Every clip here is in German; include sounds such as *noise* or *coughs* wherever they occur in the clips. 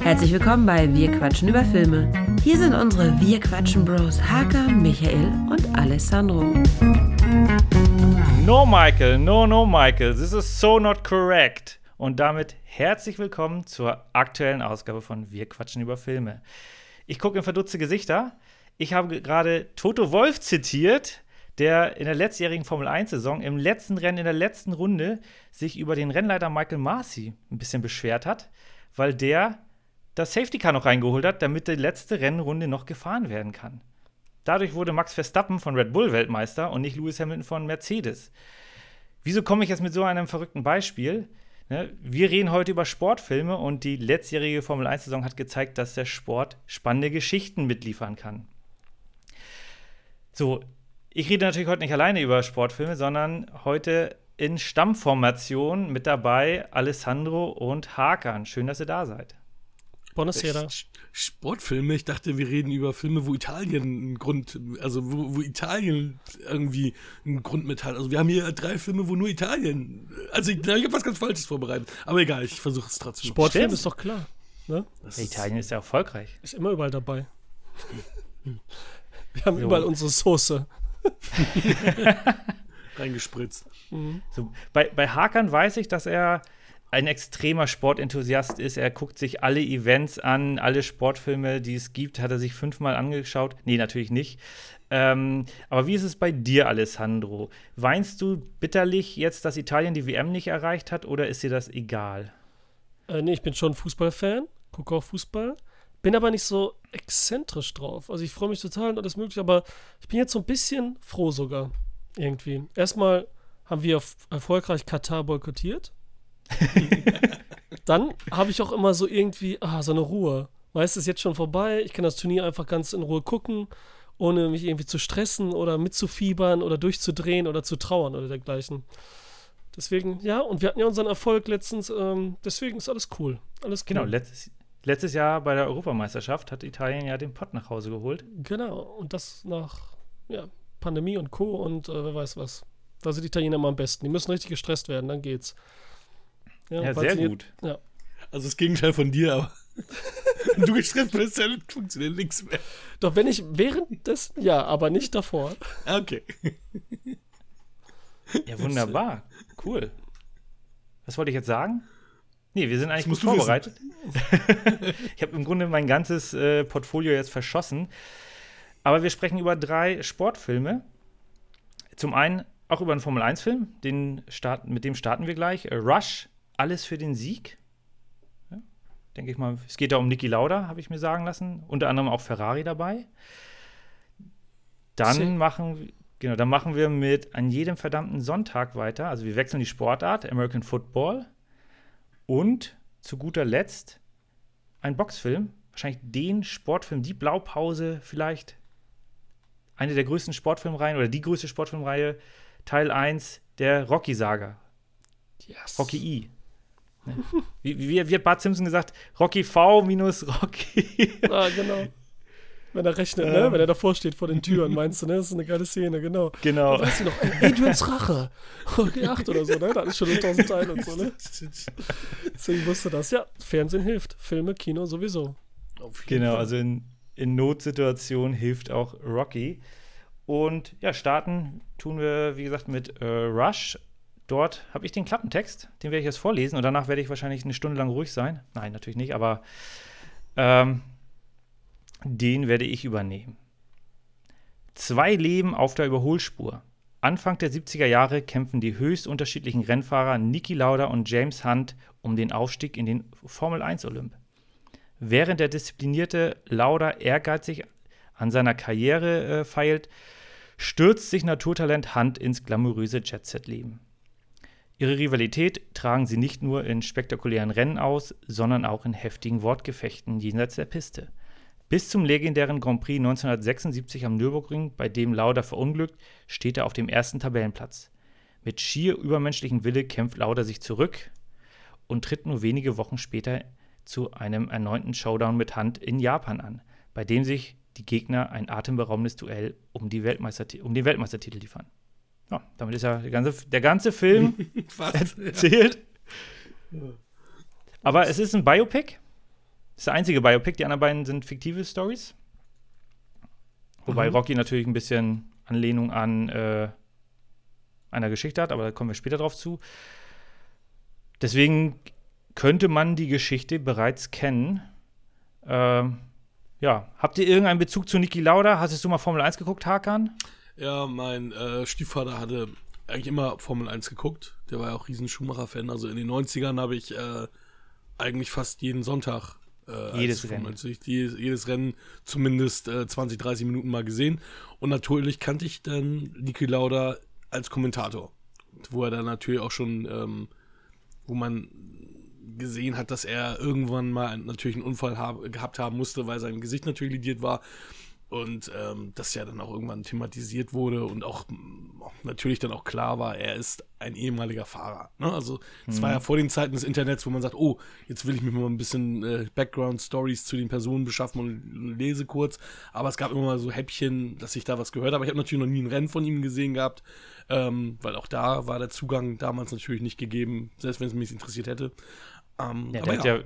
Herzlich willkommen bei Wir quatschen über Filme. Hier sind unsere Wir quatschen Bros Haka, Michael und Alessandro. No, Michael, no, no, Michael, this is so not correct. Und damit herzlich willkommen zur aktuellen Ausgabe von Wir quatschen über Filme. Ich gucke in verdutzte Gesichter. Ich habe gerade Toto Wolf zitiert, der in der letztjährigen Formel 1-Saison im letzten Rennen, in der letzten Runde, sich über den Rennleiter Michael Marcy ein bisschen beschwert hat, weil der das Safety Car noch reingeholt hat, damit die letzte Rennrunde noch gefahren werden kann. Dadurch wurde Max Verstappen von Red Bull Weltmeister und nicht Lewis Hamilton von Mercedes. Wieso komme ich jetzt mit so einem verrückten Beispiel? Ne, wir reden heute über Sportfilme und die letztjährige Formel 1-Saison hat gezeigt, dass der Sport spannende Geschichten mitliefern kann. So, ich rede natürlich heute nicht alleine über Sportfilme, sondern heute in Stammformation mit dabei Alessandro und Hakan. Schön, dass ihr da seid. Buonasera. Sportfilme? Ich dachte, wir reden über Filme, wo Italien einen Grund, also wo, wo Italien irgendwie einen Grund mit hat. Also wir haben hier drei Filme, wo nur Italien. Also ich, ich habe was ganz Falsches vorbereitet. Aber egal, ich versuche es trotzdem. Sportfilm ist doch klar. Ne? Italien ist ja erfolgreich. Ist immer überall dabei. *laughs* wir haben so. überall unsere Soße. *laughs* Reingespritzt. Mhm. So, bei, bei Hakan weiß ich, dass er ein extremer Sportenthusiast ist. Er guckt sich alle Events an, alle Sportfilme, die es gibt, hat er sich fünfmal angeschaut. Nee, natürlich nicht. Ähm, aber wie ist es bei dir, Alessandro? Weinst du bitterlich jetzt, dass Italien die WM nicht erreicht hat oder ist dir das egal? Äh, nee, ich bin schon Fußballfan, gucke auch Fußball. Bin aber nicht so exzentrisch drauf. Also ich freue mich total und alles mögliche, aber ich bin jetzt so ein bisschen froh sogar. Irgendwie. Erstmal haben wir erfolgreich Katar boykottiert. *laughs* dann habe ich auch immer so irgendwie, ah, so eine Ruhe. Weißt du, ist jetzt schon vorbei. Ich kann das Turnier einfach ganz in Ruhe gucken, ohne mich irgendwie zu stressen oder mitzufiebern oder durchzudrehen oder zu trauern oder dergleichen. Deswegen, ja, und wir hatten ja unseren Erfolg letztens, ähm, deswegen ist alles cool. Alles genau, cool. Genau, letztes, letztes Jahr bei der Europameisterschaft hat Italien ja den Pott nach Hause geholt. Genau, und das nach ja, Pandemie und Co. und äh, wer weiß was. Da sind die Italiener immer am besten. Die müssen richtig gestresst werden, dann geht's. Ja, ja sehr gut. Ja. Also das Gegenteil von dir, aber wenn *laughs* du gestresst bist, dann funktioniert nichts mehr. Doch wenn ich während des, ja, aber nicht davor. Okay. Ja, wunderbar. Cool. Was wollte ich jetzt sagen? Nee, wir sind eigentlich gut vorbereitet. *laughs* ich habe im Grunde mein ganzes äh, Portfolio jetzt verschossen. Aber wir sprechen über drei Sportfilme. Zum einen auch über einen Formel-1-Film, mit dem starten wir gleich. Äh, Rush alles für den Sieg. Ja, denke ich mal, es geht da um Niki Lauda, habe ich mir sagen lassen. Unter anderem auch Ferrari dabei. Dann Sie machen, genau, dann machen wir mit an jedem verdammten Sonntag weiter. Also wir wechseln die Sportart, American Football. Und zu guter Letzt ein Boxfilm. Wahrscheinlich den Sportfilm, die Blaupause vielleicht. Eine der größten Sportfilmreihen oder die größte Sportfilmreihe, Teil 1 der Rocky-Saga. Yes. Rocky E. Ne? Wie, wie, wie, hat Bart Simpson gesagt? Rocky V minus Rocky. ah, genau. Wenn er rechnet, ne? Ähm. Wenn er davor steht vor den Türen, meinst du, ne? Das ist eine geile Szene, genau. Genau. weißt du noch, Adrians Rache. Rocky 8 oder so, ne? Da ist schon ein tausend Teile und so, ne? Deswegen wusste das. Ja, Fernsehen hilft. Filme, Kino sowieso. Genau, Fall. also in, in Notsituationen hilft auch Rocky. Und ja, starten tun wir, wie gesagt, mit äh, Rush Dort habe ich den Klappentext, den werde ich jetzt vorlesen und danach werde ich wahrscheinlich eine Stunde lang ruhig sein. Nein, natürlich nicht, aber ähm, den werde ich übernehmen. Zwei Leben auf der Überholspur. Anfang der 70er Jahre kämpfen die höchst unterschiedlichen Rennfahrer Niki Lauda und James Hunt um den Aufstieg in den Formel 1 Olymp. Während der disziplinierte Lauda ehrgeizig an seiner Karriere äh, feilt, stürzt sich Naturtalent Hunt ins glamouröse Jet-Set-Leben. Ihre Rivalität tragen sie nicht nur in spektakulären Rennen aus, sondern auch in heftigen Wortgefechten jenseits der Piste. Bis zum legendären Grand Prix 1976 am Nürburgring, bei dem Lauda verunglückt, steht er auf dem ersten Tabellenplatz. Mit schier übermenschlichem Wille kämpft Lauda sich zurück und tritt nur wenige Wochen später zu einem erneuten Showdown mit Hand in Japan an, bei dem sich die Gegner ein atemberaubendes Duell um, die um den Weltmeistertitel liefern. Ja, damit ist ja der ganze, der ganze Film *laughs* erzählt. Aber es ist ein Biopic. Das ist der einzige Biopic. Die anderen beiden sind fiktive Stories. Wobei Mhm. Rocky natürlich ein bisschen Anlehnung an äh, einer Geschichte hat, aber da kommen wir später drauf zu. Deswegen könnte man die Geschichte bereits kennen. Ähm, ja, habt ihr irgendeinen Bezug zu Niki Lauda? Hast du mal Formel 1 geguckt, Hakan? Ja, mein äh, Stiefvater hatte eigentlich immer Formel 1 geguckt. Der war ja auch riesen Schumacher-Fan. Also in den 90ern habe ich äh, eigentlich fast jeden Sonntag äh, Jedes Rennen. 1 jedes, jedes Rennen zumindest äh, 20, 30 Minuten mal gesehen. Und natürlich kannte ich dann Niki Lauda als Kommentator. Wo er dann natürlich auch schon, ähm, wo man gesehen hat, dass er irgendwann mal natürlich einen Unfall hab, gehabt haben musste, weil sein Gesicht natürlich lidiert war. Und ähm, das ja dann auch irgendwann thematisiert wurde und auch natürlich dann auch klar war, er ist ein ehemaliger Fahrer. Ne? Also es war ja vor den Zeiten des Internets, wo man sagt, oh, jetzt will ich mir mal ein bisschen äh, Background-Stories zu den Personen beschaffen und lese kurz. Aber es gab immer mal so Häppchen, dass ich da was gehört habe. Ich habe natürlich noch nie ein Rennen von ihm gesehen gehabt, ähm, weil auch da war der Zugang damals natürlich nicht gegeben, selbst wenn es mich interessiert hätte. Ähm, Ja, aber der hat ja,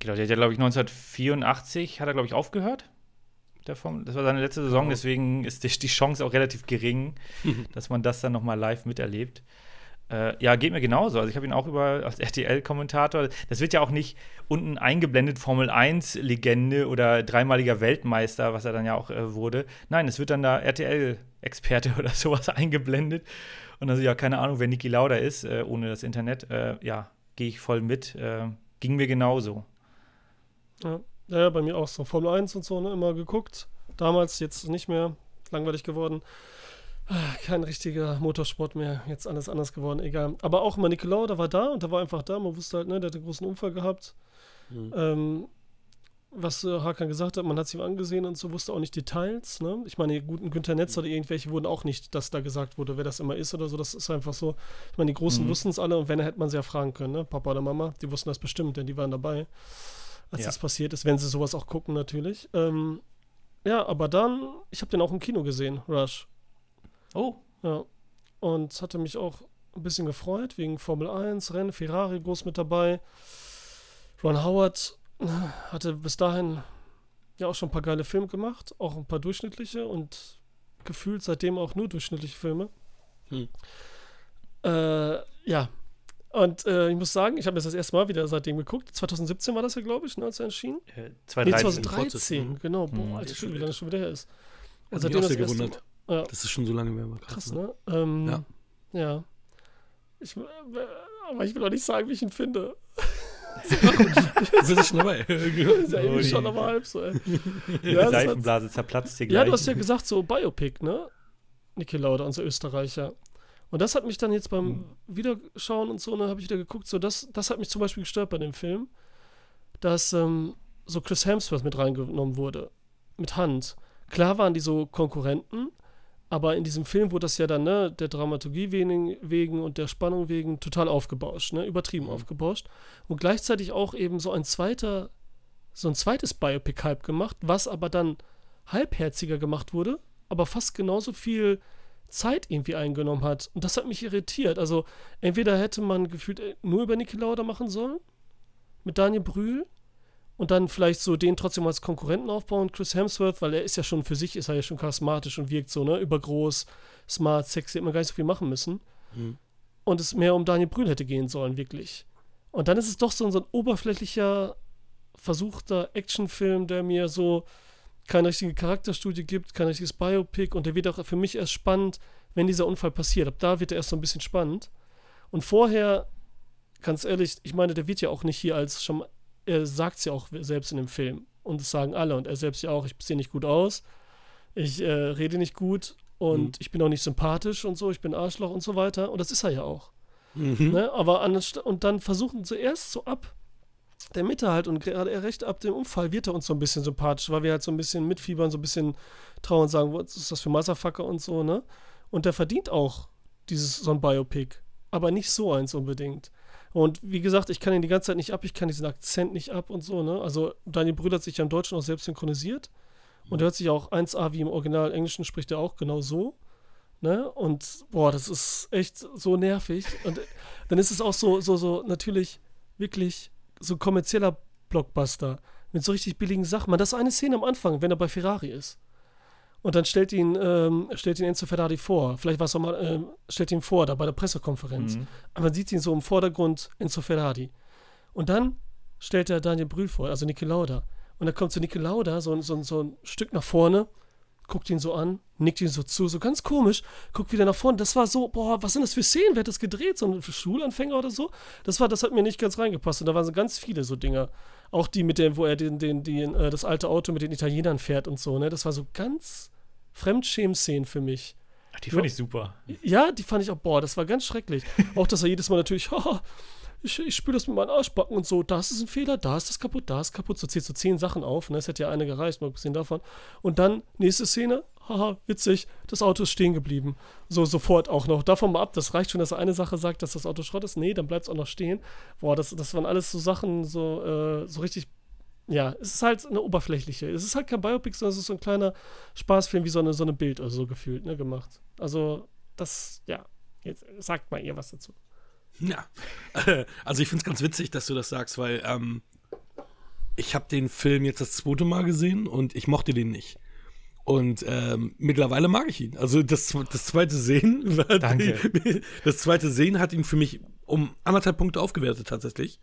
genau, der hat ja, glaube ich, 1984 hat er, glaube ich, aufgehört. Der Form, das war seine letzte Saison, Genau. deswegen ist die, Chance auch relativ gering, *laughs* dass man das dann noch mal live miterlebt. Äh, ja, geht mir genauso. Also ich habe ihn auch über als RTL-Kommentator. Das wird ja auch nicht unten eingeblendet, Formel 1-Legende oder dreimaliger Weltmeister, was er dann ja auch äh, wurde. Nein, es wird dann da RTL-Experte *laughs* oder sowas eingeblendet. Und also ja, keine Ahnung, wer Niki Lauda ist, äh, ohne das Internet. Äh, ja, gehe ich voll mit. Äh, ging mir genauso. Ja. Ja, bei mir auch so. Formel 1 und so, ne, immer geguckt. Damals, jetzt nicht mehr. Langweilig geworden. Ah, Kein richtiger Motorsport mehr. Jetzt alles anders geworden, egal. Aber auch immer Nicolau, der war da und der war einfach da. Man wusste halt, ne, der hat einen großen Unfall gehabt. Mhm. Ähm, was äh, Hakan gesagt hat, man hat es ihm angesehen und so, wusste auch nicht Details. Ne? Ich meine, die guten Günther Netz oder irgendwelche wurden auch nicht, dass da gesagt wurde, wer das immer ist oder so. Das ist einfach so. Ich meine, die Großen Mhm. wussten es alle und wenn, hätte man sie ja fragen können, ne? Papa oder Mama, die wussten das bestimmt, denn die waren dabei, als Ja. das passiert ist, wenn sie sowas auch gucken, natürlich. Ähm, ja, aber dann, ich habe den auch im Kino gesehen, Rush. Oh, Ja. Und hatte mich auch ein bisschen gefreut wegen Formel 1, Rennen, Ferrari groß mit dabei. Ron Howard äh, hatte bis dahin ja auch schon ein paar geile Filme gemacht, auch ein paar durchschnittliche und gefühlt seitdem auch nur durchschnittliche Filme. Hm. Äh, ja. Und äh, ich muss sagen, ich habe das das erste Mal wieder seitdem geguckt. 2017 war das ja, glaube ich, ne, als er erschien. äh, Nee, 2013. 2013, Mhm. genau. Boah, Mhm. alter wie lange das schon wieder her ist. Und Hat mich auch das gewundert, Mal- Ja. dass es schon so lange mehr war. Krass, ne? Ähm, Ja. ja. Ich, aber ich will auch nicht sagen, wie ich ihn finde. Wir sind schon dabei. Ist *laughs* ja irgendwie schon die- aber halb so, ey. Die Ja, das hat, Seifenblase zerplatzt hier ja, gleich. du hast ja gesagt, so Biopic, ne? Niki Lauda, unser Österreicher. Und das hat mich dann jetzt beim Mhm. Wiederschauen und so, ne, habe ich wieder geguckt, so das, das hat mich zum Beispiel gestört bei dem Film, dass ähm, so Chris Hemsworth mit reingenommen wurde. Mit Hand. Klar waren die so Konkurrenten, aber in diesem Film wurde das ja dann, ne, der Dramaturgie wegen, wegen und der Spannung wegen total aufgebauscht, ne, übertrieben Mhm. aufgebauscht. Und gleichzeitig auch eben so ein zweiter, so ein zweites Biopic-Hype gemacht, was aber dann halbherziger gemacht wurde, aber fast genauso viel Zeit irgendwie eingenommen hat. Und das hat mich irritiert. Also entweder hätte man gefühlt äh, nur über Niki Lauda machen sollen, mit Daniel Brühl, und dann vielleicht so den trotzdem als Konkurrenten aufbauen, Chris Hemsworth, weil er ist ja schon für sich, ist er ja schon charismatisch und wirkt so, ne, übergroß, smart, sexy, hätte man gar nicht so viel machen müssen. Mhm. Und es mehr um Daniel Brühl hätte gehen sollen, wirklich. Und dann ist es doch so, ein- so ein oberflächlicher, versuchter Actionfilm, der mir so keine richtige Charakterstudie gibt, kein richtiges Biopic und der wird auch für mich erst spannend, wenn dieser Unfall passiert. Ab da wird er erst so ein bisschen spannend. Und vorher, ganz ehrlich, ich meine, der wird ja auch nicht hier als schon, er sagt es ja auch selbst in dem Film und das sagen alle und er selbst ja auch, ich sehe nicht gut aus, ich äh, rede nicht gut und Mhm. ich bin auch nicht sympathisch und so, ich bin Arschloch und so weiter und das ist er ja auch. Mhm. Ne? Aber anst- und dann versuchen zuerst so ab der Mitte halt und gerade er recht ab dem Unfall wird er uns so ein bisschen sympathisch, weil wir halt so ein bisschen mitfiebern, so ein bisschen trauen und sagen, was ist das für Motherfucker und so, ne? Und der verdient auch dieses so ein Biopic, aber nicht so eins unbedingt. Und wie gesagt, ich kann ihn die ganze Zeit nicht ab, ich kann diesen Akzent nicht ab und so, ne? Also Daniel Brühl hat sich ja im Deutschen auch selbst synchronisiert und hört sich auch 1A wie im Original Englischen spricht er auch genau so. Ne? Und boah, das ist echt so nervig. Und dann ist es auch so, so, so, natürlich, wirklich so kommerzieller Blockbuster mit so richtig billigen Sachen. Man, das ist eine Szene am Anfang, wenn er bei Ferrari ist. Und dann stellt ihn, ähm, stellt ihn Enzo Ferrari vor. Vielleicht war es auch mal, äh, stellt ihn vor, da bei der Pressekonferenz. Mhm. Aber man sieht ihn so im Vordergrund Enzo Ferrari. Und dann stellt er Daniel Brühl vor, also Niki Lauda. Und dann kommt so Niki Lauda, so, so, so ein Stück nach vorne, guckt ihn so an, nickt ihn so zu, so ganz komisch, guckt wieder nach vorne. Das war so, boah, was sind das für Szenen? Wer hat das gedreht? So ein Schulanfänger oder so? Das war, das hat mir nicht ganz reingepasst. Und da waren so ganz viele so Dinger. Auch die mit dem, wo er den, den, den, äh, das alte Auto mit den Italienern fährt und so, ne? Das war so ganz Fremdschämen-Szenen für mich. Ach, die fand ich super. Ja, die fand ich auch, boah, das war ganz schrecklich. *laughs* auch, dass er jedes Mal natürlich, *laughs* haha, ich, ich spüre das mit meinen Arschbacken und so, das ist ein Fehler, da ist das kaputt, da ist kaputt. So zählt so zehn Sachen auf, ne? Es hätte ja eine gereicht, mal abgesehen davon. Und dann, nächste Szene, haha, witzig, das Auto ist stehen geblieben. So, sofort auch noch. Davon mal ab, das reicht schon, dass eine Sache sagt, dass das Auto Schrott ist. Nee, dann bleibt es auch noch stehen. Boah, das, das waren alles so Sachen, so, äh, so richtig ja, es ist halt eine oberflächliche. Es ist halt kein Biopic, sondern es ist so ein kleiner Spaßfilm wie so eine, so eine Bild oder so gefühlt, ne, gemacht. Also, das, ja, jetzt sagt mal ihr was dazu. Ja, *laughs* also ich finde es ganz witzig, dass du das sagst, weil ähm, ich habe den Film jetzt das zweite Mal gesehen und ich mochte den nicht. Und ähm, mittlerweile mag ich ihn. Also das, das zweite Sehen, *laughs* Danke. Das zweite Sehen hat ihn für mich um anderthalb Punkte aufgewertet tatsächlich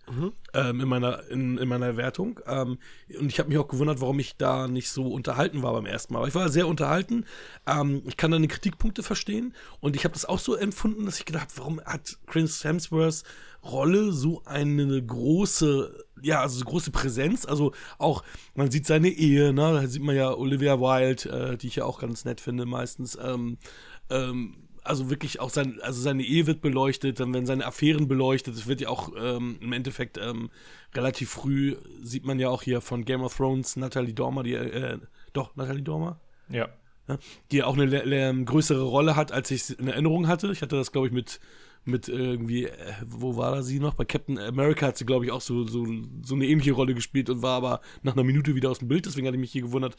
ähm, in meiner in, in meiner Wertung. Ähm, und ich habe mich auch gewundert, warum ich da nicht so unterhalten war beim ersten Mal. Aber ich war sehr unterhalten. Ähm, ich kann deine Kritikpunkte verstehen und ich habe das auch so empfunden, dass ich gedacht, habe, warum hat Chris Hemsworth Rolle so eine große, ja, also so große Präsenz. Also auch, man sieht seine Ehe, ne? Da sieht man ja Olivia Wilde, äh, die ich ja auch ganz nett finde meistens. Ähm, ähm, also wirklich auch sein, also seine Ehe wird beleuchtet, dann werden seine Affären beleuchtet. Es wird ja auch ähm, im Endeffekt ähm, relativ früh, sieht man ja auch hier von Game of Thrones, Natalie Dormer, die, äh, doch, Natalie Dormer? Ja. ja, die ja auch eine le- größere Rolle hat, als ich es in Erinnerung hatte. Ich hatte das, glaube ich, mit, mit irgendwie, äh, wo war da sie noch? Bei Captain America hat sie, glaube ich, auch so, so, so eine ähnliche Rolle gespielt und war aber nach einer Minute wieder aus dem Bild. Deswegen hatte ich mich hier gewundert,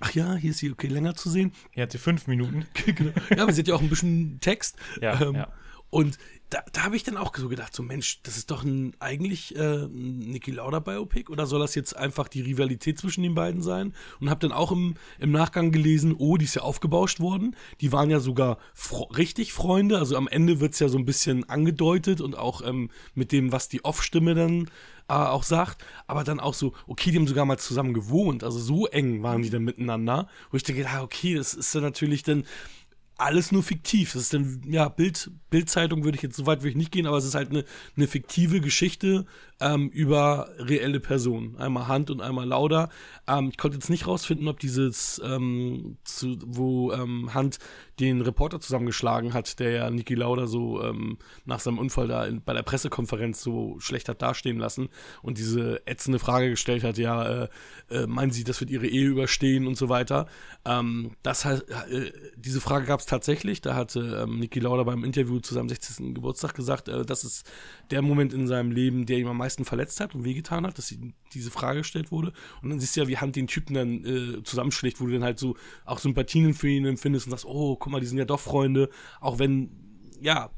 ach ja, hier ist sie okay länger zu sehen. Hier hat sie fünf Minuten. genau. *laughs* Ja, aber sie hat ja auch ein bisschen Text. Ja, ähm, ja. Und da, da habe ich dann auch so gedacht, so Mensch, das ist doch ein, eigentlich äh, ein Niki Lauda Biopic oder soll das jetzt einfach die Rivalität zwischen den beiden sein? Und habe dann auch im, im Nachgang gelesen, oh, die ist ja aufgebauscht worden. Die waren ja sogar fro richtig Freunde. Also am Ende wird es ja so ein bisschen angedeutet und auch ähm, mit dem, was die Off-Stimme dann äh, auch sagt. Aber dann auch so, okay, die haben sogar mal zusammen gewohnt. Also so eng waren die dann miteinander. Wo ich denke, ah, okay, das ist dann natürlich dann alles nur fiktiv. Das ist dann, ja, Bild, Bildzeitung würde ich jetzt so weit würde ich nicht gehen, aber es ist halt eine, eine fiktive Geschichte ähm, über reelle Personen. Einmal Hand und einmal Lauda. Ähm, ich konnte jetzt nicht rausfinden, ob dieses, ähm, zu, wo ähm, Hand den Reporter zusammengeschlagen hat, der ja Niki Lauda so ähm, nach seinem Unfall da in, bei der Pressekonferenz so schlecht hat dastehen lassen und diese ätzende Frage gestellt hat, ja, äh, äh, meinen Sie, das wird Ihre Ehe überstehen und so weiter. Ähm, das äh, diese Frage gab es tatsächlich. Da hatte ähm, Niki Lauda beim Interview zu seinem 60. Geburtstag gesagt, äh, das ist der Moment in seinem Leben, der ihm am meisten verletzt hat und wehgetan hat, dass ihm diese Frage gestellt wurde. Und dann siehst du ja, wie Hand den Typen dann äh, zusammenschlägt, wo du dann halt so auch Sympathien für ihn empfindest und sagst, oh, guck mal, die sind ja doch Freunde, auch wenn, ja,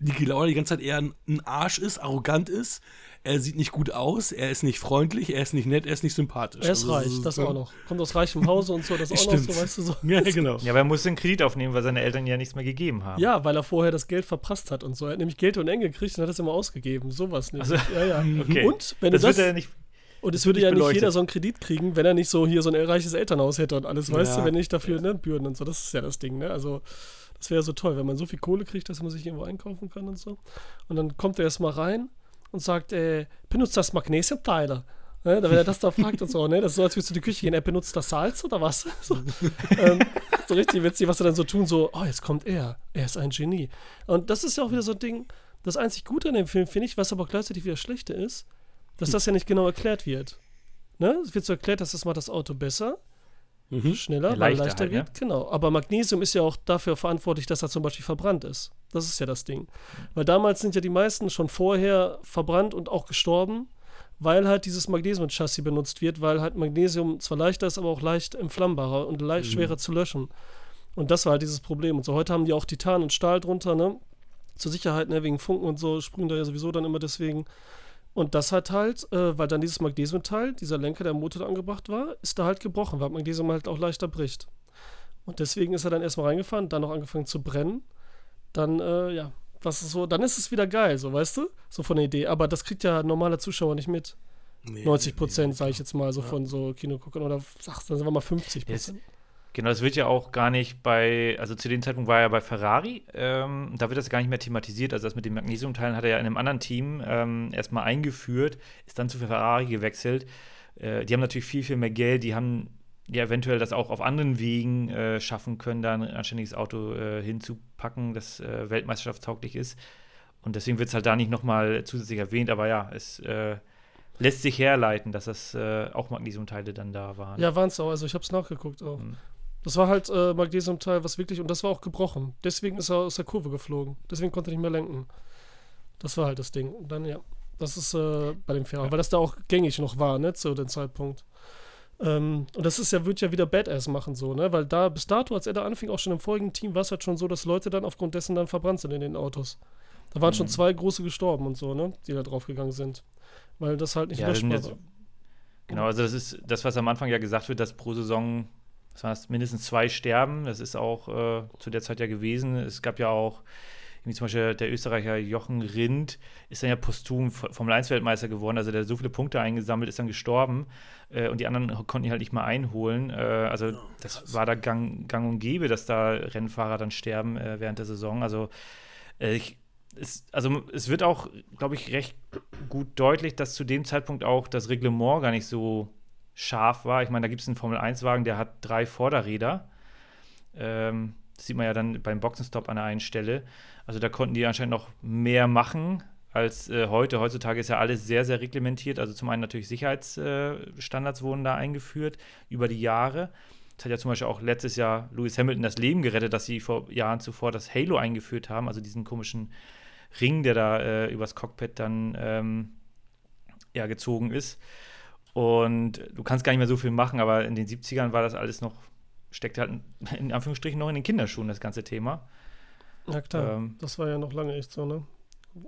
Niki Lauda die ganze Zeit eher ein, Arsch ist, arrogant ist. Er sieht nicht gut aus, er ist nicht freundlich, er ist nicht nett, er ist nicht sympathisch. Er ist Also, reich, das auch noch. Kommt aus reichem Hause und so, das auch Stimmt. noch so, weißt du so. *laughs* Ja, genau. Ja, aber er musste einen Kredit aufnehmen, weil seine Eltern ja nichts mehr gegeben haben. Ja, weil er vorher das Geld verprasst hat und so. Er hat nämlich Geld und Enge gekriegt und hat das immer ausgegeben. Sowas nicht. Also, ja, ja. *laughs* Okay. Und wenn das du das, wird er nicht. Und es würde nicht ja nicht beleuchtet. jeder so einen Kredit kriegen, wenn er nicht so hier so ein reiches Elternhaus hätte und alles, weißt Ja. du, wenn nicht dafür ne, Bürden und so. Das ist ja das Ding, ne? Also, das wäre so toll, wenn man so viel Kohle kriegt, dass man sich irgendwo einkaufen kann und so. Und dann kommt er erstmal rein und sagt, äh, benutzt das Magnesiumteiler. Ne, wenn er das da fragt und so, ne? Das ist so, als würdest du in die Küche gehen, er benutzt das Salz oder was? *laughs* So, ähm, so richtig witzig, was sie dann so tun, so, oh, jetzt kommt er, er ist ein Genie. Und das ist ja auch wieder so ein Ding, das einzig Gute an dem Film, finde ich, was aber gleichzeitig wieder schlechte ist, dass das ja nicht genau erklärt wird. Ne? Es wird so erklärt, dass das macht das Auto besser, Mhm. schneller, weil Leichter leichter halt, wird. Genau. Aber Magnesium ist ja auch dafür verantwortlich, dass er zum Beispiel verbrannt ist. Das ist ja das Ding. Weil damals sind ja die meisten schon vorher verbrannt und auch gestorben, weil halt dieses Magnesium-Chassis benutzt wird, weil halt Magnesium zwar leichter ist, aber auch leicht entflammbarer und leicht schwerer zu löschen. Und das war halt dieses Problem. Und so heute haben die auch Titan und Stahl drunter, ne? Zur Sicherheit, ne? Wegen Funken und so, sprühen da ja sowieso dann immer deswegen. Und das hat halt, äh, weil dann dieses Magnesiumteil, dieser Lenker, der im Motor angebracht war, ist da halt gebrochen, weil Magnesium halt auch leichter bricht. Und deswegen ist er dann erstmal reingefahren, dann noch angefangen zu brennen. Dann, äh, ja, das ist so, dann ist es wieder geil, so weißt du? So von der Idee. Aber das kriegt ja normaler Zuschauer nicht mit. Nee, 90 Prozent, nee, sage ich jetzt mal, so Ja. von so Kinoguckern. Oder ach, dann sind wir mal 50 Prozent. Genau, das wird ja auch gar nicht bei, also zu dem Zeitpunkt war er bei Ferrari, ähm, da wird das gar nicht mehr thematisiert. Also das mit den Magnesiumteilen hat er ja in einem anderen Team ähm, erstmal eingeführt, ist dann zu Ferrari gewechselt. Äh, die haben natürlich viel, viel mehr Geld, die haben ja eventuell das auch auf anderen Wegen äh, schaffen können, da ein anständiges Auto äh, hinzupacken, das äh, weltmeisterschaftstauglich ist. Und deswegen wird es halt da nicht nochmal zusätzlich erwähnt, aber ja, es äh, lässt sich herleiten, dass das äh, auch Magnesiumteile dann da waren. Ja, waren es auch. Also ich habe es nachgeguckt auch. Mhm. Das war halt äh, Magnesiumteil, was wirklich, und das war auch gebrochen. Deswegen ist er aus der Kurve geflogen. Deswegen konnte er nicht mehr lenken. Das war halt das Ding. Und dann, ja, das ist äh, bei dem Ferrari, weil das da auch gängig noch war, ne, zu dem Zeitpunkt. Ähm, und das ist ja, wird ja wieder Badass machen, so, ne, weil da bis dato, als er da anfing, auch schon im vorigen Team, war es halt schon so, dass Leute dann aufgrund dessen dann verbrannt sind in den Autos. Da waren schon Mhm. zwei große gestorben und so, ne, die da draufgegangen sind. Weil das halt nicht Ja, löschbar jetzt- war. Genau, also das ist das, was am Anfang ja gesagt wird, dass pro Saison, das war mindestens zwei sterben. Das ist auch äh, zu der Zeit ja gewesen. Es gab ja auch, irgendwie zum Beispiel der Österreicher Jochen Rindt ist dann ja posthum Formel 1-Weltmeister geworden. Also der hat so viele Punkte eingesammelt, ist dann gestorben. Äh, und die anderen konnten ihn halt nicht mal einholen. Äh, also das war da gang, gang und gäbe, dass da Rennfahrer dann sterben äh, während der Saison. Also äh, ich, es, also es wird auch, glaube ich, recht gut deutlich, dass zu dem Zeitpunkt auch das Reglement gar nicht so scharf war. Ich meine, da gibt es einen Formel-1-Wagen, der hat drei Vorderräder. Ähm, das sieht man ja dann beim Boxenstopp an der einen Stelle. Also da konnten die anscheinend noch mehr machen als äh, heute. Heutzutage ist ja alles sehr, sehr reglementiert. Also zum einen natürlich Sicherheitsstandards wurden da eingeführt über die Jahre. Das hat ja zum Beispiel auch letztes Jahr Lewis Hamilton das Leben gerettet, dass sie vor Jahren zuvor das Halo eingeführt haben, also diesen komischen Ring, der da äh, übers Cockpit dann ähm, ja, gezogen ist. Und du kannst gar nicht mehr so viel machen, aber in den 70ern war das alles noch, steckte halt in, Anführungsstrichen noch in den Kinderschuhen, das ganze Thema. Ja, klar. Ähm, das war ja noch lange echt so, ne?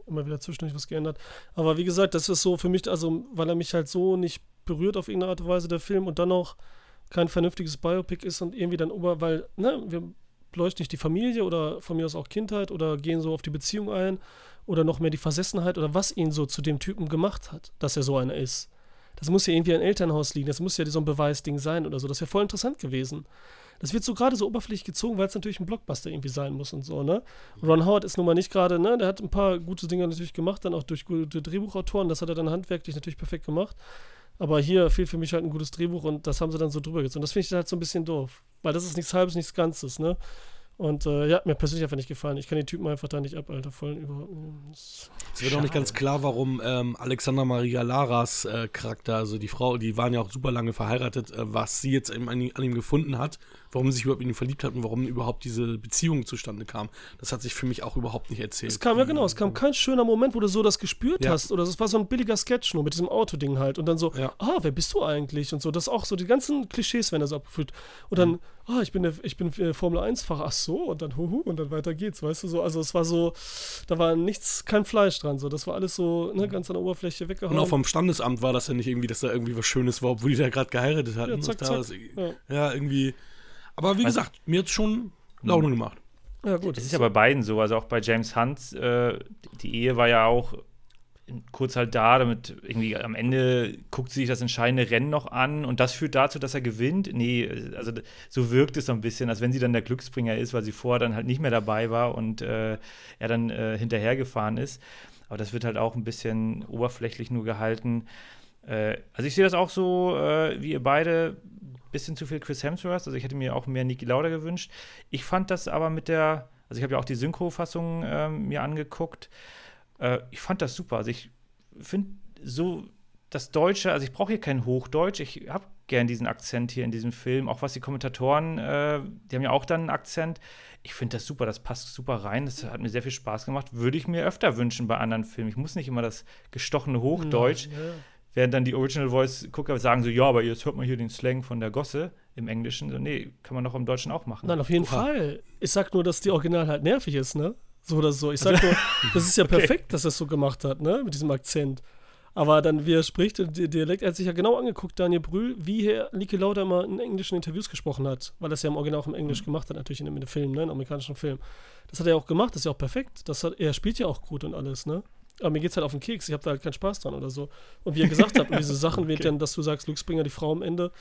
Immer wieder zwischendurch was geändert. Aber wie gesagt, das ist so für mich, also, weil er mich halt so nicht berührt auf irgendeine Art und Weise, der Film, und dann noch kein vernünftiges Biopic ist und irgendwie dann über, weil, ne, wir beleuchten nicht die Familie oder von mir aus auch Kindheit oder gehen so auf die Beziehung ein oder noch mehr die Versessenheit oder was ihn so zu dem Typen gemacht hat, dass er so einer ist. Das muss ja irgendwie ein Elternhaus liegen, das muss ja so ein Beweisding sein oder so. Das wäre voll interessant gewesen. Das wird so gerade so oberflächlich gezogen, weil es natürlich ein Blockbuster irgendwie sein muss und so, ne? Ron Howard ist nun mal nicht gerade, ne? Der hat ein paar gute Dinge natürlich gemacht, dann auch durch gute Drehbuchautoren. Das hat er dann handwerklich natürlich perfekt gemacht. Aber hier fehlt für mich halt ein gutes Drehbuch und das haben sie dann so drüber gezogen. Das finde ich halt so ein bisschen doof. Weil das ist nichts Halbes, nichts Ganzes, ne? Und äh, ja, mir persönlich einfach nicht gefallen. Ich kann den Typen einfach da nicht ab, Alter. Voll über. Es wird auch nicht ganz klar, warum ähm, Alexander Maria Laras äh, Charakter, also die Frau, die waren ja auch super lange verheiratet, äh, was sie jetzt an ihm gefunden hat, warum sie sich überhaupt in ihn verliebt hat und warum überhaupt diese Beziehung zustande kam. Das hat sich für mich auch überhaupt nicht erzählt. Es kam, ja genau, es kam kein schöner Moment, wo du so das gespürt Ja. hast. Oder es war so ein billiger Sketch nur mit diesem Autoding halt. Und dann so, Ja. ah, wer bist du eigentlich? Und so, das auch so, die ganzen Klischees werden da so abgefüllt. Und dann, ah, ich bin, der, ich bin äh, Formel 1-Fahrer, ach so, und dann huhu, und dann weiter geht's, weißt du so. Also es war so, da war nichts, kein Fleisch dran, so. Das war alles so, ne, ganz an der Oberfläche weggehauen. Und auch vom Standesamt war das ja nicht irgendwie, dass da irgendwie was Schönes war, obwohl die da gerade geheiratet hatten. Ja, zack, Da zack. was- Ja. ja, irgendwie. Aber wie Was- gesagt, mir hat schon Laune gemacht. ja, gut. Das ist ja bei beiden so, also auch bei James Hunt, äh, die Ehe war ja auch kurz halt da, damit irgendwie am Ende guckt sie sich das entscheidende Rennen noch an und das führt dazu, dass er gewinnt. Nee, also so wirkt es so ein bisschen, als wenn sie dann der Glücksbringer ist, weil sie vorher dann halt nicht mehr dabei war und äh, er dann äh, hinterhergefahren ist. Aber das wird halt auch ein bisschen oberflächlich nur gehalten. Äh, also ich sehe das auch so, äh, wie ihr beide, bisschen zu viel Chris Hemsworth. Also ich hätte mir auch mehr Niki Lauda gewünscht. Ich fand das aber mit der, also ich habe ja auch die Synchro-Fassung ähm, mir angeguckt. Äh, ich fand das super. Also ich finde so das Deutsche, also ich brauche hier kein Hochdeutsch. Ich habe gern diesen Akzent hier in diesem Film. Auch was die Kommentatoren, äh, die haben ja auch dann einen Akzent. Ich finde das super, das passt super rein. Das hat mir sehr viel Spaß gemacht. Würde ich mir öfter wünschen bei anderen Filmen. Ich muss nicht immer das gestochene Hochdeutsch. Ja, ja. Während dann die Original Voice Gucker sagen so, ja, aber jetzt hört man hier den Slang von der Gosse im Englischen. So, nee, kann man doch im Deutschen auch machen. Nein, auf jeden Oha. Fall. Ich sag nur, dass die Original halt nervig ist, ne? So oder so. Ich sag nur, *laughs* das ist ja perfekt, dass er es so gemacht hat, ne? Mit diesem Akzent. Aber dann, wie er spricht, der Dialekt, er hat sich ja genau angeguckt, Daniel Brühl, wie Herr Niki Lauda immer in englischen Interviews gesprochen hat, weil er es ja im Original auch im Englisch mhm. gemacht hat, natürlich in dem, in dem Film, ne, im amerikanischen Film. Das hat er auch gemacht, das ist ja auch perfekt. Das hat, er spielt ja auch gut und alles, ne? Aber mir geht's halt auf den Keks, ich habe da halt keinen Spaß dran oder so. Und wie er gesagt hat, diese *laughs* Sachen, okay. wie dann, dass du sagst, Luke Springer, die Frau am Ende,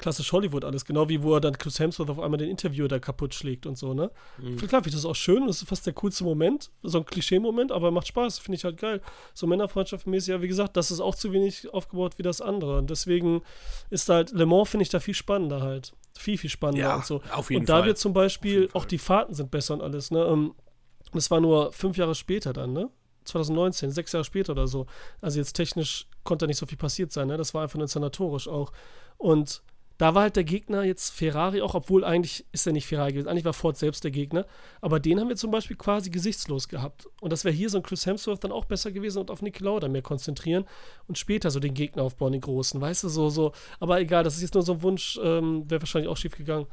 klassisch Hollywood alles, genau wie wo er dann Chris Hemsworth auf einmal den Interviewer da kaputt schlägt und so, ne? Mhm. Klar, finde ich das auch schön, das ist fast der coolste Moment, so ein Klischee-Moment, aber macht Spaß, finde ich halt geil. So Männerfreundschaft-mäßig, ja, wie gesagt, das ist auch zu wenig aufgebaut wie das andere. Und deswegen ist halt, Le Mans finde ich da viel spannender halt. Viel, viel spannender ja, und so. Auf jeden und da Fall. wird zum Beispiel, auch die Fahrten sind besser und alles, ne? Ähm, das war nur fünf Jahre später dann, ne? 2019, sechs Jahre später oder so. Also jetzt technisch konnte nicht so viel passiert sein, ne? Das war einfach nur inszenatorisch auch. Und da war halt der Gegner jetzt Ferrari auch, obwohl eigentlich ist er nicht Ferrari gewesen. Eigentlich war Ford selbst der Gegner. Aber den haben wir zum Beispiel quasi gesichtslos gehabt. Und das wäre hier so ein Chris Hemsworth dann auch besser gewesen und auf Nicky Lauda mehr konzentrieren und später so den Gegner aufbauen, den großen. Weißt du, so, so. Aber egal, das ist jetzt nur so ein Wunsch, ähm, wäre wahrscheinlich auch schief gegangen.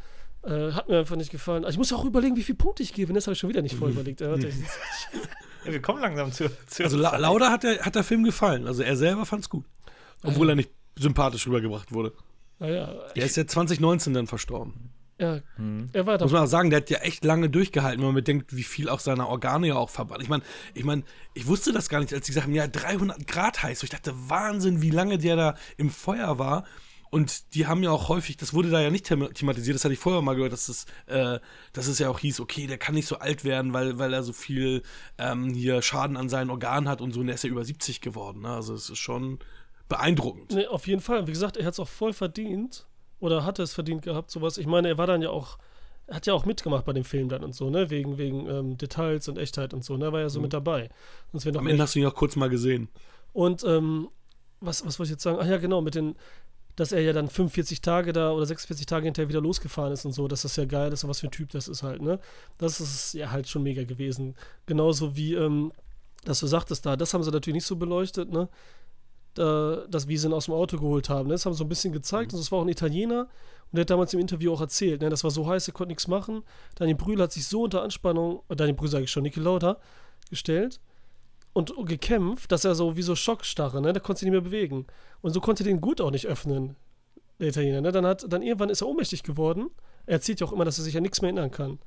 Äh, hat mir einfach nicht gefallen. Also ich muss ja auch überlegen, wie viele Punkte ich gebe. Das habe ich schon wieder nicht voll überlegt. *laughs* ja, wir kommen langsam zu. zu also La Lauda hat der, hat der Film gefallen. Also er selber fand es gut. Obwohl er nicht sympathisch rübergebracht wurde. Naja. Der ist ja 2019 dann verstorben. Ja, mhm. er war Muss man auch sagen, der hat ja echt lange durchgehalten, wenn man bedenkt, wie viel auch seiner Organe ja auch verbrannt. Ich meine, ich meine, ich wusste das gar nicht, als die gesagt haben, ja, 300 Grad heiß. Ich dachte, Wahnsinn, wie lange der da im Feuer war. Und die haben ja auch häufig, das wurde da ja nicht thematisiert, das hatte ich vorher mal gehört, dass es, äh, dass es ja auch hieß, okay, der kann nicht so alt werden, weil, weil er so viel ähm, hier Schaden an seinen Organen hat und so, und der ist ja über 70 geworden. Ne? Also es ist schon, beeindruckend. Nee, auf jeden Fall. Wie gesagt, er hat es auch voll verdient. Oder hatte es verdient gehabt, sowas. Ich meine, er war dann ja auch, er hat ja auch mitgemacht bei dem Film dann und so, ne? Wegen, wegen ähm, Details und Echtheit und so, ne? War ja so mhm. mit dabei. Am Ende hast du ihn auch kurz mal gesehen. Und, ähm, was, was wollte ich jetzt sagen? Ach ja, genau, mit den, dass er ja dann 45 Tage da oder 46 Tage hinterher wieder losgefahren ist und so, dass das ja geil ist und was für ein Typ das ist halt, ne? Das ist ja halt schon mega gewesen. Genauso wie, ähm, dass du sagtest da, das haben sie natürlich nicht so beleuchtet, ne? äh, das, wie sie ihn aus dem Auto geholt haben. Ne? Das haben sie so ein bisschen gezeigt. Mhm. Und das war auch ein Italiener. Und der hat damals im Interview auch erzählt, ne? das war so heiß, er konnte nichts machen. Daniel Brühl hat sich so unter Anspannung, äh, Daniel Brühl sage ich schon, Niki Lauda, gestellt und gekämpft, dass er so wie so Schockstarre, ne? der konnte sich nicht mehr bewegen. Und so konnte er den gut auch nicht öffnen, der Italiener. Ne? Dann, hat, dann irgendwann ist er ohnmächtig geworden. Er erzählt ja auch immer, dass er sich an nichts mehr erinnern kann.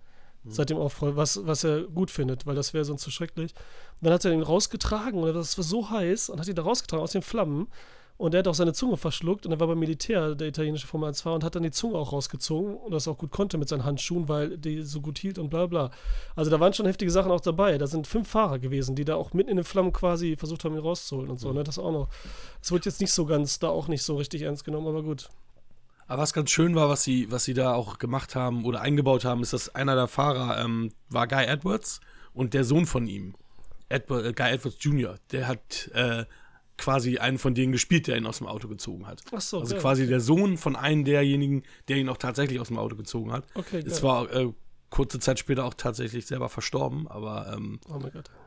Mhm. Seit dem Aufprall, was, was er gut findet, weil das wäre sonst zu schrecklich. Und dann hat er ihn rausgetragen und das war so heiß und hat ihn da rausgetragen aus den Flammen. Und er hat auch seine Zunge verschluckt und er war beim Militär, der italienische Formel 1 fahrer und hat dann die Zunge auch rausgezogen und das auch gut konnte mit seinen Handschuhen, weil die so gut hielt und bla bla. Also da waren schon heftige Sachen auch dabei. Da sind fünf Fahrer gewesen, die da auch mitten in den Flammen quasi versucht haben, ihn rauszuholen und so. Mhm. Ne? Das auch noch. Es wird jetzt nicht so ganz, da auch nicht so richtig ernst genommen, aber gut. Aber was ganz schön war, was sie, was sie da auch gemacht haben oder eingebaut haben, ist, dass einer der Fahrer ähm, war Guy Edwards und der Sohn von ihm, Edward, äh, Guy Edwards Jr., der hat äh, quasi einen von denen gespielt, der ihn aus dem Auto gezogen hat. Ach so, also quasi okay. der Sohn von einem derjenigen, der ihn auch tatsächlich aus dem Auto gezogen hat. Okay, Es war äh, kurze Zeit später auch tatsächlich selber verstorben, aber ähm, oh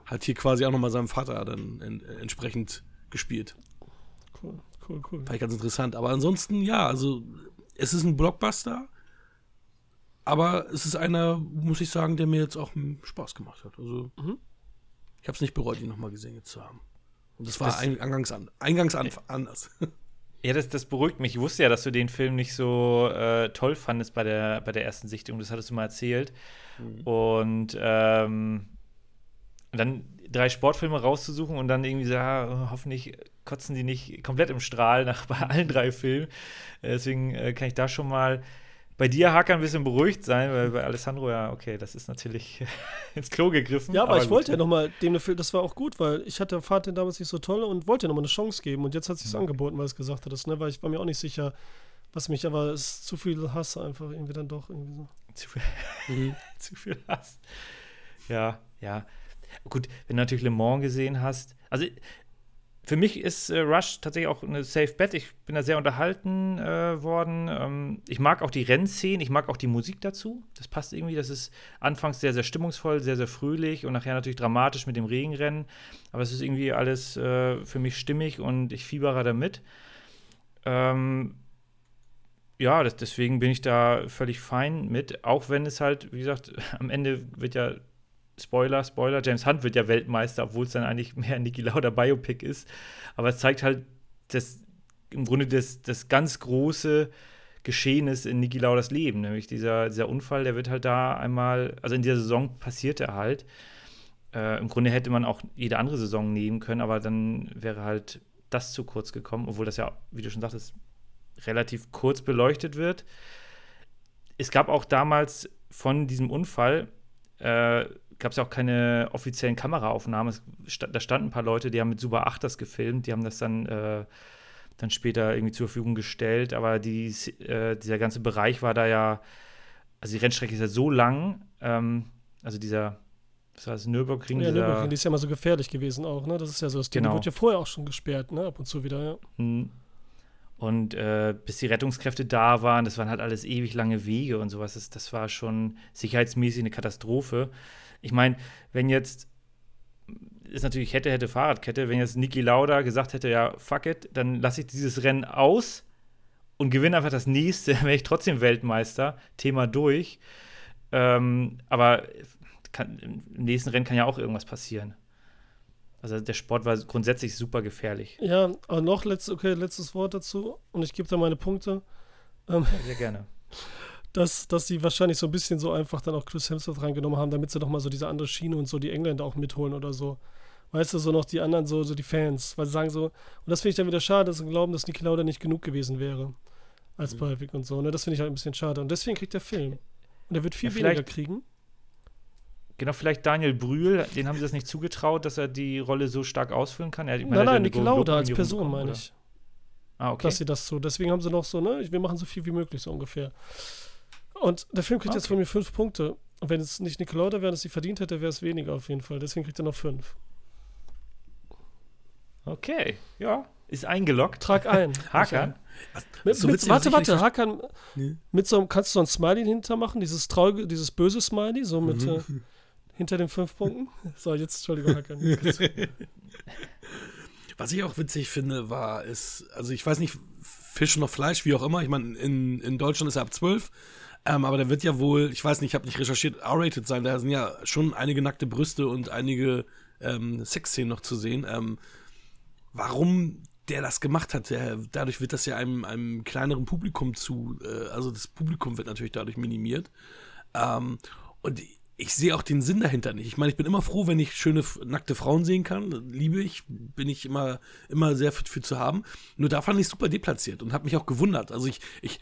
hat hier quasi auch nochmal seinem Vater dann in, entsprechend gespielt. Cool, cool, cool. Fand ich ganz interessant. Aber ansonsten, ja, also es ist ein Blockbuster, aber es ist einer, muss ich sagen, der mir jetzt auch Spaß gemacht hat. Also mhm. ich habe es nicht bereut, ihn nochmal gesehen zu haben. Und das war das, eingangs, an, eingangs an, anders. Ja, das, das beruhigt mich. Ich wusste ja, dass du den Film nicht so äh, toll fandest bei der, bei der ersten Sichtung. Das hattest du mal erzählt. Mhm. Und ähm, dann drei Sportfilme rauszusuchen und dann irgendwie so, ja, hoffentlich kotzen die nicht komplett im Strahl nach bei allen drei Filmen. Äh, deswegen äh, kann ich da schon mal bei dir, Hacker, ein bisschen beruhigt sein, weil bei Alessandro ja, okay, das ist natürlich *laughs* ins Klo gegriffen. Ja, aber, aber ich wollte ja nochmal dem Film, das war auch gut, weil ich hatte Fahrt den damals nicht so toll und wollte nochmal eine Chance geben und jetzt hat sich mhm. angeboten, weil es gesagt hat, ne, weil ich war mir auch nicht sicher, was mich, aber es ist zu viel Hass einfach irgendwie dann doch irgendwie so. *laughs* Zu viel, mhm. *laughs* zu viel Hass. Ja, ja. Gut, wenn du natürlich Le Mans gesehen hast. Also für mich ist äh, Rush tatsächlich auch eine Safe Bet. Ich bin da sehr unterhalten äh, worden. Ähm, ich mag auch die Rennszenen, ich mag auch die Musik dazu. Das passt irgendwie. Das ist anfangs sehr, sehr stimmungsvoll, sehr, sehr fröhlich und nachher natürlich dramatisch mit dem Regenrennen. Aber es ist irgendwie alles äh, für mich stimmig und ich fiebere damit. Ähm, ja, das, deswegen bin ich da völlig fein mit, auch wenn es halt, wie gesagt, *laughs* am Ende wird ja Spoiler, Spoiler, James Hunt wird ja Weltmeister, obwohl es dann eigentlich mehr Niki Lauda Biopic ist. Aber es zeigt halt das, im Grunde das, das ganz große Geschehen ist in Niki Laudas Leben, nämlich dieser, dieser Unfall, der wird halt da einmal, also in dieser Saison passiert er halt. Äh, Im Grunde hätte man auch jede andere Saison nehmen können, aber dann wäre halt das zu kurz gekommen, obwohl das ja, wie du schon sagtest, relativ kurz beleuchtet wird. Es gab auch damals von diesem Unfall, äh, gab es ja auch keine offiziellen Kameraaufnahmen. Sta da standen ein paar Leute, die haben mit Super 8 das gefilmt, die haben das dann, äh, dann später irgendwie zur Verfügung gestellt, aber die, äh, dieser ganze Bereich war da ja, also die Rennstrecke ist ja so lang, ähm, also dieser das heißt, Nürburgring. Ja, Nürburgring, die ist ja immer so gefährlich gewesen auch, ne? Das ist ja so, das Ding Genau. wird ja vorher auch schon gesperrt, ne? Ab und zu wieder, ja. Mhm. Und äh, bis die Rettungskräfte da waren, das waren halt alles ewig lange Wege und sowas. Das, das war schon sicherheitsmäßig eine Katastrophe. Ich meine, wenn jetzt, ist natürlich hätte, hätte Fahrradkette, wenn jetzt Niki Lauda gesagt hätte, ja, fuck it, dann lasse ich dieses Rennen aus und gewinne einfach das nächste, *laughs* dann wäre ich trotzdem Weltmeister. Thema durch. Ähm, aber kann, im nächsten Rennen kann ja auch irgendwas passieren. Also der Sport war grundsätzlich super gefährlich. Ja, aber noch letzt, okay, letztes Wort dazu und ich gebe da meine Punkte. Ähm, Sehr gerne. *laughs* dass, dass sie wahrscheinlich so ein bisschen so einfach dann auch Chris Hemsworth reingenommen haben, damit sie doch mal so diese andere Schiene und so die Engländer auch mitholen oder so. Weißt du, so noch die anderen, so, so die Fans, weil sie sagen so, und das finde ich dann wieder schade, dass sie glauben, dass Niki Lauda nicht genug gewesen wäre als Biopic und so. Ne? Das finde ich halt ein bisschen schade. Und deswegen kriegt der Film. Und er wird viel Ja, weniger kriegen. Genau, vielleicht Daniel Brühl, den haben sie das nicht zugetraut, dass er die Rolle so stark ausfüllen kann. Er, ich meine, Nein, nein, Niki Lauda als Person, meine ich. Ah, okay. dass sie das so. Deswegen haben sie noch so, ne, wir machen so viel wie möglich, so ungefähr. Und der Film kriegt jetzt Okay. von mir fünf Punkte. Und wenn es nicht Lauda wäre, dass sie verdient hätte, wäre es weniger auf jeden Fall. Deswegen kriegt er noch fünf. Okay, ja. Ist eingeloggt. Trag ein. *laughs* Hakan. Mit, so mit, warte, warte, nicht Hakan, Nee. mit so einem, kannst du so ein Smiley hinter machen, dieses traurige, dieses böse Smiley, so mit äh, hinter den fünf Punkten. *laughs* So, jetzt, Entschuldigung, Hakan. *laughs* Jetzt Was ich auch witzig finde, war, ist, also ich weiß nicht, Fisch noch Fleisch, wie auch immer. Ich meine, in, in Deutschland ist er ab 12. Ähm, aber der wird ja wohl, ich weiß nicht, ich habe nicht recherchiert, R-rated sein. Da sind ja schon einige nackte Brüste und einige ähm, Sexszenen noch zu sehen. Ähm, warum der das gemacht hat, der, dadurch wird das ja einem, einem kleineren Publikum zu, äh, also das Publikum wird natürlich dadurch minimiert. Ähm, und ich sehe auch den Sinn dahinter nicht. Ich meine, ich bin immer froh, wenn ich schöne nackte Frauen sehen kann. Liebe ich, bin ich immer, immer sehr für, für zu haben. Nur da fand ich super deplatziert und habe mich auch gewundert. Also ich, ich,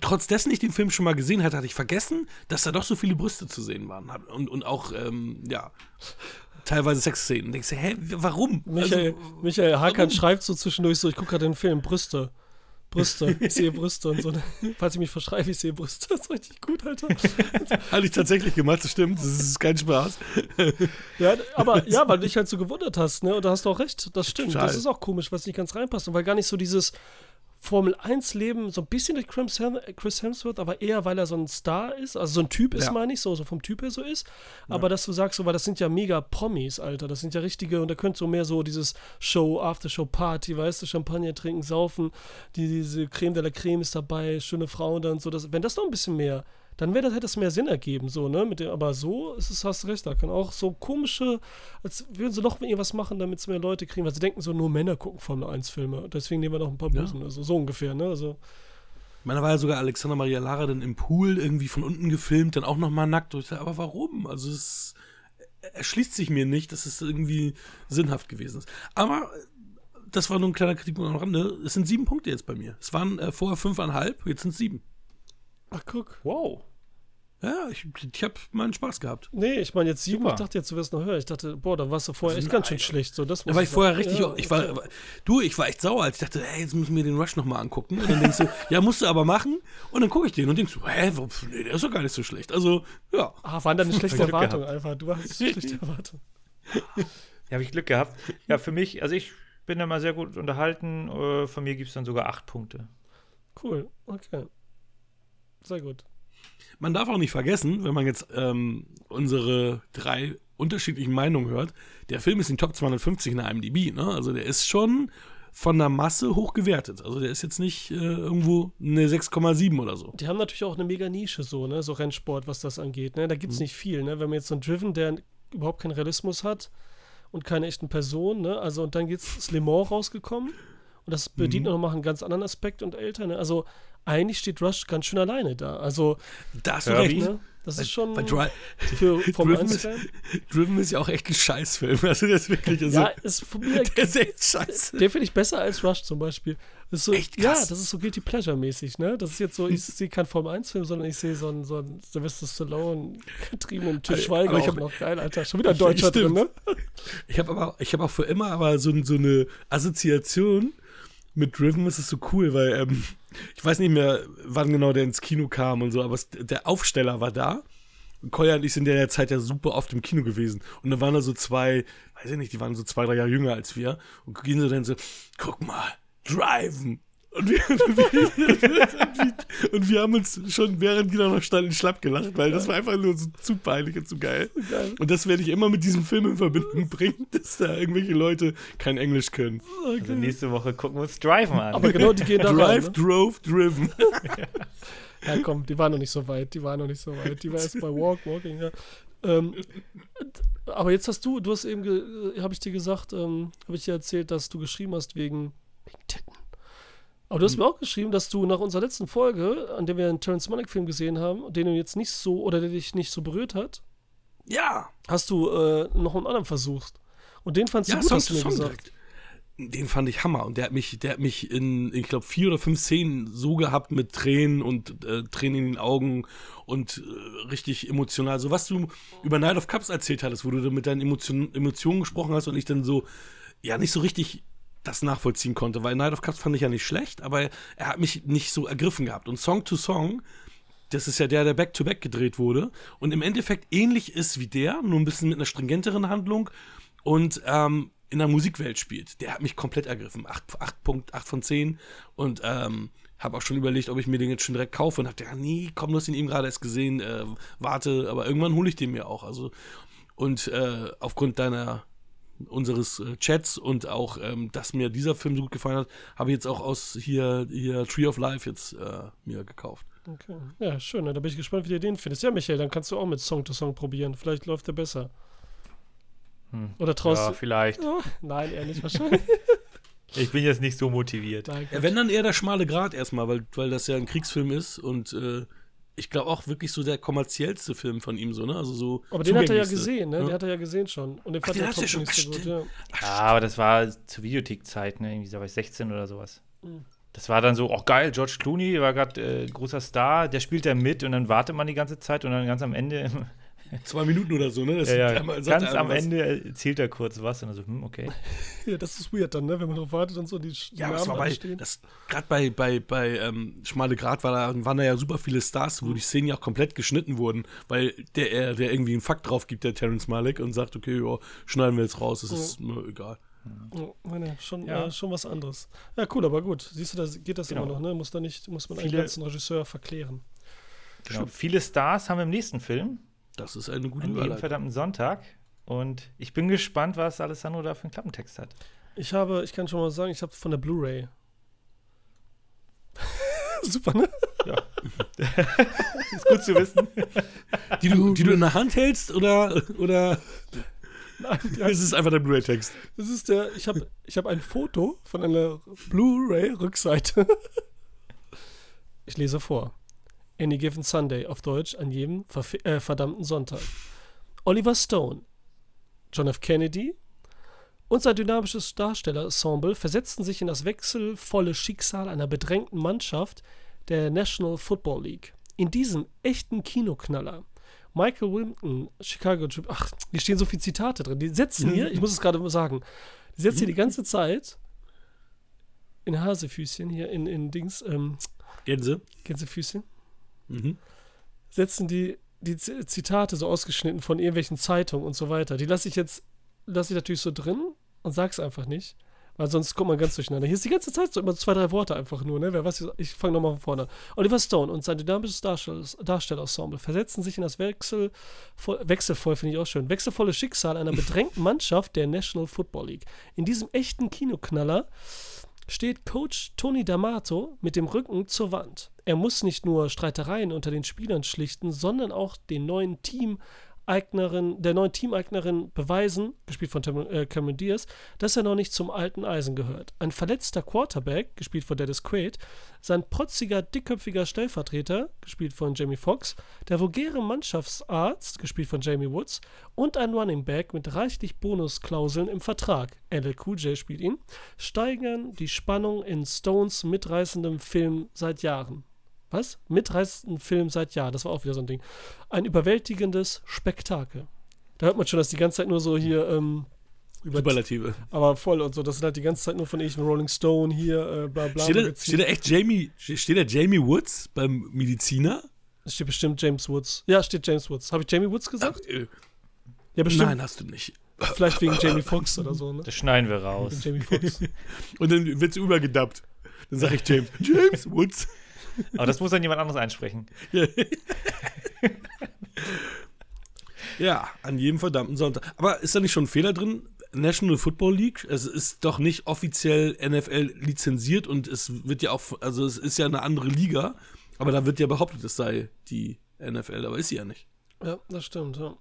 trotz dessen ich den Film schon mal gesehen hatte, hatte ich vergessen, dass da doch so viele Brüste zu sehen waren. Und, und auch, ähm, ja, teilweise Sexszenen. Und denkst du, hä, warum? Michael, Also, Michael Hakan warum? schreibt so zwischendurch so, ich gucke gerade den Film, Brüste. Brüste, *laughs* ich sehe Brüste und so. *laughs* Falls ich mich verschreibe, ich sehe Brüste. Das ist richtig gut, Alter. *laughs* Hatte ich tatsächlich gemacht, das stimmt. Das ist kein Spaß. Ja, aber ja, weil du dich halt so gewundert hast, ne? Und da hast du auch recht, das stimmt. Total. Das ist auch komisch, es nicht ganz reinpasst. Und weil gar nicht so dieses Formel-1-Leben, so ein bisschen durch Chris Hem- Chris Hemsworth, aber eher, weil er so ein Star ist, also so ein Typ ist, Ja. meine ich, so, so vom Typ her so ist. Aber dass du sagst, so, weil das sind ja mega Promis, Alter. Das sind ja richtige, und da könnte so mehr so dieses Show, After-Show-Party, weißt du, Champagner trinken, saufen, die, diese Creme de la Creme ist dabei, schöne Frauen dann so. Das, wenn das noch ein bisschen mehr, dann wäre das, hätte das mehr Sinn ergeben, so, ne? Mit dem, aber so ist es, hast du recht, da kann auch so komische, als würden sie noch irgendwas machen, damit es mehr Leute kriegen, weil sie denken so, nur Männer gucken Formel 1-Filme. Deswegen nehmen wir noch ein paar Busen, also so ungefähr, ne? Also, Ich meine, da war ja sogar Alexander Maria Lara dann im Pool irgendwie von unten gefilmt, dann auch nochmal nackt. Und ich dachte, aber warum? Also es erschließt sich mir nicht, dass es irgendwie sinnhaft gewesen ist. Aber das war nur ein kleiner Kritikpunkt am Rande. Es sind sieben Punkte jetzt bei mir. Es waren äh, vorher fünfeinhalb, jetzt sind es sieben. ach guck. Wow. Ja, ich, ich habe meinen Spaß gehabt. Nee, ich meine jetzt sieben, Super. ich dachte jetzt, du wirst noch höher. Ich dachte, boah, da warst du vorher Also echt ganz schön schlecht. So, das Da war ich vorher sagen. richtig, Ja, ich war, du, ich war echt sauer, als ich dachte, hey, jetzt müssen wir den Rush nochmal angucken. Und dann denkst du, *laughs* ja, musst du aber machen. Und dann gucke ich den und denkst du, hä, wo- nee, der ist doch gar nicht so schlecht. Also, ja. Ah, waren da eine *laughs* schlechte Glück Erwartung einfach. Du hast eine schlechte Erwartung. Ja, habe ich Glück gehabt. Ja, für mich, also ich bin da mal sehr gut unterhalten. Äh, von mir gibt es dann sogar acht Punkte. Cool, okay. Sehr gut. Man darf auch nicht vergessen, wenn man jetzt ähm, unsere drei unterschiedlichen Meinungen hört, der Film ist in Top 250 in der IMDb, ne? Also der ist schon von der Masse hoch gewertet. Also der ist jetzt nicht äh, irgendwo eine 6,7 oder so. Die haben natürlich auch eine mega Nische, so, ne, so Rennsport, was das angeht, ne. Da gibt's nicht viel, ne. Wenn man jetzt so einen Driven, der überhaupt keinen Realismus hat und keine echten Personen. Ne? Also, und dann geht's Le Mans rausgekommen. Und das bedient Mhm. noch mal einen ganz anderen Aspekt und älter. Ne? Also, eigentlich steht Rush ganz schön alleine da. Also, Da hast du recht. ne? das ist schon Bei Dri für *laughs* Formel Driven 1 ist. Driven ist ja auch echt ein Scheißfilm. *laughs* Also das ist wirklich also, Ja, ist von mir *laughs* der ist echt scheiße. Den finde ich besser als Rush zum Beispiel. Das so, Echt ja, krass. das ist so Guilty Pleasure-mäßig, ne? Das ist jetzt so, ich sehe keinen Formel 1-Film, sondern ich sehe so einen, so einen Sylvester Stallone, getriebenen Til Aber- Schweiger auch hab- noch. Geil, Alter. Schon wieder ein Deutscher Stimmt. drin, ne? Ich habe aber, ich habe auch für immer aber so, so eine Assoziation mit Driven. Ist so cool, weil ähm, ich weiß nicht mehr, wann genau der ins Kino kam und so, aber es, der Aufsteller war da. Koya und ich sind in der Zeit ja super oft im Kino gewesen. Und da waren da so zwei, weiß ich nicht, die waren so zwei, drei Jahre jünger als wir. Und gehen so dann so, guck mal, Driven. *laughs* Und wir, und, wir, und wir haben uns schon, während die da noch standen, schlapp gelacht, weil das war einfach nur so zu peinlich und zu geil. Und das werde ich immer mit diesem Film in Verbindung bringen, *laughs* dass da irgendwelche Leute kein Englisch können. Also nächste Woche gucken wir uns Driven an. Aber genau, die gehen da rein, Drive, ne? drove, driven. *laughs* Ja, komm, die waren noch nicht so weit, die waren noch nicht so weit. Die war erst bei Walk, Walking, ja. Ähm, aber jetzt hast du, du hast eben, habe ich dir gesagt, ähm, habe ich dir erzählt, dass du geschrieben hast wegen, wegen Titten. Aber du hast mir auch geschrieben, dass du nach unserer letzten Folge, an der wir einen Terrence Malick-Film gesehen haben, den du jetzt nicht so, oder der dich nicht so berührt hat, Ja, hast du äh, noch einen anderen versucht. Und den fandst du ja, gut, hast du mir gesagt. Den fand ich Hammer und der hat mich, der hat mich in, ich glaube, vier oder fünf Szenen so gehabt mit Tränen und äh, Tränen in den Augen und äh, richtig emotional. So was du über Night of Cups erzählt hattest, wo du mit deinen Emotion, Emotionen gesprochen hast und ich dann so, ja, nicht so richtig das nachvollziehen konnte, weil Night of Cups fand ich ja nicht schlecht, aber er hat mich nicht so ergriffen gehabt. Und Song to Song, das ist ja der, der Back-to-Back gedreht wurde und im Endeffekt ähnlich ist wie der, nur ein bisschen mit einer stringenteren Handlung und ähm, in der Musikwelt spielt. Der hat mich komplett ergriffen. 8.8 von 10 und ähm, habe auch schon überlegt, ob ich mir den jetzt schon direkt kaufe und dachte, ja, nee, komm, du hast ihn eben gerade erst gesehen, äh, warte, aber irgendwann hole ich den mir auch. Also und äh, aufgrund deiner unseres äh, Chats und auch, ähm, dass mir dieser Film so gut gefallen hat, habe ich jetzt auch aus hier, hier Tree of Life jetzt äh, mir gekauft. Okay. Ja, schön. Da bin ich gespannt, wie du den findest. Ja, Michael, dann kannst du auch mit Song to Song probieren. Vielleicht läuft der besser. Hm. Oder traust Ja, vielleicht. Ja, nein, eher nicht wahrscheinlich. *laughs* Ich bin jetzt nicht so motiviert. Nein, Ja, wenn dann eher der schmale Grat erstmal, weil, weil das ja ein Kriegsfilm ist und äh, ich glaube auch wirklich so der kommerziellste Film von ihm so, ne? Also so Aber den hat er ja gesehen, ne? Ja. Den hat er ja gesehen schon. Und den Ach, fand den er ja trotzdem schon- nicht so gut. ach, Ja. Ja, aber das war zur Videothek-Zeit, ne? Irgendwie, da war ich 16 oder sowas. Mhm. Das war dann so, oh geil, George Clooney war gerade äh, großer Star, der spielt da mit und dann wartet man die ganze Zeit und dann ganz am Ende, *laughs* Zwei Minuten oder so, ne? Das ja, ja, einmal- ganz am was. Ende erzählt er kurz was und dann so, hm, okay. ja, das ist weird dann, ne? Wenn man drauf wartet und so die, die Ja, aber das Namen war bei, gerade bei, bei, bei ähm, Schmale Grat war da, waren da ja super viele Stars, wo die Szenen ja auch komplett geschnitten wurden, weil der, er- der irgendwie einen Fakt drauf gibt, der Terrence Malick, und sagt, okay, ja, schneiden wir jetzt raus, das ist mir egal. Oh, meine, schon, Ja. äh, schon was anderes. Ja, cool, aber gut. Siehst du, da geht das Genau. immer noch, ne? Muss da nicht, muss man einen Viele- ganzen Regisseur verklären. Genau. Viele Stars haben wir im nächsten Film, Das ist eine gute an jedem verdammten Sonntag. Und ich bin gespannt, was Alessandro da für einen Klappentext hat. Ich habe, ich kann schon mal sagen, ich habe von der Blu-ray. *laughs* Super, ne? *laughs* Ist gut zu wissen. Die du, die du in der Hand hältst oder, oder Nein, die *laughs* ist es einfach der Blu-ray-Text? Das ist der, ich habe ich hab ein Foto von einer Blu-ray-Rückseite. Ich lese vor. Any Given Sunday auf Deutsch an jedem äh, verdammten Sonntag. Oliver Stone, John F. Kennedy und sein dynamisches Darstellerensemble versetzten sich in das wechselvolle Schicksal einer bedrängten Mannschaft der National Football League. In diesem echten Kinoknaller Michael Wimpton, Chicago Trip. Ach, hier stehen so viele Zitate drin. Die setzen hier, ich muss es gerade mal sagen, die setzen hier die ganze Zeit in Hasefüßchen, hier in, in Dings, ähm, Gänse. Gänsefüßchen, Mhm. setzen die, die Zitate so ausgeschnitten von irgendwelchen Zeitungen und so weiter. Die lasse ich jetzt, lasse ich natürlich so drin und sag's einfach nicht. Weil sonst kommt man ganz durcheinander. Hier ist die ganze Zeit so immer zwei, drei Worte einfach nur, ne? Wer weiß, ich fange nochmal von vorne an. Oliver Stone und sein dynamisches Darstell- Darstellerensemble versetzen sich in das Wechsel, wechselvoll, finde ich auch schön, wechselvolle Schicksal einer bedrängten Mannschaft der National Football League. In diesem echten Kinoknaller steht Coach Tony D'Amato mit dem Rücken zur Wand. Er muss nicht nur Streitereien unter den Spielern schlichten, sondern auch den neuen Team Eignerin, der neuen Teameignerin beweisen, gespielt von äh, Cameron Diaz, dass er noch nicht zum alten Eisen gehört. Ein verletzter Quarterback, gespielt von Dennis Quaid, sein protziger, dickköpfiger Stellvertreter, gespielt von Jamie Foxx, der vulgäre Mannschaftsarzt, gespielt von Jamie Woods, und ein Running Back mit reichlich Bonusklauseln im Vertrag, LL Cool J spielt ihn, steigern die Spannung in Stones mitreißendem Film seit Jahren. Was? Mitreißenden Film seit Jahren. Das war auch wieder so ein Ding. Ein überwältigendes Spektakel. Da hört man schon, dass die ganze Zeit nur so hier, ähm, über Superlative. aber voll und so. Das sind halt die ganze Zeit nur von irgendwelchen Rolling Stone hier, äh, bla bla. Steht da, steht da echt Jamie, steht da Jamie Woods beim Mediziner? Es steht bestimmt James Woods. Ja, steht James Woods. Habe ich Jamie Woods gesagt? Äh, Ja, bestimmt. Nein, hast du nicht. Vielleicht wegen Jamie Foxx oder so, ne? Das schneiden wir raus. Jamie Foxx. *laughs* Und dann wird's übergedubbt. Dann sag ich James. *laughs* James Woods. Aber das muss dann jemand anderes einsprechen. *laughs* Ja. an jedem verdammten Sonntag. Aber ist da nicht schon ein Fehler drin? National Football League, es ist doch nicht offiziell NFL lizenziert und es wird ja auch, also es ist ja eine andere Liga, aber da wird ja behauptet, es sei die NFL, aber ist sie ja nicht. Ja, das stimmt, ja.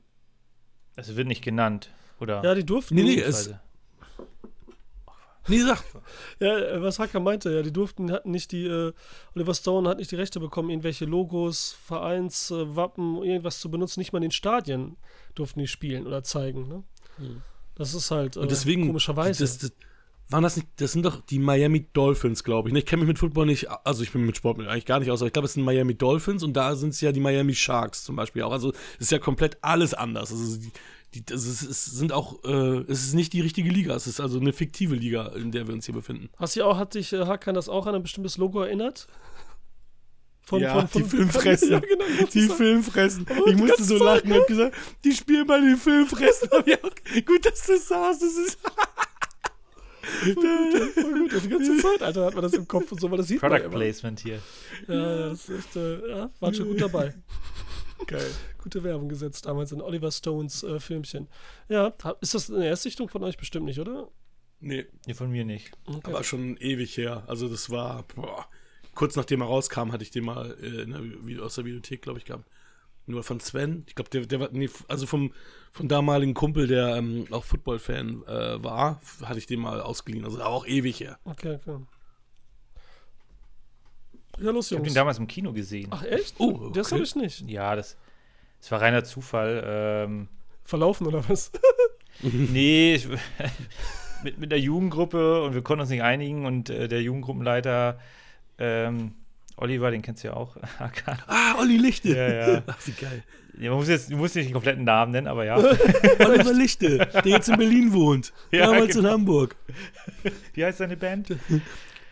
Es wird nicht genannt. Oder? Ja, die durften. Nee, nee, es, *laughs* nee, sag. Ja, äh, was Hacker meinte, ja, die durften, hatten nicht die, äh, Oliver Stone hat nicht die Rechte bekommen, irgendwelche Logos, Vereins, äh, Wappen, irgendwas zu benutzen, nicht mal in den Stadien durften die spielen oder zeigen, ne? Das ist halt äh, Und deswegen, komischerweise. Das, das, waren das nicht, das sind doch die Miami Dolphins, glaube ich. ne? Ich kenne mich mit Football nicht, also ich bin mit Sport eigentlich gar nicht aus, aber ich glaube, es sind Miami Dolphins und da sind es ja die Miami Sharks zum Beispiel auch. Also es ist ja komplett alles anders. Also die, die, das ist, es sind auch, äh, es ist nicht die richtige Liga, es ist also eine fiktive Liga, in der wir uns hier befinden. Hast du auch, hat dich äh, Hakan das auch an ein bestimmtes Logo erinnert? Von, Ja, die Filmfressen. *laughs* ja, genau, Die ist- Filmfressen. Oh, ich musste so lachen und hab gesagt, die spielen bei den Filmfressen. *laughs* Gut, dass du das sagst, das ist. Voll gut, die ganze *laughs* Zeit, Alter, hat man das im Kopf und so, weil das sieht man Product immer. Placement hier. Ja, das ist äh, ja, waren schon gut dabei. Geil. Gute Werbung gesetzt damals in Oliver Stones äh, Filmchen. Ja, ist das eine Erstsichtung von euch bestimmt nicht, oder? Nee, Nee, von mir nicht. Okay. aber schon ewig her. Also das war, boah, kurz nachdem er rauskam, hatte ich den mal äh, in der, aus der Videothek, glaube ich, gehabt. Nur von Sven. Ich glaube, der, der war, nee, also vom, vom damaligen Kumpel, der ähm, auch Football-Fan äh, war, hatte ich den mal ausgeliehen. Also auch ewig her. Okay, okay. Ja, los, Ich habe ihn damals im Kino gesehen. Ach, echt? Oh, Das okay. habe ich nicht. Ja, das, das war reiner Zufall. Ähm, Verlaufen oder was? *laughs* nee, ich, *laughs* mit, mit der Jugendgruppe und wir konnten uns nicht einigen und äh, der Jugendgruppenleiter ähm, Oliver, den kennst du ja auch. *laughs* Ah, Olli Lichte. Ja, ja. Ach, wie geil. Ja, man muss jetzt, du musst nicht den kompletten Namen nennen, aber ja. Oliver Lichte, der jetzt in Berlin wohnt. Ja, damals in genau. Hamburg. Wie heißt seine Band?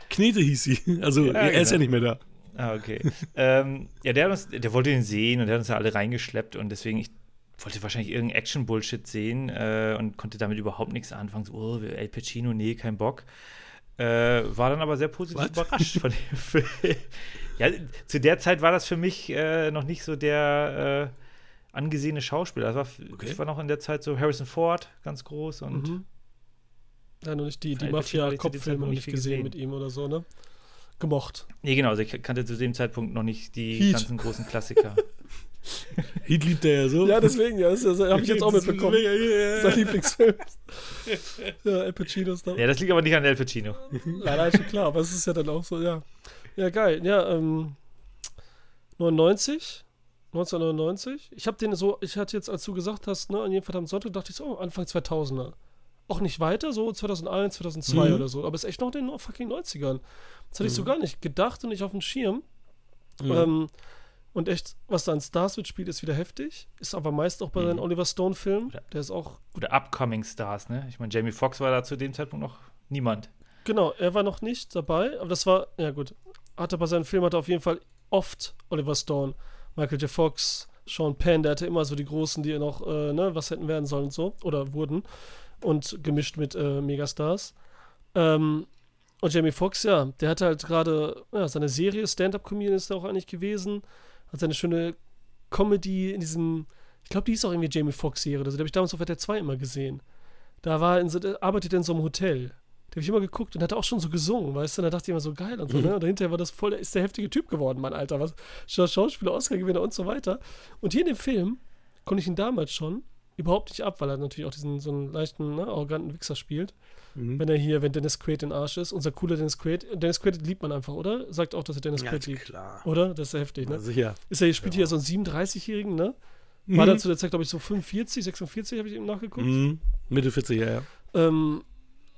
Knete hieß sie. *laughs* Also Ja, er ist ja genau. nicht mehr da. Ah, okay. ähm, ja, der, uns, der wollte ihn sehen und der hat uns ja alle reingeschleppt und deswegen, ich wollte wahrscheinlich irgendeinen Action-Bullshit sehen äh, und konnte damit überhaupt nichts anfangen. So, oh, El Pacino, nee, kein Bock. Äh, war dann aber sehr positiv What? überrascht von dem *laughs* Film. Ja, zu der Zeit war das für mich äh, noch nicht so der äh, angesehene Schauspieler. Das war, Okay. Ich war noch in der Zeit so Harrison Ford, ganz groß und Mhm. Ja, noch nicht die, die Al Mafia-Kopffilme noch nicht gesehen gesehen. mit ihm oder so, ne? Gemocht. Nee, genau, also ich kannte zu dem Zeitpunkt noch nicht die Heat. ganzen großen Klassiker. *laughs* Heat liebt er ja so. Ja, deswegen, ja, das, das habe ich jetzt auch mitbekommen. Ja, Sein Lieblingsfilm. ja, Al Pacino ist da. ja, das liegt aber nicht an El Pacino. *laughs* Leider schon klar, aber es ist ja dann auch so, ja. Ja, geil. Ja, ähm, 99, 1999. Ich habe den so, ich hatte jetzt, als du gesagt hast, ne, an jedem verdammten Sonntag, dachte ich so, oh, Anfang 2000er. Auch nicht weiter, so 2001, 2002 Mhm. oder so, aber es ist echt noch in den fucking 90ern. Das hatte ich so Mhm. gar nicht gedacht und nicht auf dem Schirm. Mhm. Ähm, und echt, was da an Stars mitspielt, ist wieder heftig. Ist aber meist auch bei Mhm. seinen Oliver Stone-Filmen. Der ist auch Oder Upcoming Stars, ne? Ich meine, Jamie Foxx war da zu dem Zeitpunkt noch niemand. Genau, er war noch nicht dabei, aber das war, ja gut, hatte bei seinen Filmen hatte auf jeden Fall oft Oliver Stone, Michael J. Fox, Sean Penn, der hatte immer so die Großen, die noch, äh, ne, was hätten werden sollen und so, oder wurden, und gemischt mit äh, Megastars. Ähm, und Jamie Foxx, ja, der hatte halt gerade ja, seine Serie, Stand-Up-Comedian ist er auch eigentlich gewesen, hat seine schöne Comedy in diesem, ich glaube, die ist auch irgendwie Jamie Foxx-Serie, also die habe ich damals auf RTL 2 immer gesehen. Da war in so, der arbeitet in so einem Hotel. Da habe ich immer geguckt und hat auch schon so gesungen, weißt du? Und da dachte ich immer so geil und so, ne? Und dahinter war das voll, ist der heftige Typ geworden, mein Alter. Was? Scha- Schauspieler, Oscar-Gewinner und so weiter. Und hier in dem Film konnte ich ihn damals schon überhaupt nicht ab, weil er natürlich auch diesen so einen leichten, ne, arroganten Wichser spielt. Mhm. Wenn er hier, wenn Dennis Quaid in Arsch ist, unser cooler Dennis Quaid. Dennis Quaid liebt man einfach, oder? Sagt auch, dass er Dennis Ja, Quaid liebt. klar. Oder? Das ist ja heftig, ne? Also hier. Ist er, spielt hier so einen 37-Jährigen, ne? War Mhm. dann zu der Zeit, glaube ich, so 45, 46, habe ich eben nachgeguckt. Mhm. Mitte 40, ja, ja. Ähm,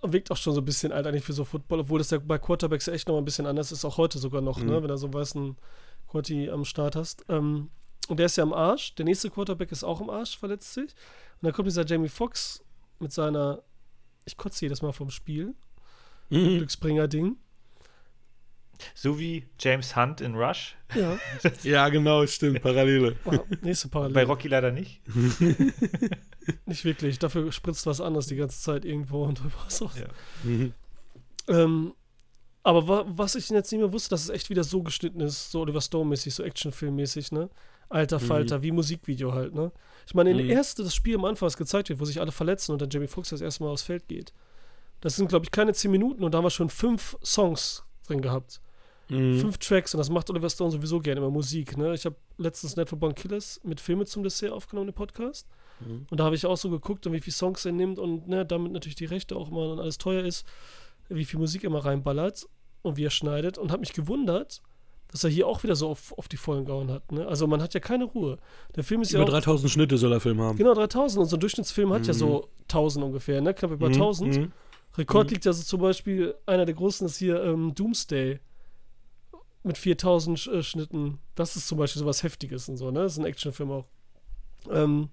wirkt auch schon so ein bisschen alt eigentlich für so Football, obwohl das ja bei Quarterbacks ja echt noch mal ein bisschen anders ist, auch heute sogar noch, ne? Mhm. Wenn du so einen weißen Quarty am Start hast. Ähm, und der ist ja am Arsch. Der nächste Quarterback ist auch am Arsch, verletzt sich. Und dann kommt dieser Jamie Foxx mit seiner, ich kotze jedes Mal vom Spiel, Mhm. Glücksbringer-Ding. So wie James Hunt in Rush. Ja, *laughs* Ja, genau, stimmt. Parallele. wow, nächste Parallele. Bei Rocky leider nicht. *laughs* Nicht wirklich. Dafür spritzt was anderes die ganze Zeit irgendwo und *laughs* was auch. Ja. Mhm. Ähm, aber wa was ich jetzt nicht mehr wusste, dass es echt wieder so geschnitten ist, so Oliver Stone-mäßig, so Actionfilm-mäßig, ne? Alter Falter, wie Musikvideo halt, ne? Ich meine, in Mhm. der erste, das Spiel am Anfang, was gezeigt wird, wo sich alle verletzen und dann Jamie Foxx das erste Mal aufs Feld geht. Das sind, glaube ich, keine zehn Minuten und da haben wir schon fünf Songs drin gehabt. Mhm. Fünf Tracks und das macht Oliver Stone sowieso gerne immer Musik, ne? Ich habe letztens Network Born Killers mit Filme zum Dessert aufgenommen, den Podcast. Mhm. Und da habe ich auch so geguckt, und wie viele Songs er nimmt und ne, damit natürlich die Rechte auch immer und alles teuer ist, wie viel Musik er immer reinballert und wie er schneidet und habe mich gewundert, dass er hier auch wieder so auf, auf die Vollen gehauen hat. Ne? Also man hat ja keine Ruhe. Der Film ist ja Über auch, 3000 Schnitte soll der Film haben. genau 3000 und so ein Durchschnittsfilm hat ja so 1000 ungefähr, ne? knapp über Mhm, 1000. mhm. Rekord Mhm. liegt ja so zum Beispiel, einer der großen ist hier ähm, Doomsday mit 4000 Sch äh, Schnitten. Das ist zum Beispiel sowas Heftiges und so, ne? Das ist ein Actionfilm auch. Ähm,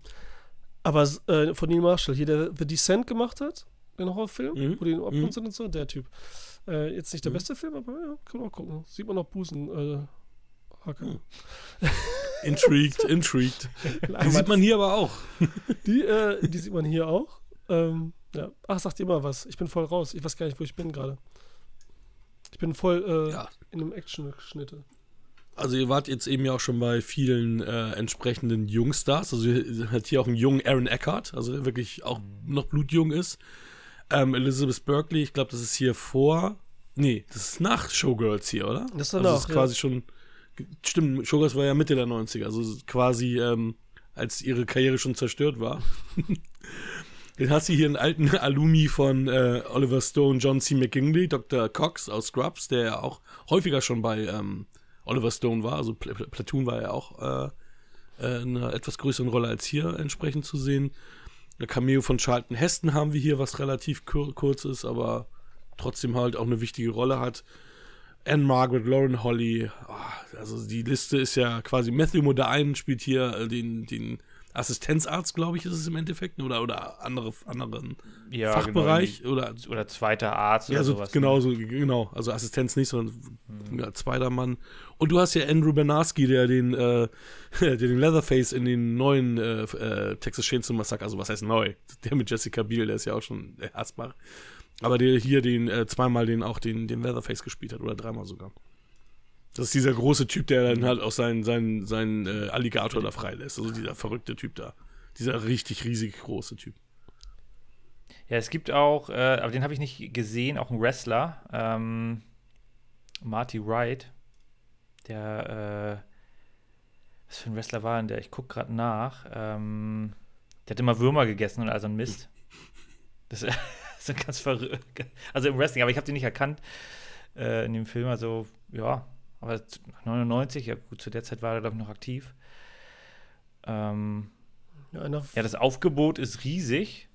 aber äh, von Neil Marshall, hier der The Descent gemacht hat, den Horrorfilm, Mhm. wo die Abgrund Mhm. sind und so, der Typ. Äh, jetzt nicht der Mhm. beste Film, aber ja, kann man auch gucken. Sieht man noch Busen. Äh, Hacker. Mhm. *laughs* Intrigued, intrigued. Die sieht man hier aber auch. Die, äh, die sieht man hier auch. Ähm, ja. Ach, sagt ihr mal was. Ich bin voll raus. Ich weiß gar nicht, wo ich bin gerade. Ich bin voll äh, Ja. in einem Action-Schnitte. Also ihr wart jetzt eben ja auch schon bei vielen äh, entsprechenden Jungstars. Also ihr hat hier auch einen jungen Aaron Eckhart, also der wirklich auch noch blutjung ist. Ähm, Elizabeth Berkley, ich glaube, das ist hier vor. Nee, das ist nach Showgirls hier, oder? Das ist also das ist quasi schon. Stimmt, Showgirls war ja Mitte der 90er, also quasi ähm, als ihre Karriere schon zerstört war. *laughs* Den hast du hier einen alten *laughs* Alumi von äh, Oliver Stone, John C. McGinley, Dr. Cox aus Scrubs, der ja auch häufiger schon bei ähm, Oliver Stone war. Also Pl Pl Platoon war ja auch äh, äh, in einer etwas größeren Rolle als hier entsprechend zu sehen. Ein Cameo von Charlton Heston haben wir hier, was relativ kur kurz ist, aber trotzdem halt auch eine wichtige Rolle hat. Anne Margaret, Lauren Holly, ah, also die Liste ist ja quasi Matthew Modine spielt hier äh, den, den Assistenzarzt, glaube ich, ist es im Endeffekt, oder, oder andere, anderen Ja, Fachbereich Genau, oder oder zweiter Arzt ja, oder so sowas. genau, so, genau, also Assistenz nicht, sondern ja, zweiter Mann. Und du hast ja Andrew Bernarski, der den, äh, *laughs* der den Leatherface in den neuen äh, äh, Texas Chainsaw Massacre, also was heißt neu? Der mit Jessica Biel, der ist ja auch schon Asbach. Aber der hier den äh, zweimal den auch den, den Leatherface gespielt hat oder dreimal sogar. Das ist dieser große Typ, der dann halt auch seinen, seinen, seinen äh, Alligator da freilässt. Also dieser verrückte Typ da. Dieser richtig riesig große Typ. Ja, es gibt auch, äh, aber den habe ich nicht gesehen, auch einen Wrestler, ähm, Marty Wright, der, äh, was für ein Wrestler war denn der? Ich gucke gerade nach. Ähm, der hat immer Würmer gegessen und also ein Mist. *laughs* Das ist *laughs* ganz verrückt. Also im Wrestling, aber ich habe den nicht erkannt äh, in dem Film. Also, ja, aber 99, ja gut, zu der Zeit war er, glaube ich, noch aktiv. Ähm, Ja, ja, das Aufgebot ist riesig.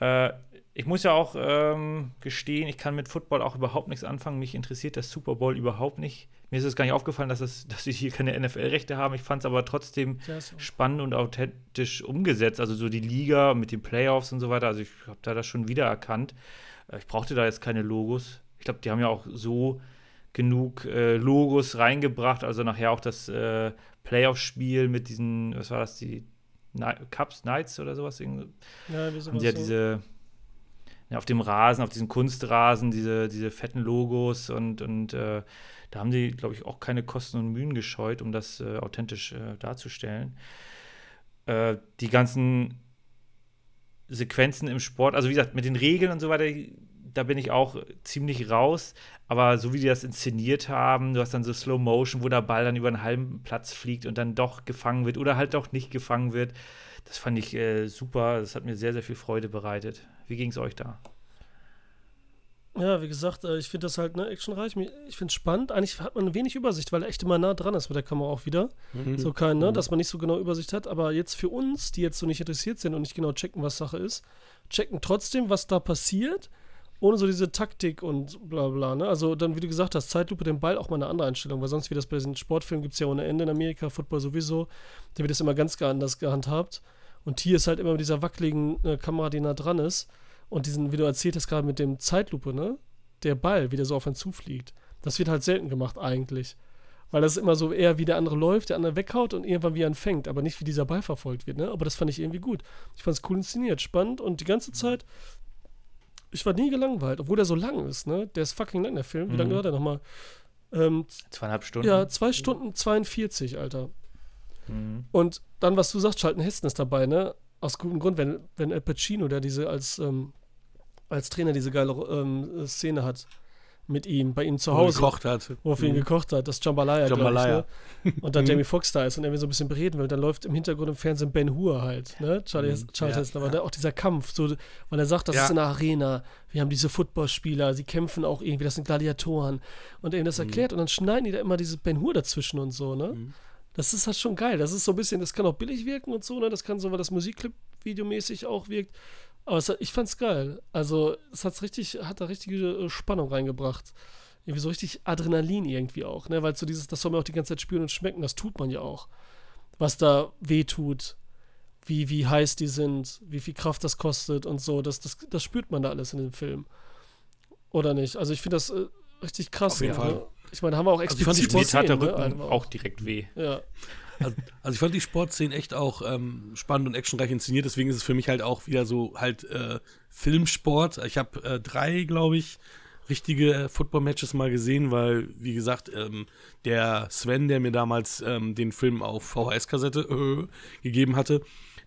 Äh, ich muss ja auch ähm, gestehen, ich kann mit Football auch überhaupt nichts anfangen. Mich interessiert das Super Bowl überhaupt nicht. Mir ist es gar nicht aufgefallen, dass, es, *laughs* dass sie hier keine NFL-Rechte haben. Ich fand es aber trotzdem auch- spannend und authentisch umgesetzt. Also so die Liga mit den Playoffs und so weiter. Also ich habe da das schon wieder erkannt. Äh, Ich brauchte da jetzt keine Logos. Ich glaube, die haben ja auch so genug äh, Logos reingebracht. Also nachher auch das äh, Playoff-Spiel mit diesen, was war das, die Ni Cups, Knights oder sowas. Ja, wie haben sowas sie ja so. diese, ja, auf dem Rasen, auf diesem Kunstrasen, diese, diese fetten Logos und, und äh, da haben die, glaube ich, auch keine Kosten und Mühen gescheut, um das äh, authentisch äh, darzustellen. Äh, die ganzen Sequenzen im Sport, also wie gesagt, mit den Regeln und so weiter, die da bin ich auch ziemlich raus. Aber so wie die das inszeniert haben, du hast dann so Slow Motion, wo der Ball dann über einen halben Platz fliegt und dann doch gefangen wird oder halt doch nicht gefangen wird. Das fand ich äh, super. Das hat mir sehr, sehr viel Freude bereitet. Wie ging es euch da? Ja, wie gesagt, äh, ich finde das halt ne, actionreich. Ich finde es spannend. Eigentlich hat man wenig Übersicht, weil er echt immer nah dran ist mit der Kamera auch wieder. Mhm. So kein, ne, mhm. dass man nicht so genau Übersicht hat. Aber jetzt für uns, die jetzt so nicht interessiert sind und nicht genau checken, was Sache ist, checken trotzdem, was da passiert, ohne so diese Taktik und bla bla. Ne? Also dann, wie du gesagt hast, Zeitlupe, den Ball auch mal eine andere Einstellung, weil sonst wie das bei diesen Sportfilmen gibt es ja ohne Ende in Amerika, Football sowieso, da wird das immer ganz anders gehandhabt. Und hier ist halt immer mit dieser wackeligen äh, Kamera, die nah dran ist. Und diesen, wie du erzählt hast, gerade mit dem Zeitlupe, ne? Der Ball, wie der so auf einen zufliegt. Das wird halt selten gemacht eigentlich. Weil das immer so eher wie der andere läuft, der andere weghaut und irgendwann wie er ihn fängt, aber nicht wie dieser Ball verfolgt wird, ne? Aber das fand ich irgendwie gut. Ich fand es cool inszeniert, spannend und die ganze Zeit, ich war nie gelangweilt, obwohl der so lang ist, ne? Der ist fucking lang, der Film. Wie mhm. lange dauert der nochmal? Ähm, Zweieinhalb Stunden? Ja, zwei Stunden 42, Alter. Mhm. Und dann, was du sagst, Schalten Hesten ist dabei, ne? Aus gutem Grund, wenn, wenn Al Pacino, der diese als, ähm, als Trainer diese geile ähm, Szene hat, mit ihm, bei ihm zu Hause. Wo gekocht hat. Wo er für ihn mhm. gekocht hat, das Jambalaya, Jambalaya. Ich, ne? Und dann mhm. Jamie Foxx da ist und er will so ein bisschen bereden will. Dann läuft im Hintergrund im Fernsehen Ben Hur halt, ne? Charlie, mhm. Charlie ja, Heston, aber ja. auch dieser Kampf, so, weil er sagt, das ja. ist eine Arena, wir haben diese Footballspieler, sie kämpfen auch irgendwie, das sind Gladiatoren. Und er ihm das mhm. erklärt und dann schneiden die da immer diese Ben Hur dazwischen und so, ne? Mhm. Das ist halt schon geil. Das ist so ein bisschen, das kann auch billig wirken und so, ne? Das kann so, weil das Musikclip videomäßig auch wirkt. Aber es, ich fand's geil. Also, es hat's richtig, hat da richtige äh, Spannung reingebracht irgendwie so richtig Adrenalin irgendwie auch, ne? Weil so dieses, das soll man auch die ganze Zeit spüren und schmecken, das tut man ja auch. Was da weh tut, wie, wie heiß die sind, wie viel Kraft das kostet und so, das, das, das spürt man da alles in dem Film. Oder nicht? Also ich finde das äh, richtig krass. Auf jeden ja, Fall. Ne? Ich meine, haben wir auch explizit also ich fand die tat der Rücken ne? auch direkt weh. Ja. Also, also, ich fand die Sportszenen echt auch ähm, spannend und actionreich inszeniert, deswegen ist es für mich halt auch wieder so halt äh, Filmsport. Ich habe äh, drei, glaube ich, richtige Football-Matches mal gesehen, weil, wie gesagt, ähm, der Sven, der mir damals ähm, den Film auf VHS-Kassette äh, gegeben hatte,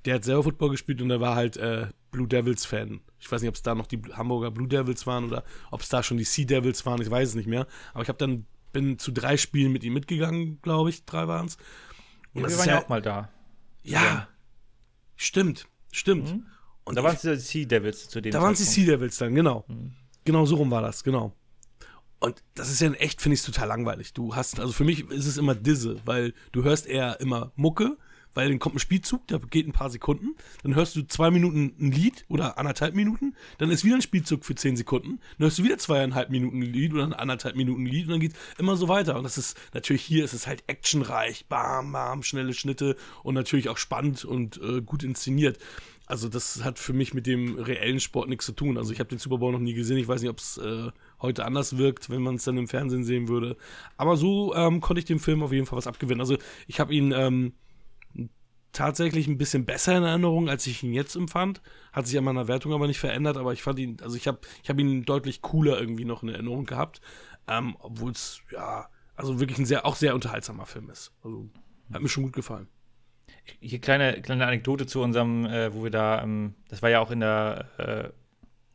der hat selber Football gespielt und der war halt äh, Blue Devils-Fan. Ich weiß nicht, ob es da noch die Hamburger Blue Devils waren oder ob es da schon die Sea Devils waren, ich weiß es nicht mehr. Aber ich habe dann, bin zu drei Spielen mit ihm mitgegangen, glaube ich, drei waren es. Und ja, wir waren ja auch mal da. Ja, ja. stimmt, stimmt. Mhm. Und da waren es die Sea Devils zu dem Da waren es die Sea Devils dann, genau. Mhm. Genau so rum war das, genau. Und das ist ja in echt, finde ich es total langweilig. Du hast, also für mich ist es immer Disse, weil du hörst eher immer Mucke, weil dann kommt ein Spielzug, der geht ein paar Sekunden, dann hörst du zwei Minuten ein Lied oder anderthalb Minuten, dann ist wieder ein Spielzug für zehn Sekunden, dann hörst du wieder zweieinhalb Minuten ein Lied oder anderthalb Minuten ein Lied und dann geht immer so weiter. Und das ist, natürlich hier ist es halt actionreich, bam, bam, schnelle Schnitte und natürlich auch spannend und äh, gut inszeniert also das hat für mich mit dem reellen Sport nichts zu tun. Also ich habe den Super Bowl noch nie gesehen. Ich weiß nicht, ob es äh, heute anders wirkt, wenn man es dann im Fernsehen sehen würde. Aber so ähm, konnte ich dem Film auf jeden Fall was abgewinnen. Also ich habe ihn ähm, tatsächlich ein bisschen besser in Erinnerung, als ich ihn jetzt empfand. Hat sich an meiner Wertung aber nicht verändert. Aber ich fand ihn, also ich habe ich hab ihn deutlich cooler irgendwie noch in Erinnerung gehabt. Ähm, Obwohl es, ja, also wirklich ein sehr, auch sehr unterhaltsamer Film ist. Also hat mir schon gut gefallen hier kleine, kleine Anekdote zu unserem, äh, wo wir da, ähm, das war ja auch in der, äh,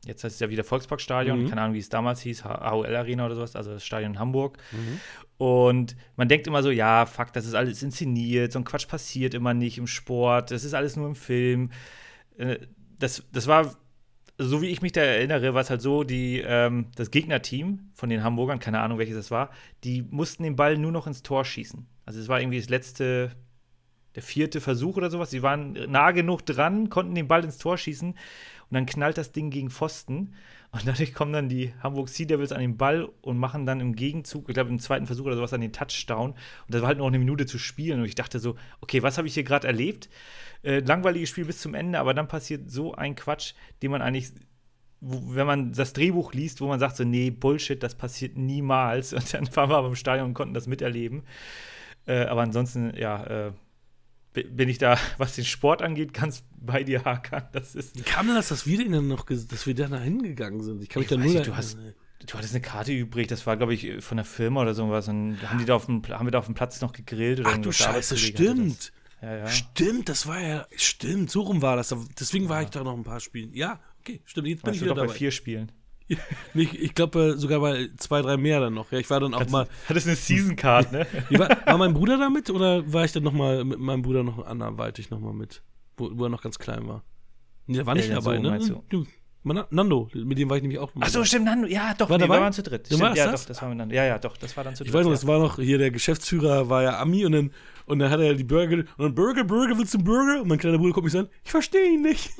jetzt heißt es ja wieder Volksparkstadion, mhm. keine Ahnung, wie es damals hieß, AOL Arena oder sowas, also das Stadion in Hamburg. Mhm. Und man denkt immer so, ja, fuck, das ist alles inszeniert, so ein Quatsch passiert immer nicht im Sport, das ist alles nur im Film. Äh, das, das war, so wie ich mich da erinnere, war es halt so, die, ähm, das Gegnerteam von den Hamburgern, keine Ahnung, welches das war, die mussten den Ball nur noch ins Tor schießen. Also es war irgendwie das letzte der vierte Versuch oder sowas. Sie waren nah genug dran, konnten den Ball ins Tor schießen und dann knallt das Ding gegen Pfosten. Und dadurch kommen dann die Hamburg Sea Devils an den Ball und machen dann im Gegenzug, ich glaube im zweiten Versuch oder sowas, dann den Touchdown. Und das war halt noch eine Minute zu spielen. Und ich dachte so, okay, was habe ich hier gerade erlebt? Äh, langweiliges Spiel bis zum Ende, aber dann passiert so ein Quatsch, den man eigentlich wenn man das Drehbuch liest, wo man sagt so, nee, Bullshit, das passiert niemals. *laughs* Und dann waren wir aber im Stadion und konnten das miterleben. Äh, aber ansonsten, ja, äh, bin ich da, *laughs* was den Sport angeht, ganz bei dir, Hakan. Das ist Wie kam denn das, dass wir denn noch, dass wir da hingegangen sind? Ich kann mich da nur nicht, du hast, du hattest eine Karte übrig, das war, glaube ich, von der Firma oder sowas. Und haben, die da auf dem, haben wir da auf dem Platz noch gegrillt oder Ach du Scheiße, stimmt. Ja, ja. Stimmt, das war ja, stimmt, so rum war das. Deswegen war ja. ich da noch ein paar Spielen. Ja, okay, stimmt, jetzt bin Warst ich wieder du doch dabei. bei vier Spielen. *laughs* Ich, ich glaube äh, sogar bei zwei, drei mehr dann noch. Ja, ich war dann auch Hat's- mal. Hattest eine Season Card, ne? *laughs* War, war mein Bruder da mit oder war ich dann noch mal mit meinem Bruder noch anderweitig noch mal mit? Wo, wo er noch ganz klein war. Nee, der war nicht Äh, dabei, so ne? du? Nando, mit dem war ich nämlich auch. Ach so, stimmt, Nando. Ja, doch, War nee, dabei? wir waren zu dritt. Du Stimmt, ja, das? doch, das war mit Nando. Ja, ja, doch, das war dann zu dritt. Ich weiß noch, ja. es war noch hier der Geschäftsführer war ja Ami und dann und dann hat er die Burger und dann Burger, Burger, willst du einen Burger? Und mein kleiner Bruder guckt mich so an, ich verstehe ihn nicht.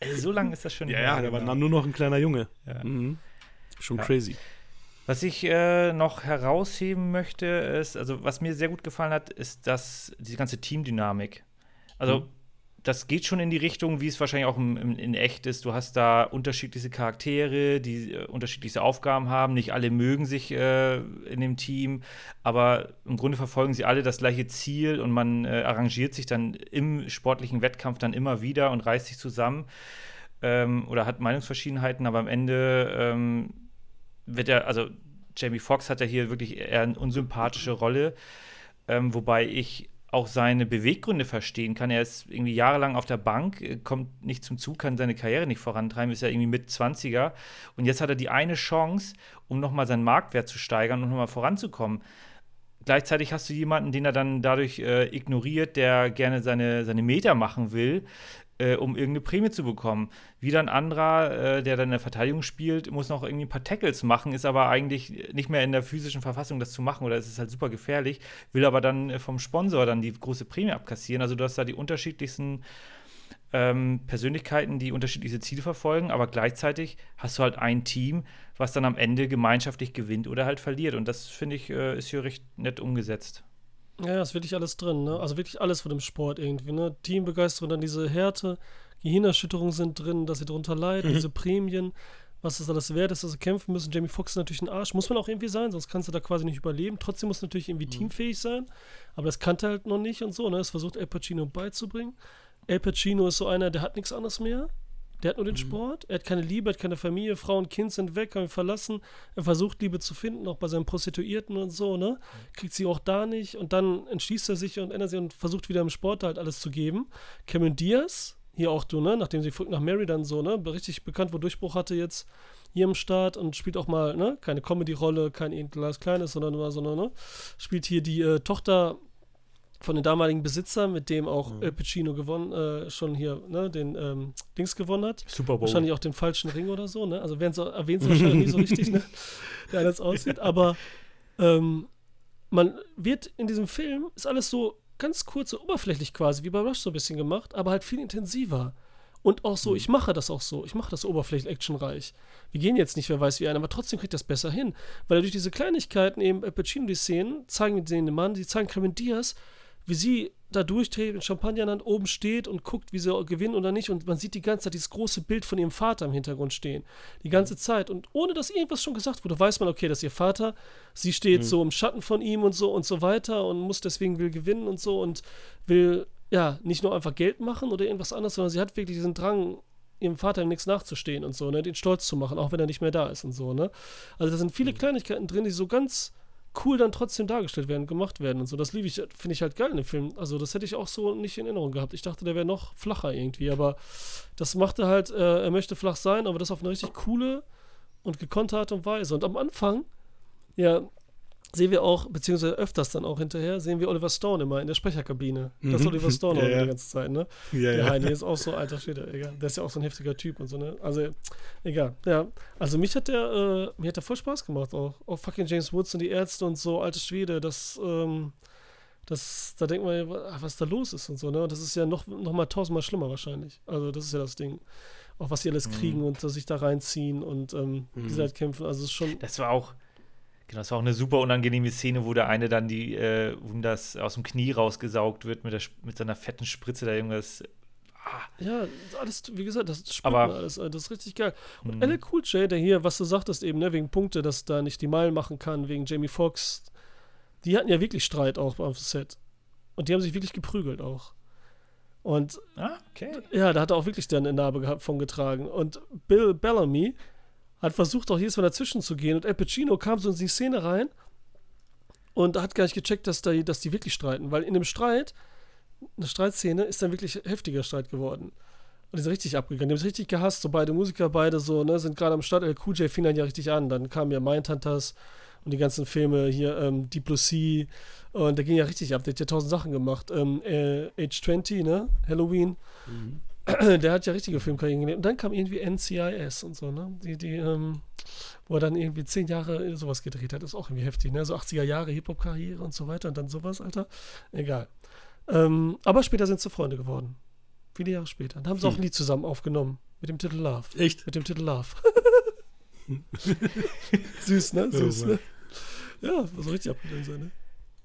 Ey, *laughs* so lange ist das schon Ja, ja, der war genau. dann nur noch ein kleiner Junge. Ja. Mhm. Schon crazy. Was ich äh, noch herausheben möchte, ist, also was mir sehr gut gefallen hat, ist das, diese ganze Teamdynamik. Also, Mhm. Das geht schon in die Richtung, wie es wahrscheinlich auch im, im, in echt ist. Du hast da unterschiedliche Charaktere, die äh, unterschiedlichste Aufgaben haben. Nicht alle mögen sich äh, in dem Team, aber im Grunde verfolgen sie alle das gleiche Ziel und man äh, arrangiert sich dann im sportlichen Wettkampf dann immer wieder und reißt sich zusammen ähm, oder hat Meinungsverschiedenheiten, aber am Ende ähm, wird er, also Jamie Foxx hat ja hier wirklich eher eine unsympathische Rolle, ähm, wobei ich auch seine Beweggründe verstehen kann. Er ist irgendwie jahrelang auf der Bank, äh, kommt nicht zum Zug, kann seine Karriere nicht vorantreiben, ist ja irgendwie mit 20er und jetzt hat er die eine Chance, um nochmal seinen Marktwert zu steigern und nochmal voranzukommen. Gleichzeitig hast du jemanden, den er dann dadurch äh, ignoriert, der gerne seine, seine Meter machen will, äh, um irgendeine Prämie zu bekommen. Wieder ein anderer, äh, der dann in der Verteidigung spielt, muss noch irgendwie ein paar Tackles machen, ist aber eigentlich nicht mehr in der physischen Verfassung, das zu machen, oder es ist halt super gefährlich, will aber dann äh, vom Sponsor dann die große Prämie abkassieren. Also du hast da die unterschiedlichsten ähm, Persönlichkeiten, die unterschiedliche Ziele verfolgen, aber gleichzeitig hast du halt ein Team, was dann am Ende gemeinschaftlich gewinnt oder halt verliert. Und das finde ich, äh, ist hier recht nett umgesetzt. Ja, ist wirklich alles drin, ne? Also wirklich alles von dem Sport irgendwie, ne? Teambegeisterung, dann diese Härte, Gehirnerschütterungen sind drin, dass sie darunter leiden, diese Prämien, was das alles wert ist, dass sie kämpfen müssen. Jamie Foxx ist natürlich ein Arsch, muss man auch irgendwie sein, sonst kannst du da quasi nicht überleben. Trotzdem muss natürlich irgendwie teamfähig sein, aber das kannte er halt noch nicht und so, ne? Das versucht Al Pacino beizubringen. Al Pacino ist so einer, der hat nichts anderes mehr. Der hat nur den Sport, er hat keine Liebe, er hat keine Familie, Frau und Kind sind weg, haben ihn verlassen. Er versucht Liebe zu finden, auch bei seinen Prostituierten und so, ne? Kriegt sie auch da nicht und dann entschließt er sich und ändert sich und versucht wieder im Sport halt alles zu geben. Cameron Diaz, hier auch du, ne? Nachdem sie nach Mary dann so, ne? Richtig bekannt, wo Durchbruch hatte jetzt hier im Start und spielt auch mal, ne? Keine Comedy-Rolle, kein irgendwas Kleines, sondern immer so, ne? Spielt hier die äh, Tochter von den damaligen Besitzern, mit dem auch Mhm. Al Pacino gewonnen, äh, schon hier, ne, den ähm, Dings gewonnen hat. Super Bowl. Wahrscheinlich auch den falschen Ring oder so, ne? Also werden sie, erwähnen sie wahrscheinlich nicht so richtig, ne? *laughs* Wie alles aussieht. Aber ähm, man wird in diesem Film, ist alles so ganz kurz und oberflächlich quasi, wie bei Rush so ein bisschen gemacht, aber halt viel intensiver. Und auch so, ich mache das auch so. Ich mache das oberflächlich actionreich. Wir gehen jetzt nicht, wer weiß wie ein, aber trotzdem kriegt das besser hin. Weil er durch diese Kleinigkeiten eben Al Pacino die Szenen zeigen den Mann, die zeigen Clement Diaz, wie sie da durchdreht, mit Champagner in der Hand oben steht und guckt, wie sie gewinnen oder nicht. Und man sieht die ganze Zeit dieses große Bild von ihrem Vater im Hintergrund stehen. Die ganze Zeit. Und ohne dass irgendwas schon gesagt wurde, weiß man, okay, das ist ihr Vater. Sie steht so im Schatten von ihm und so und so weiter und muss deswegen will gewinnen und so und will, ja, nicht nur einfach Geld machen oder irgendwas anderes, sondern sie hat wirklich diesen Drang, ihrem Vater im nichts nachzustehen und so, ne, den stolz zu machen, auch wenn er nicht mehr da ist und so, ne. Also da sind viele Kleinigkeiten drin, die so ganz cool dann trotzdem dargestellt werden, gemacht werden und so. Das liebe ich, finde ich halt geil in dem Film. Also das hätte ich auch so nicht in Erinnerung gehabt. Ich dachte, der wäre noch flacher irgendwie, aber das machte halt, äh, er möchte flach sein, aber das auf eine richtig coole und gekonnte Art und Weise. Und am Anfang, ja, sehen wir auch, beziehungsweise öfters dann auch hinterher, sehen wir Oliver Stone immer in der Sprecherkabine. Das ist Mhm. Oliver Stone *laughs* Ja, auch ja. die ganze Zeit, ne? Ja, Der Heini ist auch so, alter Schwede, egal. Der ist ja auch so ein heftiger Typ und so, ne? Also, egal, ja. Also mich hat der, äh, mir hat der voll Spaß gemacht auch. Auch fucking James Woods und die Ärzte und so, alte Schwede, das, ähm, das, da denkt man, ja, wa- was da los ist und so, ne? Und das ist ja noch, noch mal tausendmal schlimmer wahrscheinlich. Also das ist ja das Ding. Auch was die alles kriegen und äh, sich da reinziehen und ähm, wie sie halt kämpfen. Also es ist schon, Das war auch, genau, das war auch eine super unangenehme Szene, wo der eine dann die, äh, wo das aus dem Knie rausgesaugt wird mit, der, mit seiner fetten Spritze da irgendwas. Ja, alles, wie gesagt, das Aber- man alles, das ist richtig geil. Und Mhm. LL Cool J, der hier, was du sagtest eben, ne, wegen Punkte, dass da nicht die Meilen machen kann, wegen Jamie Foxx, die hatten ja wirklich Streit auch auf dem Set. Und die haben sich wirklich geprügelt auch. Und Ah, okay. ja, da hat er auch wirklich dann eine Narbe von getragen. Und Bill Bellamy hat versucht, auch jedes Mal dazwischen zu gehen. Und Al Pacino kam so in die Szene rein und hat gar nicht gecheckt, dass, da, dass die wirklich streiten. Weil in dem Streit, eine Streitszene, ist dann wirklich heftiger Streit geworden. Und die sind richtig abgegangen. Die haben sich richtig gehasst. So beide Musiker, beide so, ne, sind gerade am Start. LQJ fing dann ja richtig an. Dann kamen ja Mindhunters und die ganzen Filme hier, ähm, Deep Blue Sea. Und der ging ja richtig ab. Der hat ja tausend Sachen gemacht. Ähm, äh, Age 20, ne? Halloween. Mhm. *clears throat* Der hat ja richtige Filmkarrieren gelebt. Und dann kam irgendwie NCIS und so, ne? Die, die, ähm, wo er dann irgendwie zehn Jahre sowas gedreht hat. Ist auch irgendwie heftig, ne? So 80er Jahre Hip-Hop-Karriere und so weiter und dann sowas, Alter. Egal. Ähm, aber später sind sie Freunde geworden. Viele Jahre später. Dann haben sie auch ein Lied zusammen aufgenommen. Mit dem Titel Love. Echt? Mit dem Titel Love. *laughs* Süß, ne? Süß, ne? Ja, so richtig abgegangen sein, ne?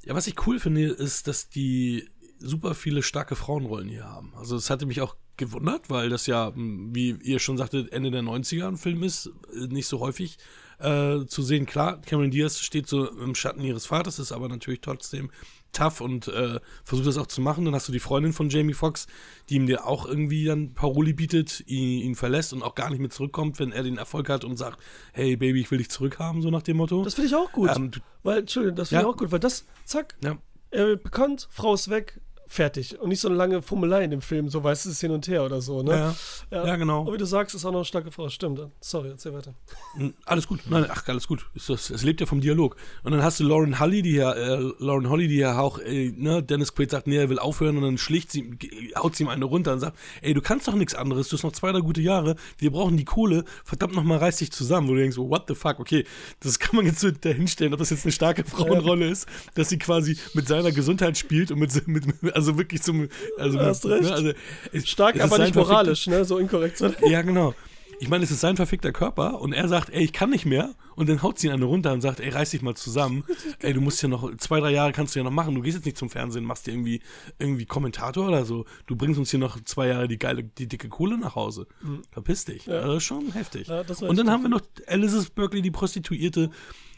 Ja, was ich cool finde, ist, dass die super viele starke Frauenrollen hier haben. Also es hatte mich auch gewundert, weil das ja, wie ihr schon sagtet, Ende der 90er ein Film ist, äh, nicht so häufig äh, zu sehen. Klar, Cameron Diaz steht so im Schatten ihres Vaters, ist aber natürlich trotzdem tough und äh, versucht das auch zu machen. Dann hast du die Freundin von Jamie Foxx, die ihm dir auch irgendwie dann Paroli bietet, ihn, ihn, verlässt und auch gar nicht mehr zurückkommt, wenn er den Erfolg hat und sagt, hey Baby, ich will dich zurückhaben, so nach dem Motto. Das finde ich auch gut. Ähm, weil, Entschuldigung, das finde ja. ich auch gut, weil das, zack, ja. er wird bekannt, Frau ist weg, fertig. Und nicht so eine lange Fummelei in dem Film, so weißt du, es hin und her oder so, ne? Ja, ja. ja genau. Und wie du sagst, ist auch noch eine starke Frau. Stimmt. Sorry, erzähl weiter. Hm, alles gut. Nein, ach, alles gut. Es, lebt ja vom Dialog. Und dann hast du Lauren Holly, die ja, äh, Lauren Holly, die ja auch, äh, ne, Dennis Quaid sagt, nee, er will aufhören und dann schlicht sie, haut sie ihm eine runter und sagt, ey, du kannst doch nichts anderes, du hast noch zwei, drei gute Jahre, wir brauchen die Kohle, verdammt nochmal, reiß dich zusammen, wo du denkst, what the fuck, okay, das kann man jetzt so dahinstellen, ob das jetzt eine starke Frauenrolle ist, dass sie quasi mit seiner Gesundheit spielt und mit, mit also wirklich zum, also, du hast recht. Ne, also, Stark, aber nicht moralisch, ne? So inkorrekt. Ja, genau. Ich meine, es ist sein verfickter Körper und er sagt, ey, ich kann nicht mehr. Und dann haut sie ihn eine runter und sagt, ey, reiß dich mal zusammen. *laughs* ey, du musst ja noch, zwei, drei Jahre kannst du ja noch machen. Du gehst jetzt nicht zum Fernsehen, machst dir irgendwie, irgendwie Kommentator oder so. Du bringst uns hier noch zwei Jahre die geile, die dicke Kohle nach Hause. Mhm. Verpiss dich. Ja. Das ist schon heftig. Ja, und dann haben wir noch Elizabeth Berkeley, die Prostituierte,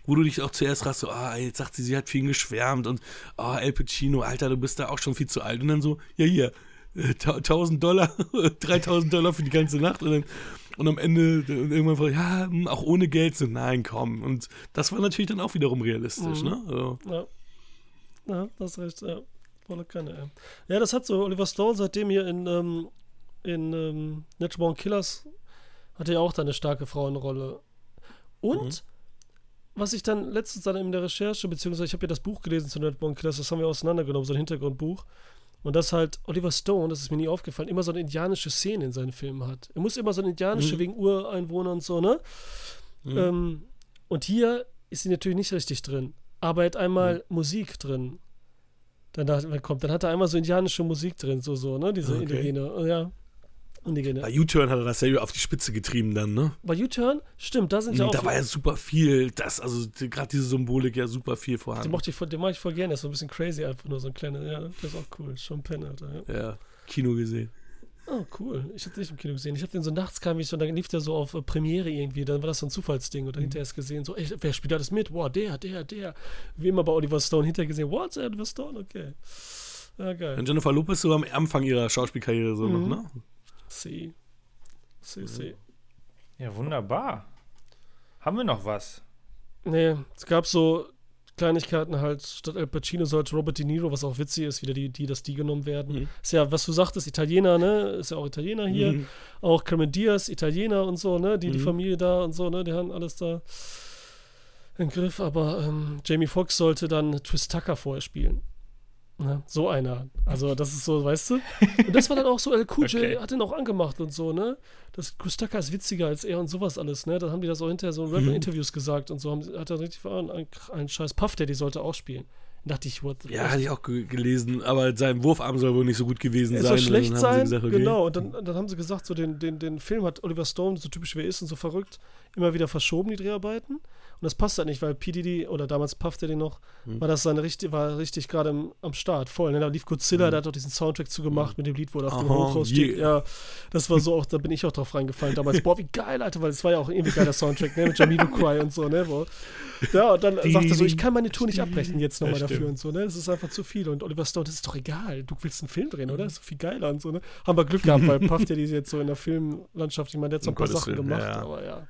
wo du dich auch zuerst rast, so, ah, jetzt sagt sie, sie hat viel geschwärmt und, ah, oh, El Pacino, Alter, du bist da auch schon viel zu alt. Und dann so, ja, hier, 1000 Dollar, *laughs* 3000 Dollar für die ganze Nacht und dann und am Ende irgendwann fragt, ja, hm, auch ohne Geld, so, nein, komm. Und das war natürlich dann auch wiederum realistisch, mhm. ne? Also. Ja. ja, das recht, ja. Volle Kanne, ja. Ja, das hat so Oliver Stone seitdem hier in, ähm, in ähm, Natural Born Killers hatte ja auch da eine starke Frauenrolle. Und mhm. Was ich dann letztens dann in der Recherche, beziehungsweise ich habe ja das Buch gelesen zu Natural Born Killers, das haben wir auseinandergenommen, so ein Hintergrundbuch. Und dass halt Oliver Stone, das ist mir nie aufgefallen, immer so eine indianische Szene in seinen Filmen hat. Er muss immer so eine indianische mhm. wegen Ureinwohnern und so, ne? Mhm. Ähm, und hier ist sie natürlich nicht richtig drin. Aber er hat einmal mhm. Musik drin. Dann, kommt, dann hat er einmal so indianische Musik drin, so, so, ne? Diese okay. indigene, ja. Indigene. Bei U-Turn hat er das ja auf die Spitze getrieben dann, ne? Bei U-Turn? Stimmt, da sind ja auch. Da war ja super viel, das, also gerade diese Symbolik ja super viel vorhanden. Den, mochte ich, den mag ich voll gerne, der ist so ein bisschen crazy einfach nur, so ein kleiner, ja, der ist auch cool. Schon Penn, Alter. Ja. ja, Kino gesehen. Oh, cool. Ich habe nicht im Kino gesehen. Ich habe den so nachts kam ich so, dann lief der so auf äh, Premiere irgendwie. Dann war das so ein Zufallsding. Und dann mhm. hinterher gesehen, so, ey, wer spielt alles mit? Wow, der, der, der. Wie immer bei Oliver Stone hinterher gesehen, what, Oliver Stone? Okay. Ja, geil. Und Jennifer Lopez so am Anfang ihrer Schauspielkarriere so mhm. noch, ne? Sie. Sie, sie. Ja, wunderbar. Haben wir noch was? Nee, es gab so Kleinigkeiten halt, statt El Pacino sollte Robert De Niro, was auch witzig ist, wieder die, die dass die genommen werden. Mhm. Ist ja, was du sagtest, Italiener, ne? Ist ja auch Italiener hier. Mhm. Auch Cameron Diaz, Italiener und so, ne? Die, mhm. die Familie da und so, ne? Die haben alles da im Griff. Aber ähm, Jamie Foxx sollte dann Twist Tucker vorher spielen. Ne? So einer. Also, das ist so, weißt du? Und das war dann auch so, El Kuj okay. hat den auch angemacht und so, ne? Das Kustaka ist witziger als er und sowas alles, ne? Dann haben die das auch hinterher so in mhm. Interviews gesagt und so. Haben, hat er richtig einen, einen, einen scheiß Puff, der die sollte auch spielen. Dann dachte ich, what Ja, hatte ich auch gelesen, aber sein Wurfarm soll wohl nicht so gut gewesen er sein. Soll schlecht sein, gesagt, okay. genau. Und dann, dann haben sie gesagt, so den, den, den Film hat Oliver Stone, so typisch wie er ist und so verrückt, immer wieder verschoben, die Dreharbeiten. Und das passt halt nicht, weil PDD, oder damals Puff Daddy noch, mhm. war das seine richtig, war richtig gerade am Start, voll. Ne? Da lief Godzilla, mhm. der hat auch diesen Soundtrack zugemacht mhm. mit dem Lied, wo er auf dem Hochhaus steht. Yeah. Ja, das war so auch, da bin ich auch drauf reingefallen damals. Boah, wie geil, Alter, weil es war ja auch irgendwie geiler Soundtrack, ne? Mit Cry *laughs* und so, ne? Wo, ja, und dann die, sagt er so, ich kann meine Tour nicht abbrechen jetzt nochmal dafür und so, ne? Das ist einfach zu viel. Und Oliver Stone, das ist doch egal. Du willst einen Film drehen, oder? Das ist viel geiler und so, ne? Haben wir Glück gehabt, weil *laughs* Puff Daddy jetzt so in der Filmlandschaft, ich meine, der hat so ein paar Sachen gemacht, ja. aber ja.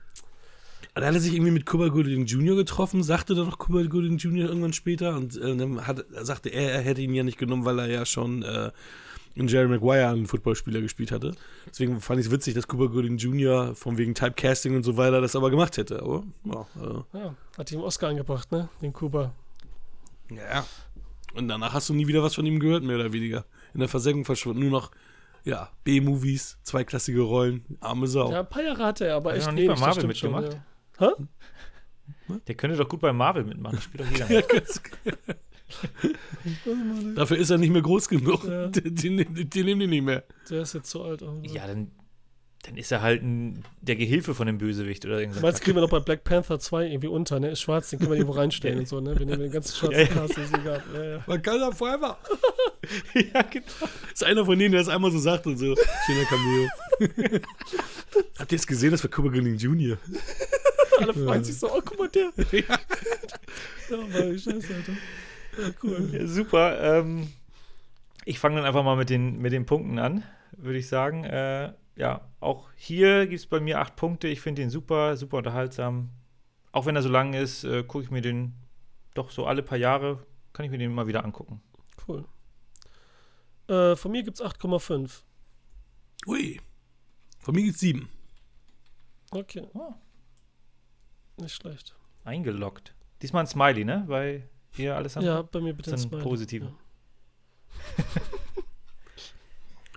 Und dann hat er sich irgendwie mit Cuba Gooding Jr. getroffen, sagte dann noch Cuba Gooding Jr. irgendwann später und äh, dann hat, sagte er, er hätte ihn ja nicht genommen, weil er ja schon äh, in Jerry Maguire einen Footballspieler gespielt hatte. Deswegen fand ich es witzig, dass Cooper Gooding Jr. von wegen Typecasting und so weiter das aber gemacht hätte. Aber ja, äh, Ja, hat ihm Oscar angebracht, ne? Den Kuba. ja. Und danach hast du nie wieder was von ihm gehört, mehr oder weniger. In der Versenkung verschwunden. Nur noch, ja, B-Movies, zweiklassige Rollen, arme Sau. Ja, ein paar Jahre hatte er, aber Hat er echt noch nicht bei Marvel mitgemacht? Ja. Hä? Der könnte doch gut bei Marvel mitmachen. Das spielt doch jeder. *laughs* Dafür ist er nicht mehr groß genug. Ja. *laughs* Die, die, die, die nehmen ihn nicht mehr. Der ist jetzt zu alt. auch. ja, dann, dann ist er halt ein, der Gehilfe von dem Bösewicht oder irgendwas. Meinst du, kriegen wir noch bei Black Panther 2 irgendwie unter, ne? Ist schwarz, den können wir irgendwo reinstellen und so, ne? Wir nehmen den ganzen schwarzen Ja, ja. Cast, ist egal. Ja, ja. Wakanda forever. *laughs* ja, genau. ist einer von denen, der das einmal so sagt und so. Schöner Cameo. Habt ihr jetzt gesehen, das war Cooper Gooding Jr.? *laughs* Alle freuen sich so, oh, guck mal, der. *laughs* ja, *laughs* weil scheiße, Alter. Ja, cool. Ja, super. Ähm, ich fange dann einfach mal mit den, mit den Punkten an, würde ich sagen. Äh, ja, auch hier gibt es bei mir acht Punkte. Ich finde den super, super unterhaltsam. Auch wenn er so lang ist, äh, gucke ich mir den doch so alle paar Jahre, kann ich mir den mal wieder angucken. Cool. Äh, von mir gibt's 8,5. Ui. Von mir geht's sieben. Okay. Oh. Nicht schlecht. Eingeloggt. Diesmal ein Smiley, ne? Bei dir, Alessandro? Ja, bei mir bitte Das ein Smiley. positive. *laughs*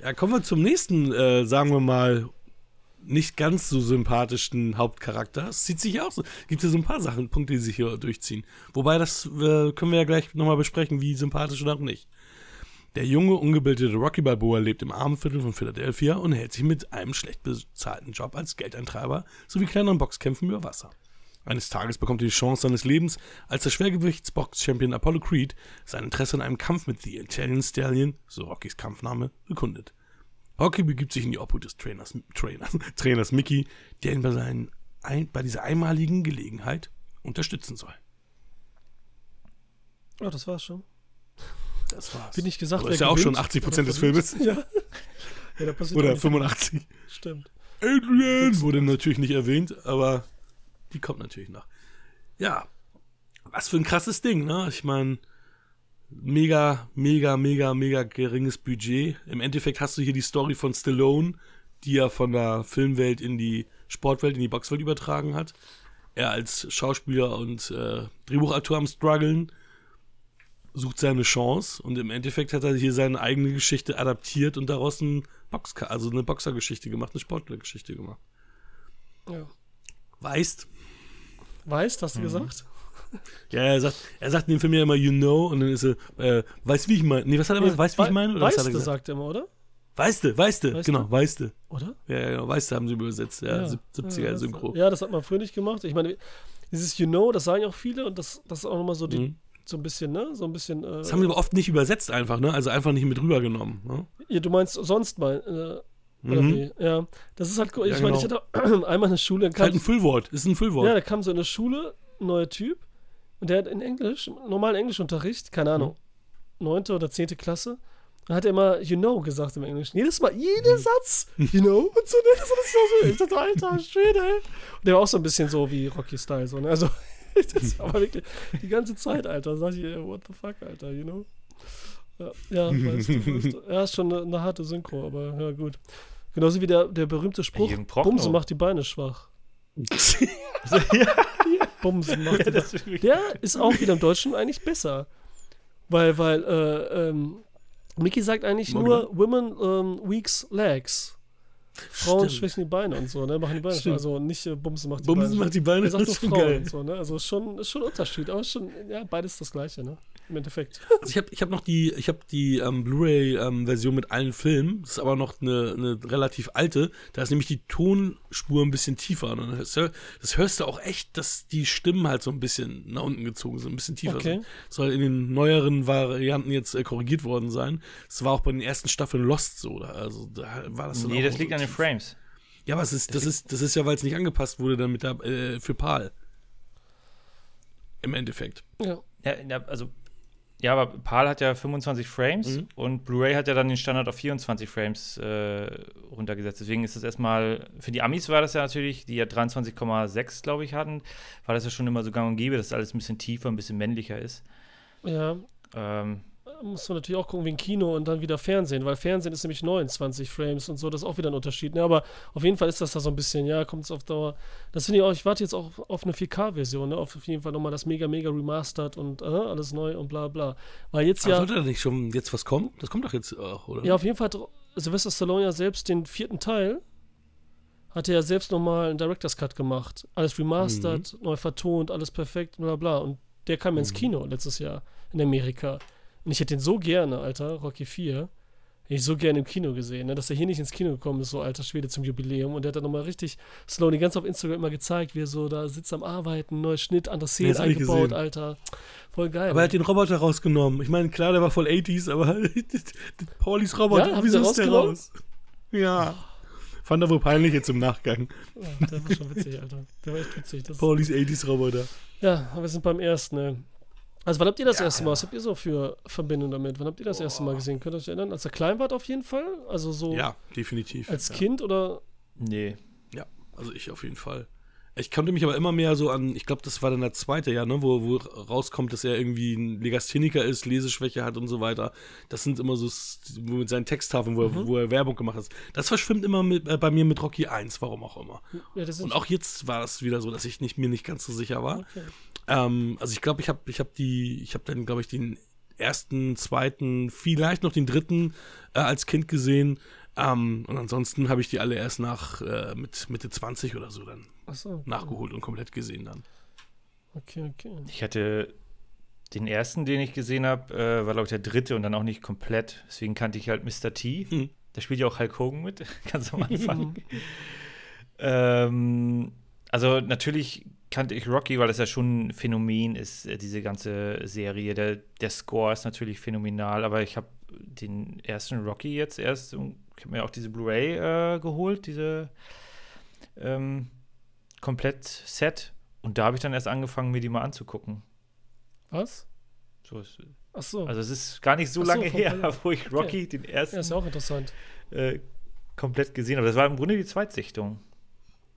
Ja, kommen wir zum nächsten, äh, sagen wir mal, nicht ganz so sympathischen Hauptcharakter. Es zieht sich auch so. Gibt ja so ein paar Sachen, Punkte, die sich hier durchziehen. Wobei, das äh, können wir ja gleich nochmal besprechen, wie sympathisch oder auch nicht. Der junge, ungebildete Rocky Balboa lebt im armen Viertel von Philadelphia und hält sich mit einem schlecht bezahlten Job als Geldeintreiber sowie kleineren Boxkämpfen über Wasser. Eines Tages bekommt er die Chance seines Lebens, als der Schwergewichtsbox-Champion Apollo Creed sein Interesse an einem Kampf mit The Italian Stallion, so Rockys Kampfname, bekundet. Rocky begibt sich in die Obhut des Trainers, Trainers, *laughs* Trainers Mickey, der ihn bei, seinen, ein, bei dieser einmaligen Gelegenheit unterstützen soll. Oh, das war's schon. Das war's. Bin ich gesagt, Aber ist ja auch schon gewinnt 80 Prozent des? Filmes. *laughs* Ja. ja Oder nicht. 85. Stimmt. Adrian wurde natürlich nicht erwähnt, aber die kommt natürlich noch. Ja, was für ein krasses Ding, ne? Ich meine, mega, mega, mega, mega geringes Budget. Im Endeffekt hast du hier die Story von Stallone, die er von der Filmwelt in die Sportwelt, in die Boxwelt übertragen hat. Er als Schauspieler und äh, Drehbuchautor am struggeln, sucht seine Chance und im Endeffekt hat er hier seine eigene Geschichte adaptiert und daraus ein Boxka also eine Boxergeschichte gemacht, eine Sportlergeschichte gemacht. Ja. Weißt? Weißt, hast du gesagt? *laughs* Ja, er sagt, er sagt in dem Film ja immer, you know, und dann ist er, äh, weißt wie ich meine? Nee, was hat er gesagt? Weißt wie ich meine? Oder was hat er Weißt du, gesagt? sagt er immer, oder? Weißt du, weißt du, genau, weißt du. Oder? Ja, ja, genau, weißt du, haben sie übersetzt, ja, sieb- 70er ja, Synchro. Ja, das hat man früher nicht gemacht. Ich meine, dieses You know, das sagen auch viele und das, das ist auch nochmal so, die, Mhm. so ein bisschen, ne? So ein bisschen. Äh, Das haben sie aber oft nicht übersetzt einfach, ne? Also einfach nicht mit rübergenommen. Ne? ja, du meinst sonst mal. Äh, Mhm. Ja, das ist halt, ich Ja, meine, ich genau. hatte *clears throat* einmal eine Schule, Ist halt ein Füllwort, ist ein Füllwort. ja, da kam so in eine Schule ein neuer Typ und der hat in Englisch, normalen Englischunterricht, keine Ahnung, neunte oder zehnte Klasse, dann hat er immer you know gesagt im Englischen. Jedes Mal, jeder Satz, *laughs* you know, und so, ne? das ist so, ich dachte, alter Schwede, ey. Und der war auch so ein bisschen so wie Rocky Style, so, ne? Also, *laughs* das aber wirklich die ganze Zeit, Alter, sag ich, what the fuck, Alter, you know? Ja, ja, weißt du, weißt du. *laughs* Ja, ist schon eine, eine harte Synchro, aber ja, gut. Genauso wie der, der berühmte Spruch. Bumsen macht die Beine schwach. *laughs* *laughs* ja, Bumsen macht die Beine das wirklich- Der ist auch wieder im Deutschen eigentlich besser. Weil, weil, äh, ähm, Mickey sagt eigentlich Warum nur Women ähm, weaks legs. Frauen Stimmt. schwächen die Beine und so, ne? Machen die Beine. Stimmt. Also nicht äh, Bumsen macht die Bumsen Beine. macht die Beine, das ist schon Frauen geil. und so, ne? Also schon, schon Unterschied, aber ist schon, ja, beides das Gleiche, ne? Im Endeffekt. Also ich habe ich hab noch die, ich hab die ähm, Blu-ray-Version mit allen Filmen. Das ist aber noch eine, eine relativ alte. Da ist nämlich die Tonspur ein bisschen tiefer. Und das, hör- das hörst du auch echt, dass die Stimmen halt so ein bisschen nach unten gezogen sind, ein bisschen tiefer Okay. sind. Soll in den neueren Varianten jetzt äh, korrigiert worden sein. Das war auch bei den ersten Staffeln Lost so. Da, also da war das Nee, das so liegt an den. Frames. Ja, aber es ist, das, ist, das ist ja, weil es nicht angepasst wurde dann mit der, äh, für PAL. Im Endeffekt. Ja. Ja, ja, also, ja, aber PAL hat ja 25 Frames Mhm. und Blu-ray hat ja dann den Standard auf 24 Frames äh, runtergesetzt. Deswegen ist es erstmal, für die Amis war das ja natürlich, die ja 23,6, glaube ich, hatten, war das ja schon immer so gang und gäbe, dass alles ein bisschen tiefer, ein bisschen männlicher ist. Ja. Ähm, muss man natürlich auch gucken wegen Kino und dann wieder Fernsehen, weil Fernsehen ist nämlich 29 Frames und so, das ist auch wieder ein Unterschied. Ne? Aber auf jeden Fall ist das da so ein bisschen, ja, kommt es auf Dauer. Das finde ich auch, ich warte jetzt auch auf eine 4K-Version, ne? Auf jeden Fall nochmal das mega, mega remastered und äh, alles neu und bla bla. Weil jetzt Aber ja. sollte da nicht schon jetzt was kommen? Das kommt doch jetzt auch, oder? Ja, auf jeden Fall hat Sylvester Stallone ja selbst den vierten Teil, hat er ja selbst nochmal einen Director's Cut gemacht. Alles remastered, neu vertont, alles perfekt, bla bla. Und der kam ins Kino letztes Jahr in Amerika. Und ich hätte den so gerne, Alter, Rocky 4, hätte ich so gerne im Kino gesehen, ne? dass er hier nicht ins Kino gekommen ist, so alter Schwede zum Jubiläum. Und der hat dann nochmal richtig Stallone ganz auf Instagram immer gezeigt, wie er so da sitzt am Arbeiten, neuer Schnitt, andere Szenen ich eingebaut. Alter. Voll geil. Aber er hat den Roboter rausgenommen. Ich meine, klar, der war voll 80s, aber *laughs* Paulis Roboter, Ja, wieso ist der raus? Ja. Fand er wohl peinlich jetzt im Nachgang. ja, der war schon witzig, Alter. Der war echt witzig. Paulis 80s Roboter. Ja, aber wir sind beim ersten, ne? Also wann habt ihr das erste Mal, was habt ihr so für Verbindung damit? Wann habt ihr das erste Mal gesehen? Könnt ihr euch erinnern? Als ihr klein wart auf jeden Fall? Also so Ja, definitiv. als ja. Kind oder? Nee. Ja, also ich auf jeden Fall. Ich konnte mich aber immer mehr so an, ich glaube, das war dann der zweite Jahr, ne, wo, wo rauskommt, dass er irgendwie ein Legastheniker ist, Leseschwäche hat und so weiter. Das sind immer so mit seinen Texttafeln, wo, er, wo er Werbung gemacht hat. Das verschwimmt immer mit, äh, bei mir mit Rocky 1, warum auch immer. Ja, Und auch jetzt war das wieder so, dass ich nicht, mir nicht ganz so sicher war. Okay. Ähm, also ich glaube, ich habe ich hab die, ich habe dann, glaube ich, den ersten, zweiten, vielleicht noch den dritten äh, als Kind gesehen. Ähm, und ansonsten habe ich die alle erst nach äh, mit Mitte 20 oder so dann Achso. nachgeholt und komplett gesehen dann. Okay, okay. Ich hatte den ersten, den ich gesehen habe, äh, war, glaube ich, der dritte und dann auch nicht komplett. Deswegen kannte ich halt Mr. T. Hm. Da spielt ja auch Hulk Hogan mit, *laughs* ganz am Anfang. *laughs* ähm, also natürlich kannte ich Rocky, weil das ja schon ein Phänomen ist, äh, diese ganze Serie. Der, der Score ist natürlich phänomenal, aber ich habe den ersten Rocky jetzt erst, ich habe mir auch diese Blu-ray äh, geholt, diese ähm, Komplett-Set. Und da habe ich dann erst angefangen, mir die mal anzugucken. Was? So ist, Achso. also es ist gar nicht so Ach so, lange her, *laughs* wo ich Rocky den ja, ersten ist ja auch interessant. äh, komplett gesehen habe. Das war im Grunde die Zweitsichtung.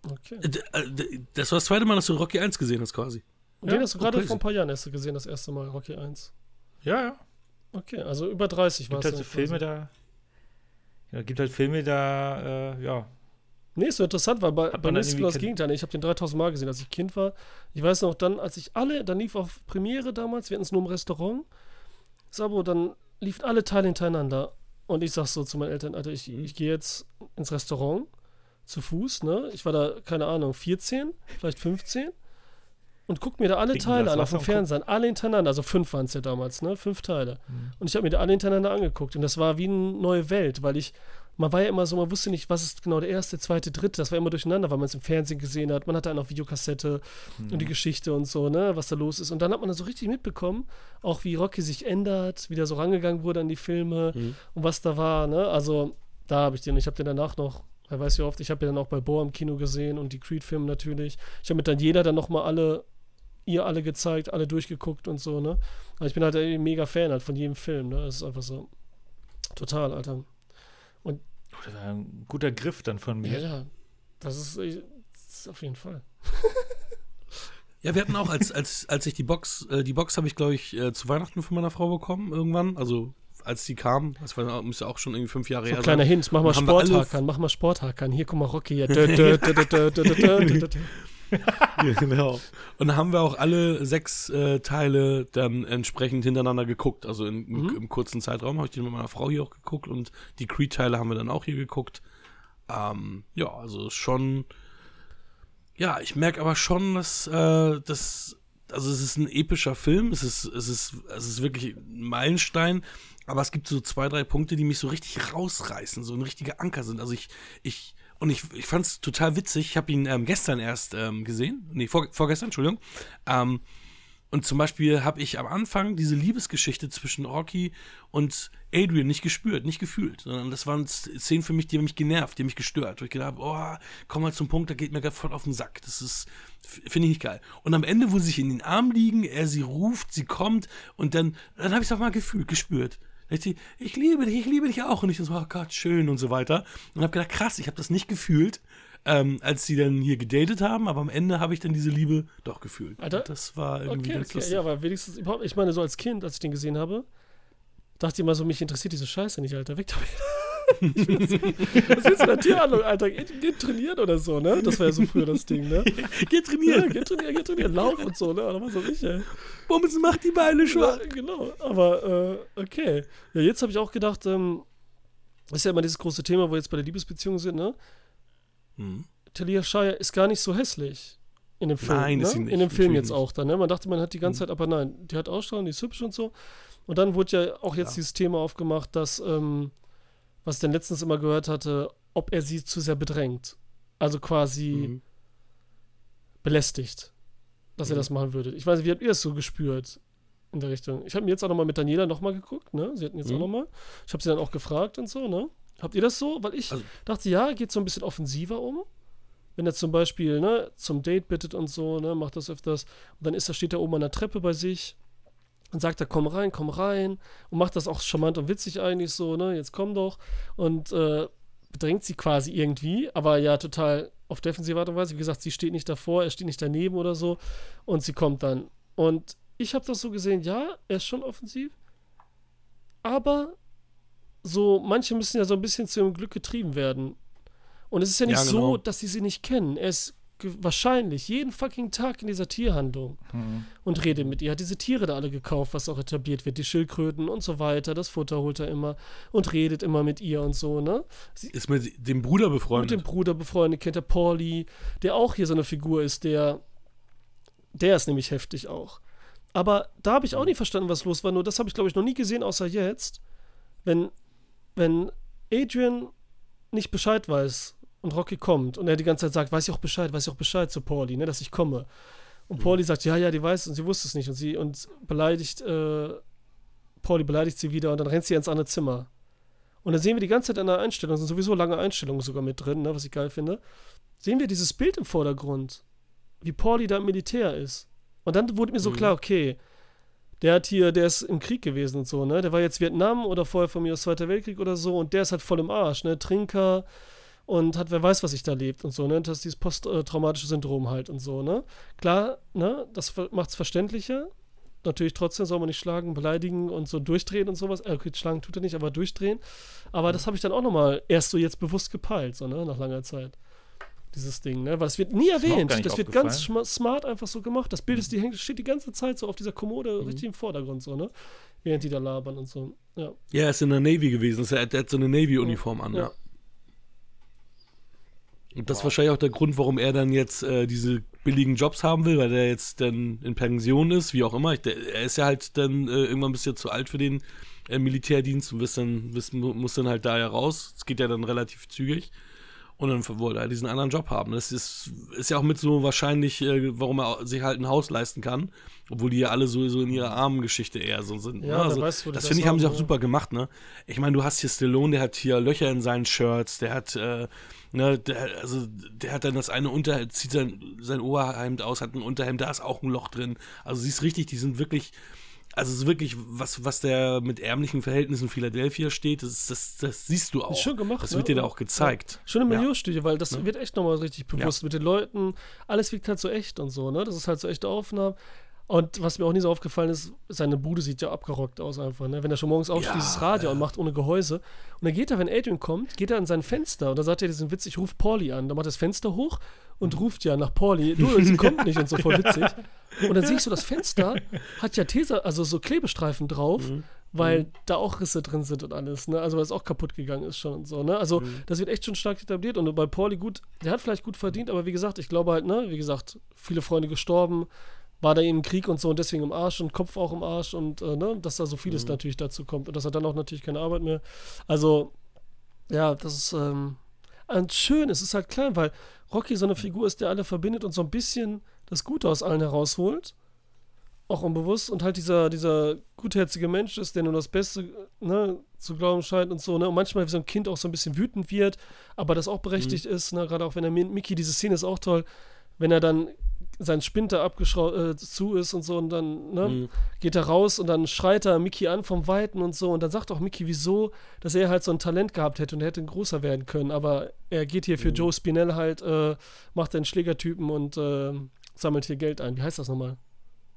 Okay. Äh, äh, Das war das zweite Mal, dass du Rocky 1 gesehen hast, quasi. Und Ja, den hast du gerade vor ein paar Jahren erst gesehen, das erste Mal, Rocky 1. Ja, ja. Okay, also über 30 war Gibt es. halt so dann Filme da. Ja, gibt halt Filme da, äh, ja. Nee, ist so interessant, weil bei, bei ist genau das Gegenteil. Ich habe den 3000 Mal gesehen, als ich Kind war. Ich weiß noch, dann, als ich alle, dann lief auf Premiere damals, wir hatten es nur im Restaurant. Sabo, dann liefen alle Teile hintereinander. Und ich sag so zu meinen Eltern, Alter, ich, ich gehe jetzt ins Restaurant zu Fuß, ne? Ich war da, keine Ahnung, 14, vielleicht 15. Und guck mir da alle Trinken Teile an auf dem Fernsehen, alle hintereinander, also fünf waren es ja damals, ne? Fünf Teile. Mhm. Und ich habe mir da alle hintereinander angeguckt. Und das war wie eine neue Welt, weil ich, man war ja immer so, man wusste nicht, was ist genau der erste, zweite, dritte. Das war immer durcheinander, weil man es im Fernsehen gesehen hat. Man hatte einen auf Videokassette und die Geschichte und so, ne, was da los ist. Und dann hat man das so richtig mitbekommen, auch wie Rocky sich ändert, wie da so rangegangen wurde an die Filme Mhm. und was da war, ne. Also, da habe ich den, ich habe den danach noch, wer weiß wie oft, ich habe den dann auch bei Bohr im Kino gesehen und die Creed-Filme natürlich. Ich habe mit dann jeder dann nochmal alle ihr alle gezeigt, alle durchgeguckt und so, ne? Aber ich bin halt ein mega Fan halt von jedem Film, ne? Das ist einfach so. Total, Alter. Oh, das war ein guter Griff dann von Ja, mir. ja. Das ist, ich- das ist auf jeden Fall. Ja, wir hatten auch, als, als, als ich die Box, äh, die Box habe ich, glaube ich, äh, zu Weihnachten von meiner Frau bekommen, irgendwann. Also, als die kam, das war, müsste auch schon irgendwie fünf Jahre So her ein kleiner sein. Hint, mach mal Sporthackern, mach mal Sporthackern. Hier, guck mal, Rocky. Ja. *laughs* Dö, dö, dö, genau. Und haben wir auch alle sechs äh, Teile dann entsprechend hintereinander geguckt. Also in, im, Mhm. im kurzen Zeitraum habe ich den mit meiner Frau hier auch geguckt und die Creed-Teile haben wir dann auch hier geguckt. Ähm, ja, also schon. Ja, ich merke aber schon, dass äh, das. Also es ist ein epischer Film, es ist, es ist, es ist wirklich ein Meilenstein, aber es gibt so zwei, drei Punkte, die mich so richtig rausreißen, so ein richtiger Anker sind. Also ich, ich, und ich, ich fand es total witzig. Ich habe ihn ähm, gestern erst ähm, gesehen. Nee, vor, vorgestern, Entschuldigung. Ähm, und zum Beispiel habe ich am Anfang diese Liebesgeschichte zwischen Rocky und Adrian nicht gespürt, nicht gefühlt, sondern das waren Szenen für mich, die haben mich genervt, die haben mich gestört. Wo ich gedacht habe, oh, komm mal zum Punkt, da geht mir gerade voll auf den Sack. Das ist, finde ich nicht geil. Und am Ende, wo sie sich in den Arm liegen, er sie ruft, sie kommt und dann, dann habe ich es auch mal gefühlt, gespürt. Sie, Ich liebe dich, ich liebe dich auch. Und ich so, oh Gott, schön und so weiter. Und habe gedacht, krass, ich habe das nicht gefühlt, ähm, als sie dann hier gedatet haben, aber am Ende habe ich dann diese Liebe doch gefühlt. Alter. Und das war irgendwie Okay, ganz okay. lustig. Ja, aber wenigstens überhaupt, ich meine, so als Kind, als ich den gesehen habe, dachte ich immer so, mich interessiert diese Scheiße nicht, Alter. Weg *laughs* damit. Was willst du da Tierhandlung, Alter? Geh, geh trainieren oder so, ne? Das war ja so früher das Ding, ne? *laughs* Geh trainieren. Ja, geh trainieren, geh trainieren, lauf und so, ne? Aber so ich, ey. Bumsen macht die Beine schwach. Ja, genau, aber äh, okay. Ja, jetzt habe ich auch gedacht, ähm, ist ja immer dieses große Thema, wo wir jetzt bei der Liebesbeziehung sind, ne? Hm. Talia Shire ist gar nicht so hässlich. In dem Film. Nein, ne? ist sie nicht, In dem Film natürlich jetzt nicht. auch dann, ne? Man dachte, man hat die ganze Zeit, aber nein, die hat Ausstrahlung, die ist hübsch und so. Und dann wurde ja auch jetzt Ja. dieses Thema aufgemacht, dass, ähm, was ich dann letztens immer gehört hatte, ob er sie zu sehr bedrängt. Also quasi Mhm. belästigt, dass er Mhm. das machen würde. Ich weiß nicht, wie habt ihr das so gespürt in der Richtung? Ich habe mir jetzt auch nochmal mit Daniela nochmal geguckt, ne? Sie hatten jetzt Mhm. auch nochmal. Ich habe sie dann auch gefragt und so, ne? Habt ihr das so? Weil ich Also- dachte, ja, geht so ein bisschen offensiver um. Wenn er zum Beispiel ne, zum Date bittet und so, ne, macht das öfters. Und dann ist er, steht er oben an der Treppe bei sich und sagt er, komm rein, komm rein. Und macht das auch charmant und witzig eigentlich so, ne, jetzt komm doch. Und äh, bedrängt sie quasi irgendwie, aber ja, total auf defensive Art und Weise. Wie gesagt, sie steht nicht davor, er steht nicht daneben oder so. Und sie kommt dann. Und ich habe das so gesehen, ja, er ist schon offensiv. Aber so, manche müssen ja so ein bisschen zu ihrem Glück getrieben werden. Und es ist ja nicht Ja, so, genau. dass sie sie nicht kennen. Er ist wahrscheinlich jeden fucking Tag in dieser Tierhandlung Mhm. und redet mit ihr. Hat diese Tiere da alle gekauft, was auch etabliert wird, die Schildkröten und so weiter. Das Futter holt er immer und redet immer mit ihr und so, ne? Sie, Ist mit dem Bruder mit befreundet. dem Bruder befreundet, kennt er Pauli, der auch hier so eine Figur ist, der, der ist nämlich heftig auch. Aber da habe ich auch nie verstanden, was los war. Nur das habe ich, glaube ich, noch nie gesehen, außer jetzt. Wenn, wenn Adrian nicht Bescheid weiß und Rocky kommt und er die ganze Zeit sagt, weiß ich auch Bescheid, weiß ich auch Bescheid zu Pauli, ne, dass ich komme. Und Pauli sagt, ja, ja, die weiß es und sie wusste es nicht. Und sie und beleidigt, äh, Pauli beleidigt sie wieder und dann rennt sie ins andere Zimmer. Und dann sehen wir die ganze Zeit in der Einstellung, sind sowieso lange Einstellungen sogar mit drin, ne, was ich geil finde. Sehen wir dieses Bild im Vordergrund, wie Pauli da im Militär ist. Und dann wurde mir so Mhm. klar, okay, der hat hier, der ist im Krieg gewesen und so, ne? Der war jetzt Vietnam oder vorher von mir aus Zweiter Weltkrieg oder so und der ist halt voll im Arsch, ne? Trinker und hat, wer weiß, was sich da lebt und so, ne? Das ist dieses posttraumatische Syndrom halt und so, ne? Klar, ne? Das macht es verständlicher. Natürlich trotzdem soll man nicht schlagen, beleidigen und so durchdrehen und sowas. Äh, Okay, schlagen tut er nicht, aber durchdrehen. Aber das habe ich dann auch nochmal erst so jetzt bewusst gepeilt, so, ne? Nach langer Zeit. Dieses Ding, ne? Weil es wird nie erwähnt. Das wird ganz smart einfach so gemacht. Das Bild ist, die hängt, steht die ganze Zeit so auf dieser Kommode richtig im Vordergrund, so, ne? Während die da labern und so. Ja. Ja, er ist in der Navy gewesen. Er hat, er hat so eine Navy-Uniform an, Ja. ja. Und das ist wahrscheinlich auch der Grund, warum er dann jetzt äh, diese billigen Jobs haben will, weil er jetzt dann in Pension ist, wie auch immer. Ich, der, er ist ja halt dann äh, irgendwann bist du zu alt für den äh, Militärdienst und wirst dann, wirst, mu- muss dann halt da ja raus. Es geht ja dann relativ zügig. Und dann wollte er diesen anderen Job haben. Das ist, ist ja auch mit so wahrscheinlich, äh, warum er sich halt ein Haus leisten kann. Obwohl die ja alle so, so in ihrer armen Geschichte eher so sind. Ja, ne? also, weiß, wo die das das finde ich, haben sie auch ja. super gemacht, ne? Ich meine, du hast hier Stallone, der hat hier Löcher in seinen Shirts, der hat, äh, ne, der, also der hat dann das eine Unterhemd, zieht sein, sein Oberhemd aus, hat ein Unterhemd, da ist auch ein Loch drin. Also siehst richtig, die sind wirklich, also es ist wirklich, was, was der mit ärmlichen Verhältnissen in Philadelphia steht, das, das, das siehst du auch. Ist schön gemacht, Das ne? wird dir da auch gezeigt. Schöne Ja. Milieustudie, weil das Ne? wird echt nochmal richtig bewusst mit den Leuten. Alles wirkt halt so echt und so, ne? Das ist halt so echte Aufnahmen. Und was mir auch nie so aufgefallen ist, seine Bude sieht ja abgerockt aus einfach, ne? Wenn er schon morgens aufsteht, Ja, dieses Radio ja. und macht ohne Gehäuse. Und dann geht er, wenn Adrian kommt, geht er an sein Fenster und da sagt er diesen Witz, ich rufe Pauli an. Dann macht er das Fenster hoch und ruft ja nach Pauli. Du, sie *laughs* kommt nicht und so voll witzig. Und dann sehe ich so, das Fenster hat ja Tesa, also so Klebestreifen drauf, weil da auch Risse drin sind und alles, ne? Also weil es auch kaputt gegangen ist schon und so, ne? Also das wird echt schon stark etabliert und bei Pauli gut, der hat vielleicht gut verdient, aber wie gesagt, ich glaube halt, ne, wie gesagt, viele Freunde gestorben, war da im Krieg und so und deswegen im Arsch und Kopf auch im Arsch und äh, ne, dass da so vieles natürlich dazu kommt und dass er dann auch natürlich keine Arbeit mehr. Also, ja, das ist ähm, schön, es ist halt klein, weil Rocky so eine Figur ist, der alle verbindet und so ein bisschen das Gute aus allen herausholt. Auch unbewusst und halt dieser, dieser gutherzige Mensch ist, der nur das Beste ne, zu glauben scheint und so, ne? Und manchmal wie so ein Kind auch so ein bisschen wütend wird, aber das auch berechtigt ist, ne? Gerade auch wenn er Mi- Mickey, diese Szene ist auch toll, wenn er dann sein Spinter abgeschraubt äh, zu ist und so und dann ne, Mhm. geht er raus und dann schreit er Mickey an vom Weiten und so und dann sagt auch Mickey, wieso, dass er halt so ein Talent gehabt hätte und er hätte ein großer werden können, aber er geht hier für Mhm. Joe Spinell halt, äh, macht einen Schlägertypen und äh, sammelt hier Geld ein. Wie heißt das nochmal?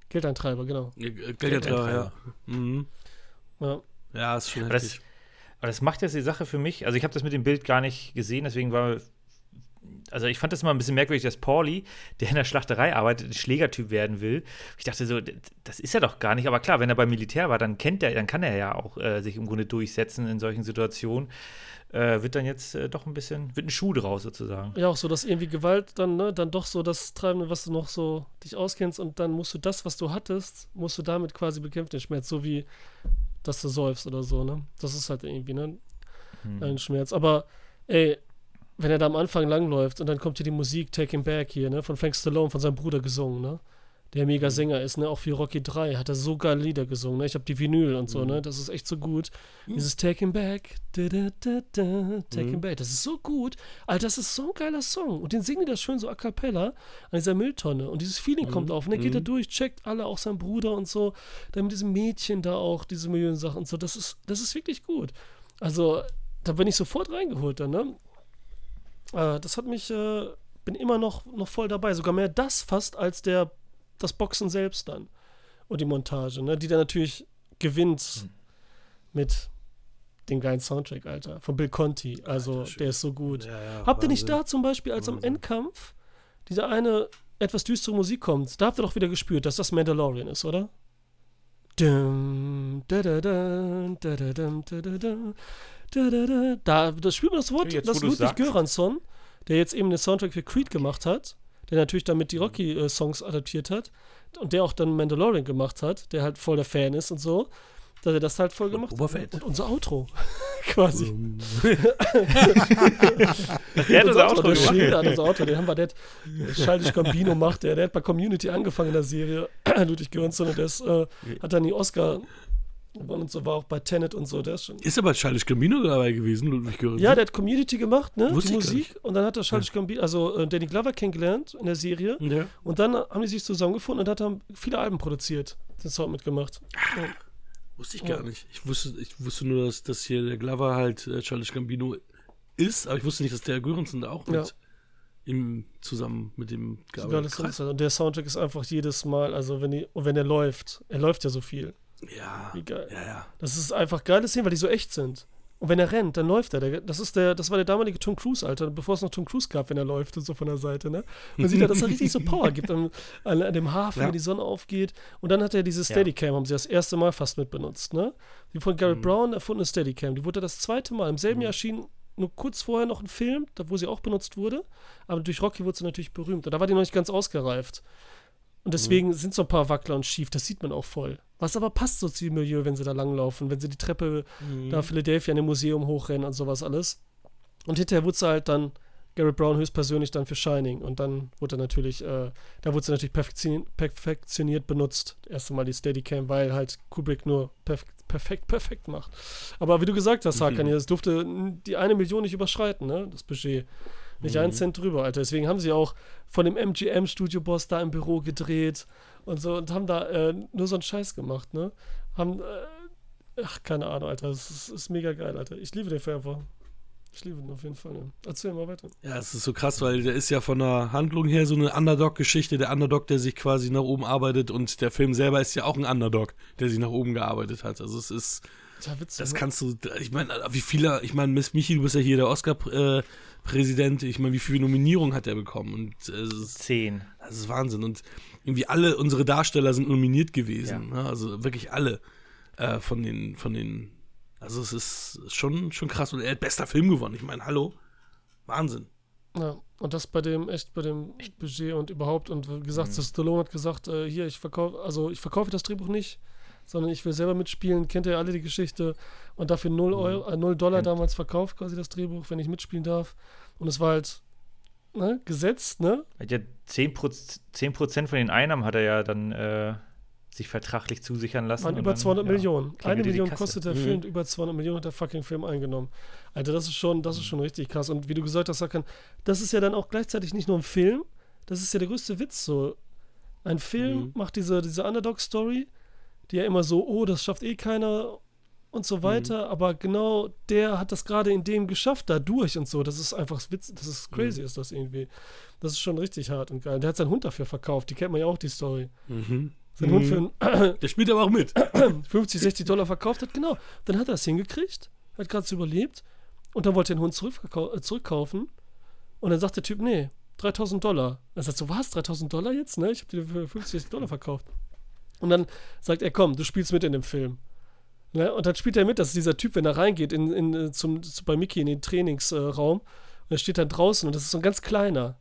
Geldeintreiber, genau. Äh, Geldertreiber, ja. Mhm. Ja. Ja, ist schon Aber das, aber das macht jetzt die Sache für mich. Also, ich habe das mit dem Bild gar nicht gesehen, deswegen war. Also, ich fand das immer ein bisschen merkwürdig, dass Pauli, der in der Schlachterei arbeitet, ein Schlägertyp werden will. Ich dachte so, das ist er doch gar nicht. Aber klar, wenn er beim Militär war, dann kennt er, dann kann er ja auch äh, sich im Grunde durchsetzen in solchen Situationen. Äh, wird dann jetzt äh, doch ein bisschen, wird ein Schuh draus sozusagen. Ja, auch so, dass irgendwie Gewalt dann, ne, dann doch so das Treibende, was du noch so dich auskennst und dann musst du das, was du hattest, musst du damit quasi bekämpfen, den Schmerz, so wie, dass du säufst oder so, ne? Das ist halt irgendwie, ne, Hm. ein Schmerz. Aber, ey, wenn er da am Anfang langläuft und dann kommt hier die Musik Take Him Back hier, ne, von Frank Stallone, von seinem Bruder gesungen, ne? Der mega Sänger ist, ne? Auch für Rocky 3 hat er so geile Lieder gesungen, ne? Ich habe die Vinyl und so, ne? Das ist echt so gut. Dieses Take Him Back, da, da, da, da, Take Him Back, das ist so gut. Alter, das ist so ein geiler Song. Und den singen die das schön so a cappella an dieser Mülltonne. Und dieses Feeling kommt auf. Und dann geht er durch, checkt alle, auch sein Bruder und so. Dann mit diesem Mädchen da auch, diese Millionensachen und so. Das ist, das ist wirklich gut. Also, da bin ich sofort reingeholt dann, ne? Äh, das hat mich, äh, bin immer noch, noch voll dabei. Sogar mehr das fast als der, das Boxen selbst dann. Und die Montage, ne? Die dann natürlich gewinnt mit dem geilen Soundtrack, Alter. Von Bill Conti. Also, der ist so gut. Ja, ja, Habt ihr nicht da zum Beispiel, als am Wahnsinn. Endkampf diese eine etwas düstere Musik kommt, da habt ihr doch wieder gespürt, dass das Mandalorian ist, oder? Dum, da, da, da, da, da, da, da, da, da, da, da. Da, da spürt man das Wort, Jetzt, das Ludwig sagst. Göransson, der jetzt eben den Soundtrack für Creed gemacht hat, der natürlich damit die Rocky-Songs adaptiert hat und der auch dann Mandalorian gemacht hat, der halt voll der Fan ist und so, dass er das halt voll gemacht Boba hat. Und unser Outro, *laughs* quasi. *laughs* Der hat unser Outro der gemacht. Schilder hat unser Auto, den haben wir, der hat Childish Gambino macht der, der hat bei Community angefangen in der Serie, *clears throat* Ludwig Göransson, und der ist, äh, hat dann die Oscar gewonnen und so, war auch bei Tenet und so, der ist schon. Ist aber Charles Gambino dabei gewesen, Ludwig Göransson? Ja, der hat Community gemacht, ne, Wusste die Musik, und dann hat er Childish Gambino, also äh, Danny Glover kennengelernt in der Serie, Ja. und dann haben die sich zusammengefunden und hat dann viele Alben produziert, den Sound mitgemacht. Wusste ich Ja. gar nicht. Ich wusste, ich wusste nur, dass, dass hier der Glover halt äh, Charles Gambino ist, aber ich wusste nicht, dass der Göransson da auch Ja. mit ihm zusammen mit dem Ja, gearbeitet und der Soundtrack ist einfach jedes Mal, also wenn die, wenn er läuft, er läuft ja so viel. Ja, Wie geil. ja, ja. Das ist einfach geile Szenen, weil die so echt sind. Und wenn er rennt, dann läuft er. Das ist der, das war der damalige Tom Cruise, Alter, bevor es noch Tom Cruise gab, wenn er läuft und so von der Seite, ne? Man sieht ja, dass er richtig so Power gibt an, an, an dem Hafen, Ja. wenn die Sonne aufgeht. Und dann hat er diese Steadicam, haben sie das erste Mal fast mit benutzt, ne? Die von Mhm. Garrett Brown erfundene Steadicam. Die wurde das zweite Mal. Im selben Jahr erschien nur kurz vorher noch ein Film, da wo sie auch benutzt wurde. Aber durch Rocky wurde sie natürlich berühmt. Und da war die noch nicht ganz ausgereift. Und deswegen sind so ein paar Wackler und schief, das sieht man auch voll. Was aber passt so zu dem Milieu, wenn sie da langlaufen, wenn sie die Treppe da Philadelphia in dem Museum hochrennen und sowas alles. Und hinterher wurde sie halt dann Garrett Brown höchstpersönlich dann für Shining. Und dann wurde er natürlich, äh, da wurde sie natürlich perfektioniert, benutzt. Erst einmal die Steadicam, weil halt Kubrick nur perfekt, perfekt, perfekt macht. Aber wie du gesagt hast, Hakan, es durfte die eine Million nicht überschreiten, ne? Das Budget. Nicht einen Cent drüber, Alter. Deswegen haben sie auch von dem MGM-Studio-Boss da im Büro gedreht und so und haben da äh, nur so einen Scheiß gemacht, ne? Haben, äh, ach, keine Ahnung, Alter. Das ist, ist mega geil, Alter. Ich liebe den Film einfach. Ich liebe ihn auf jeden Fall, ne? Erzähl mal weiter. Ja, es ist so krass, weil der ist ja von der Handlung her so eine Underdog-Geschichte. Der Underdog, der sich quasi nach oben arbeitet und der Film selber ist ja auch ein Underdog, der sich nach oben gearbeitet hat. Also es ist, Ja, witzig. das ne? kannst du, ich meine, wie viele, ich meine, Miss Michi, du bist ja hier der Oscar-Präsident. ich meine, wie viele Nominierungen hat er bekommen? Und äh, Zehn. das ist Wahnsinn. Und irgendwie alle unsere Darsteller sind nominiert gewesen. Ja. Ne? Also wirklich alle äh, von den, von den, also es ist schon, schon krass. Und er hat bester Film gewonnen. Ich meine, hallo. Wahnsinn. Ja, und das bei dem, echt bei dem Budget und überhaupt. Und wie gesagt, das Stallone hat gesagt, äh, hier, ich verkaufe, also ich verkaufe das Drehbuch nicht, sondern ich will selber mitspielen. Kennt ihr ja alle die Geschichte? Und dafür 0, Euro, äh, 0 Dollar damals verkauft, quasi das Drehbuch, wenn ich mitspielen darf. Und es war halt ne, gesetzt, ne? Hat ja 10%, Proz- 10 von den Einnahmen hat er ja dann äh, sich vertraglich zusichern lassen. Waren und über dann, 200 ja, Millionen. Eine Million kostet der Mhm. Film, über 200 Millionen hat der fucking Film eingenommen. Alter, das ist schon, das ist schon richtig krass. Und wie du gesagt hast, Sakan, das ist ja dann auch gleichzeitig nicht nur ein Film, das ist ja der größte Witz so. Ein Film Mhm. macht diese, diese Underdog-Story, die ja immer so, oh, das schafft eh keiner und so weiter, aber genau der hat das gerade in dem geschafft, dadurch und so. Das ist einfach Witz, das ist crazy, ist das irgendwie. Das ist schon richtig hart und geil. Der hat seinen Hund dafür verkauft, die kennt man ja auch, die Story. Mhm. Sein Hund für ein Der spielt aber auch mit. *coughs* 50, 60 Dollar verkauft hat, genau. Dann hat er es hingekriegt, hat gerade überlebt und dann wollte er den Hund äh, zurückkaufen und dann sagt der Typ, nee, 3000 Dollar. Er sagt so, was, 3000 Dollar jetzt? Ne? Ich habe dir für 50 60 Dollar verkauft. Und dann sagt er, komm, du spielst mit in dem Film. Ne? Und dann spielt er mit, das ist dieser Typ, wenn er reingeht in, in, äh, zum, zu, bei Mickey in den Trainingsraum und er steht dann draußen und das ist so ein ganz kleiner.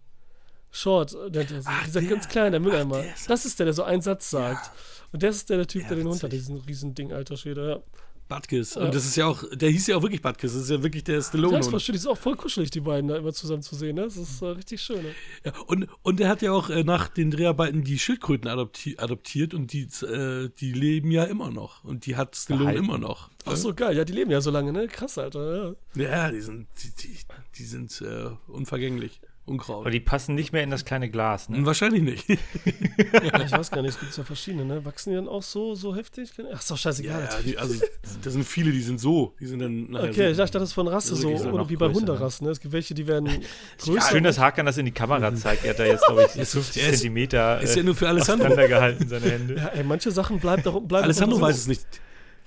Short, äh, der, Ach, dieser der. ganz kleine, der Mülleimer. der ist das ist der, der so einen Satz sagt. Und das ist der, der Typ, Ja, der den Hund hat, diesen riesen Ding, alter Schwede. Ja. Butkus. Ja. Und das ist ja auch, der hieß ja auch wirklich Butkus. Das ist ja wirklich der Das Stallone. verstehe ich, ist auch voll kuschelig, die beiden da immer zusammen zu sehen. Ne? Das ist äh, richtig schön. Ne? Ja, und, und er hat ja auch äh, nach den Dreharbeiten die Schildkröten adopti adoptiert und die, äh, die leben ja immer noch. Und die hat Stallone Behalten. immer noch. Ach so, geil. Ja, die leben ja so lange, ne? Krass, Alter. Ja. Ja, die sind, die, die, die sind äh, unvergänglich. Unkraut. Aber die passen nicht mehr in das kleine Glas, ne? Wahrscheinlich nicht. *laughs* Ja, ich weiß gar nicht, es gibt ja verschiedene, ne? Wachsen die dann auch so, so heftig? Ach, ist doch scheißegal. Ja, ja, die, also da sind viele, die sind so. Die sind dann Okay, ich so. dachte, das ist von Rasse so, oder wie bei größer, Hunderassen. Ne? Es gibt welche, die werden *laughs* Ja, größer. schön, dass Hakan das in die Kamera zeigt. Er hat da jetzt, glaube ich, *laughs* 50 er ist- Zentimeter Ist ja äh, nur für Alessandro. auseinandergehalten, seine Hände. ja, ey, manche Sachen bleiben doch bleiben Alessandro weiß es nicht.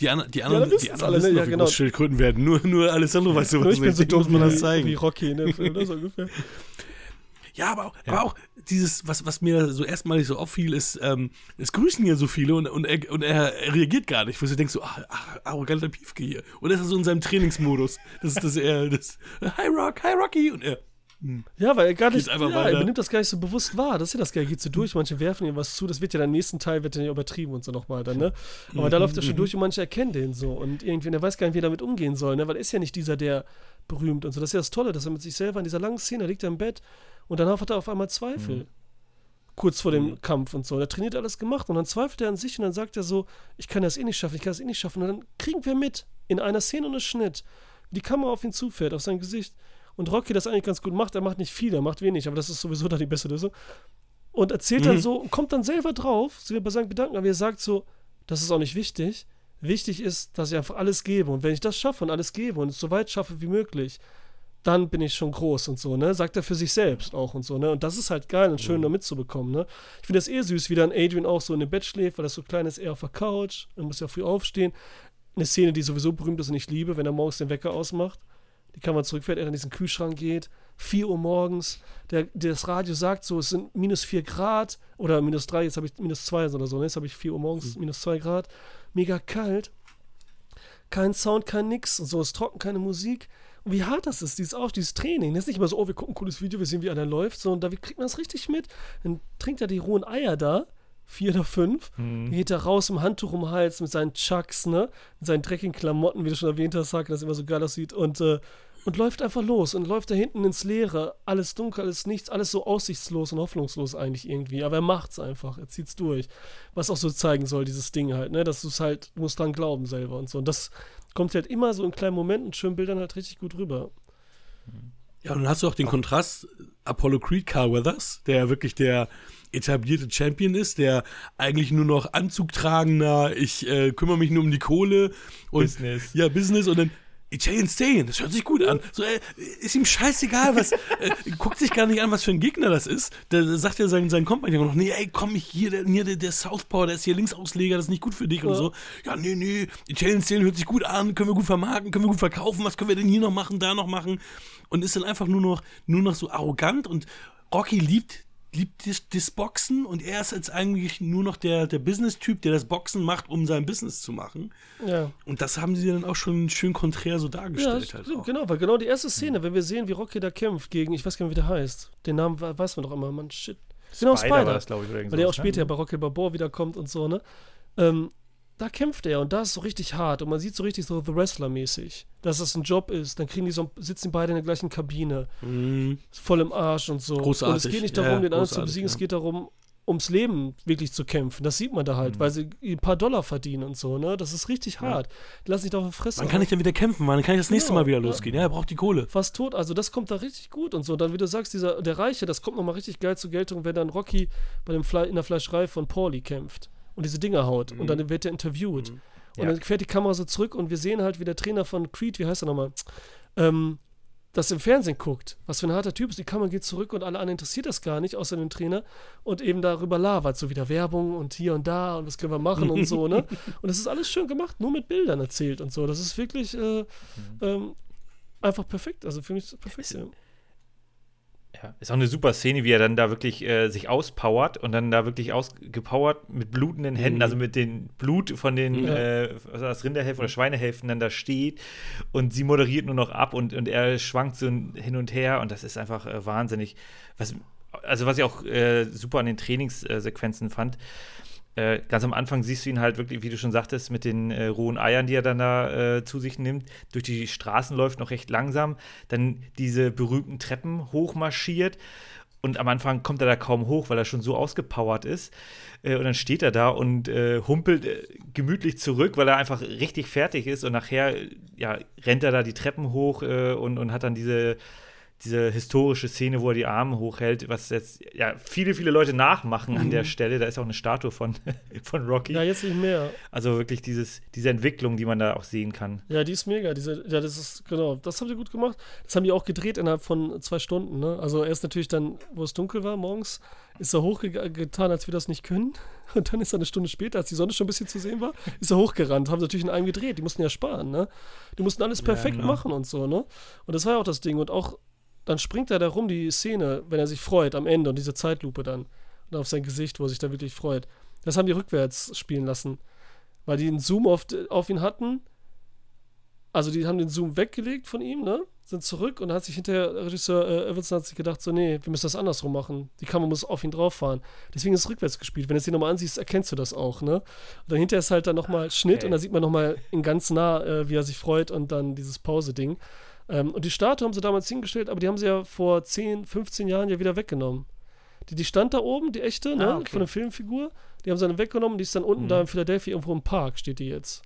Die, an, die anderen, wissen's die anderen alle, ne? wissen Ja, doch, wie genau. Schildkröten werden. Nur, nur Alessandro weiß sowas Nur ich bin so Dem dumm muss man wie, das zeigen. wie Rocky Film, ne? so ungefähr. *laughs* Ja, aber auch, aber auch dieses, was, was mir so erstmalig so auffiel, ist, ähm, es grüßen hier so viele und, und, er, und er, er reagiert gar nicht, wo sie denkt so, ah, ah, arroganter Piefke hier. Und er ist so in seinem Trainingsmodus. Das ist das er, das, hi Rock, hi Rocky. Und er, Ja, weil er gar nicht, einfach ja, weiter. er nimmt das gar nicht so bewusst wahr. Das ist ja das Geil, geht so durch, manche werfen ihm was zu, das wird ja dann im nächsten Teil, wird dann ja übertrieben und so nochmal dann, ne? Aber da läuft er schon durch und manche erkennen den so und irgendwie, und er weiß gar nicht, wie er damit umgehen soll, ne? Weil er ist ja nicht dieser, der berühmt und so. Das ist ja das Tolle, dass er mit sich selber in dieser langen Szene, liegt er im Bett und danach hat er auf einmal Zweifel. Kurz vor dem Kampf und so. Er trainiert alles gemacht und dann zweifelt er an sich und dann sagt er so, ich kann das eh nicht schaffen, ich kann das eh nicht schaffen. Und dann kriegen wir mit, in einer Szene und einem Schnitt, wie die Kamera auf ihn zufährt, auf sein Gesicht. Und Rocky das eigentlich ganz gut macht. Er macht nicht viel, er macht wenig, aber das ist sowieso dann die beste Lösung. Und erzählt dann so und kommt dann selber drauf, sind wir bei seinen Gedanken, aber er sagt so, das ist auch nicht wichtig. Wichtig ist, dass ich einfach alles gebe. Und wenn ich das schaffe und alles gebe und es so weit schaffe wie möglich, dann bin ich schon groß und so, ne? Sagt er für sich selbst auch und so, ne? Und das ist halt geil und schön, da mitzubekommen, ne? Ich finde das eh süß, wie dann Adrian auch so in dem Bett schläft, weil das so klein ist, er auf der Couch, er muss ja früh aufstehen. Eine Szene, die sowieso berühmt ist und ich liebe, wenn er morgens den Wecker ausmacht. Die Kamera zurückfährt, er in diesen Kühlschrank geht, 4 Uhr morgens, der, das Radio sagt so, es sind minus 4 Grad oder minus 3, jetzt habe ich minus 2 oder so, ne? Jetzt habe ich 4 Uhr morgens, minus 2 Grad, mega kalt, kein Sound, kein nix und so, es ist trocken, keine Musik. Und wie hart das ist, dieses Auf, dieses Training. Das ist nicht immer so, oh, wir gucken ein cooles Video, wir sehen, wie einer läuft, sondern da kriegt man das richtig mit. Dann trinkt er die rohen Eier da, vier oder fünf, dann geht er raus im Handtuch um den Hals mit seinen Chucks, ne, mit seinen dreckigen Klamotten, wie du schon erwähnt hast, Hake, das immer so geil aussieht und, äh, und läuft einfach los und läuft da hinten ins Leere. Alles dunkel, alles nichts, alles so aussichtslos und hoffnungslos eigentlich irgendwie. Aber er macht's einfach, er zieht's durch. Was auch so zeigen soll, dieses Ding halt, ne, dass du es halt, du musst dran glauben selber und so. Und das kommt halt immer so in kleinen Momenten, schönen Bildern halt richtig gut rüber. Ja, und dann hast du auch den Kontrast Apollo Creed Carl Weathers, der ja wirklich der etablierte Champion ist, der eigentlich nur noch Anzug tragender, ich äh, kümmere mich nur um die Kohle und Business. ja, Business und dann Italian Stain, das hört sich gut an. So, äh, ist ihm scheißegal, was, äh, guckt sich gar nicht an, was für ein Gegner das ist. Da sagt ja sein, sein Kompagnon noch, nee, ey, komm, ich hier, der, hier der, der Southpaw, der ist hier Linksausleger, das ist nicht gut für dich und so. Ja, nee, nee, Italian Stain hört sich gut an, können wir gut vermarkten, können wir gut verkaufen, was können wir denn hier noch machen, da noch machen? Und ist dann einfach nur noch, nur noch so arrogant und Rocky liebt liebt das, das Boxen und er ist jetzt eigentlich nur noch der, der Business-Typ, der das Boxen macht, um sein Business zu machen. Ja. Und das haben sie dann auch schon schön konträr so Ja, dargestellt. halt stimmt, genau, weil genau die erste Szene, wenn wir sehen, wie Rocky da kämpft gegen, ich weiß gar nicht, wie der heißt. Den Namen we- weiß man doch immer, Mann, shit. Genau, Spider Spider. war das, glaube ich, weil der auch ne? später ja bei Rocky Balboa wiederkommt und so, ne? Ähm, da kämpft er und da ist so richtig hart und man sieht so richtig so The Wrestler-mäßig, dass das ein Job ist. Dann kriegen die so, sitzen beide in der gleichen Kabine, Mhm. voll im Arsch und so. Und es Großartig. geht nicht Ja, darum, den anderen zu großartig, besiegen, es ja. geht darum, ums Leben wirklich zu kämpfen. Das sieht man da Mhm. halt, weil sie ein paar Dollar verdienen und so, ne? Das ist richtig hart. Die lassen sich doch fressen. Wann kann ich denn wieder kämpfen? Wann kann ich das nächste Genau, Mal wieder ja. losgehen? Ja, er braucht die Kohle. fast tot. Also das kommt da richtig gut und so. Dann, wie du sagst, dieser, der Reiche, das kommt nochmal richtig geil zur Geltung, wenn dann Rocky bei dem Fle in der Fleischerei von Pauli kämpft und diese Dinger haut. Und dann wird er interviewt. Und Ja. dann fährt die Kamera so zurück und wir sehen halt, wie der Trainer von Creed, wie heißt er nochmal? Ähm, das im Fernsehen guckt, was für ein harter Typ ist, die Kamera geht zurück und alle anderen interessiert das gar nicht, außer den Trainer und eben darüber labert, so wieder Werbung und hier und da und was können wir machen und so, ne? *laughs* Und das ist alles schön gemacht, nur mit Bildern erzählt und so. Das ist wirklich äh, mhm. ähm, einfach perfekt. Also für mich perfekt. Ja. Ja, ist auch eine super Szene, wie er dann da wirklich äh, sich auspowert und dann da wirklich ausgepowert mit blutenden Händen, mhm. also mit dem Blut von den ja. äh, das Rinderhälften oder Schweinehälften dann da steht und sie moderiert nur noch ab und, und er schwankt so hin und her und das ist einfach äh, wahnsinnig. Was, also was ich auch äh, super an den Trainingssequenzen fand, äh, ganz am Anfang siehst du ihn halt wirklich, wie du schon sagtest, mit den äh, rohen Eiern, die er dann da äh, zu sich nimmt, durch die Straßen läuft, noch recht langsam, dann diese berühmten Treppen hochmarschiert und am Anfang kommt er da kaum hoch, weil er schon so ausgepowert ist. Äh, und dann steht er da und äh, humpelt gemütlich zurück, weil er einfach richtig fertig ist. Und nachher ja, rennt er da die Treppen hoch und, und hat dann diese diese historische Szene, wo er die Arme hochhält, was jetzt ja viele, viele Leute nachmachen an der mhm. Stelle. Da ist auch eine Statue von, *laughs* von Rocky. Ja, jetzt nicht mehr. Also wirklich dieses, diese Entwicklung, die man da auch sehen kann. Ja, die ist mega. Diese, ja, das ist, genau, das haben sie gut gemacht. Das haben die auch gedreht innerhalb von zwei Stunden. Ne? Also erst natürlich dann, wo es dunkel war morgens, ist er hochgetan, als wir das nicht können. *laughs* Und dann ist er eine Stunde später, als die Sonne schon ein bisschen zu sehen war, ist er hochgerannt. Haben sie natürlich in einem gedreht. Die mussten ja sparen, ne? Die mussten alles perfekt ja, machen und so, ne? Und das war ja auch das Ding. Und auch dann springt er da rum, die Szene, wenn er sich freut am Ende und diese Zeitlupe dann. Und auf sein Gesicht, wo er sich da wirklich freut. Das haben die rückwärts spielen lassen. Weil die einen Zoom auf, auf ihn hatten. Also die haben den Zoom weggelegt von ihm, ne? Sind zurück und dann hat sich hinterher Regisseur äh, Evanson hat sich gedacht, so, nee, wir müssen das andersrum machen. Die Kamera muss auf ihn drauf fahren. Deswegen ist es rückwärts gespielt. Wenn du es dir nochmal ansiehst, erkennst du das auch, ne? Und dann hinterher ist halt dann nochmal Schnitt okay. und dann sieht man nochmal in ganz nah, äh, wie er sich freut und dann dieses Pause-Ding. Ähm, und die Statue haben sie damals hingestellt, aber die haben sie ja vor 10, 15 Jahren ja wieder weggenommen. Die, die stand da oben, die echte, ne, ah, okay. von der Filmfigur. Die haben sie dann weggenommen, die ist dann unten mhm. da in Philadelphia irgendwo im Park, steht die jetzt.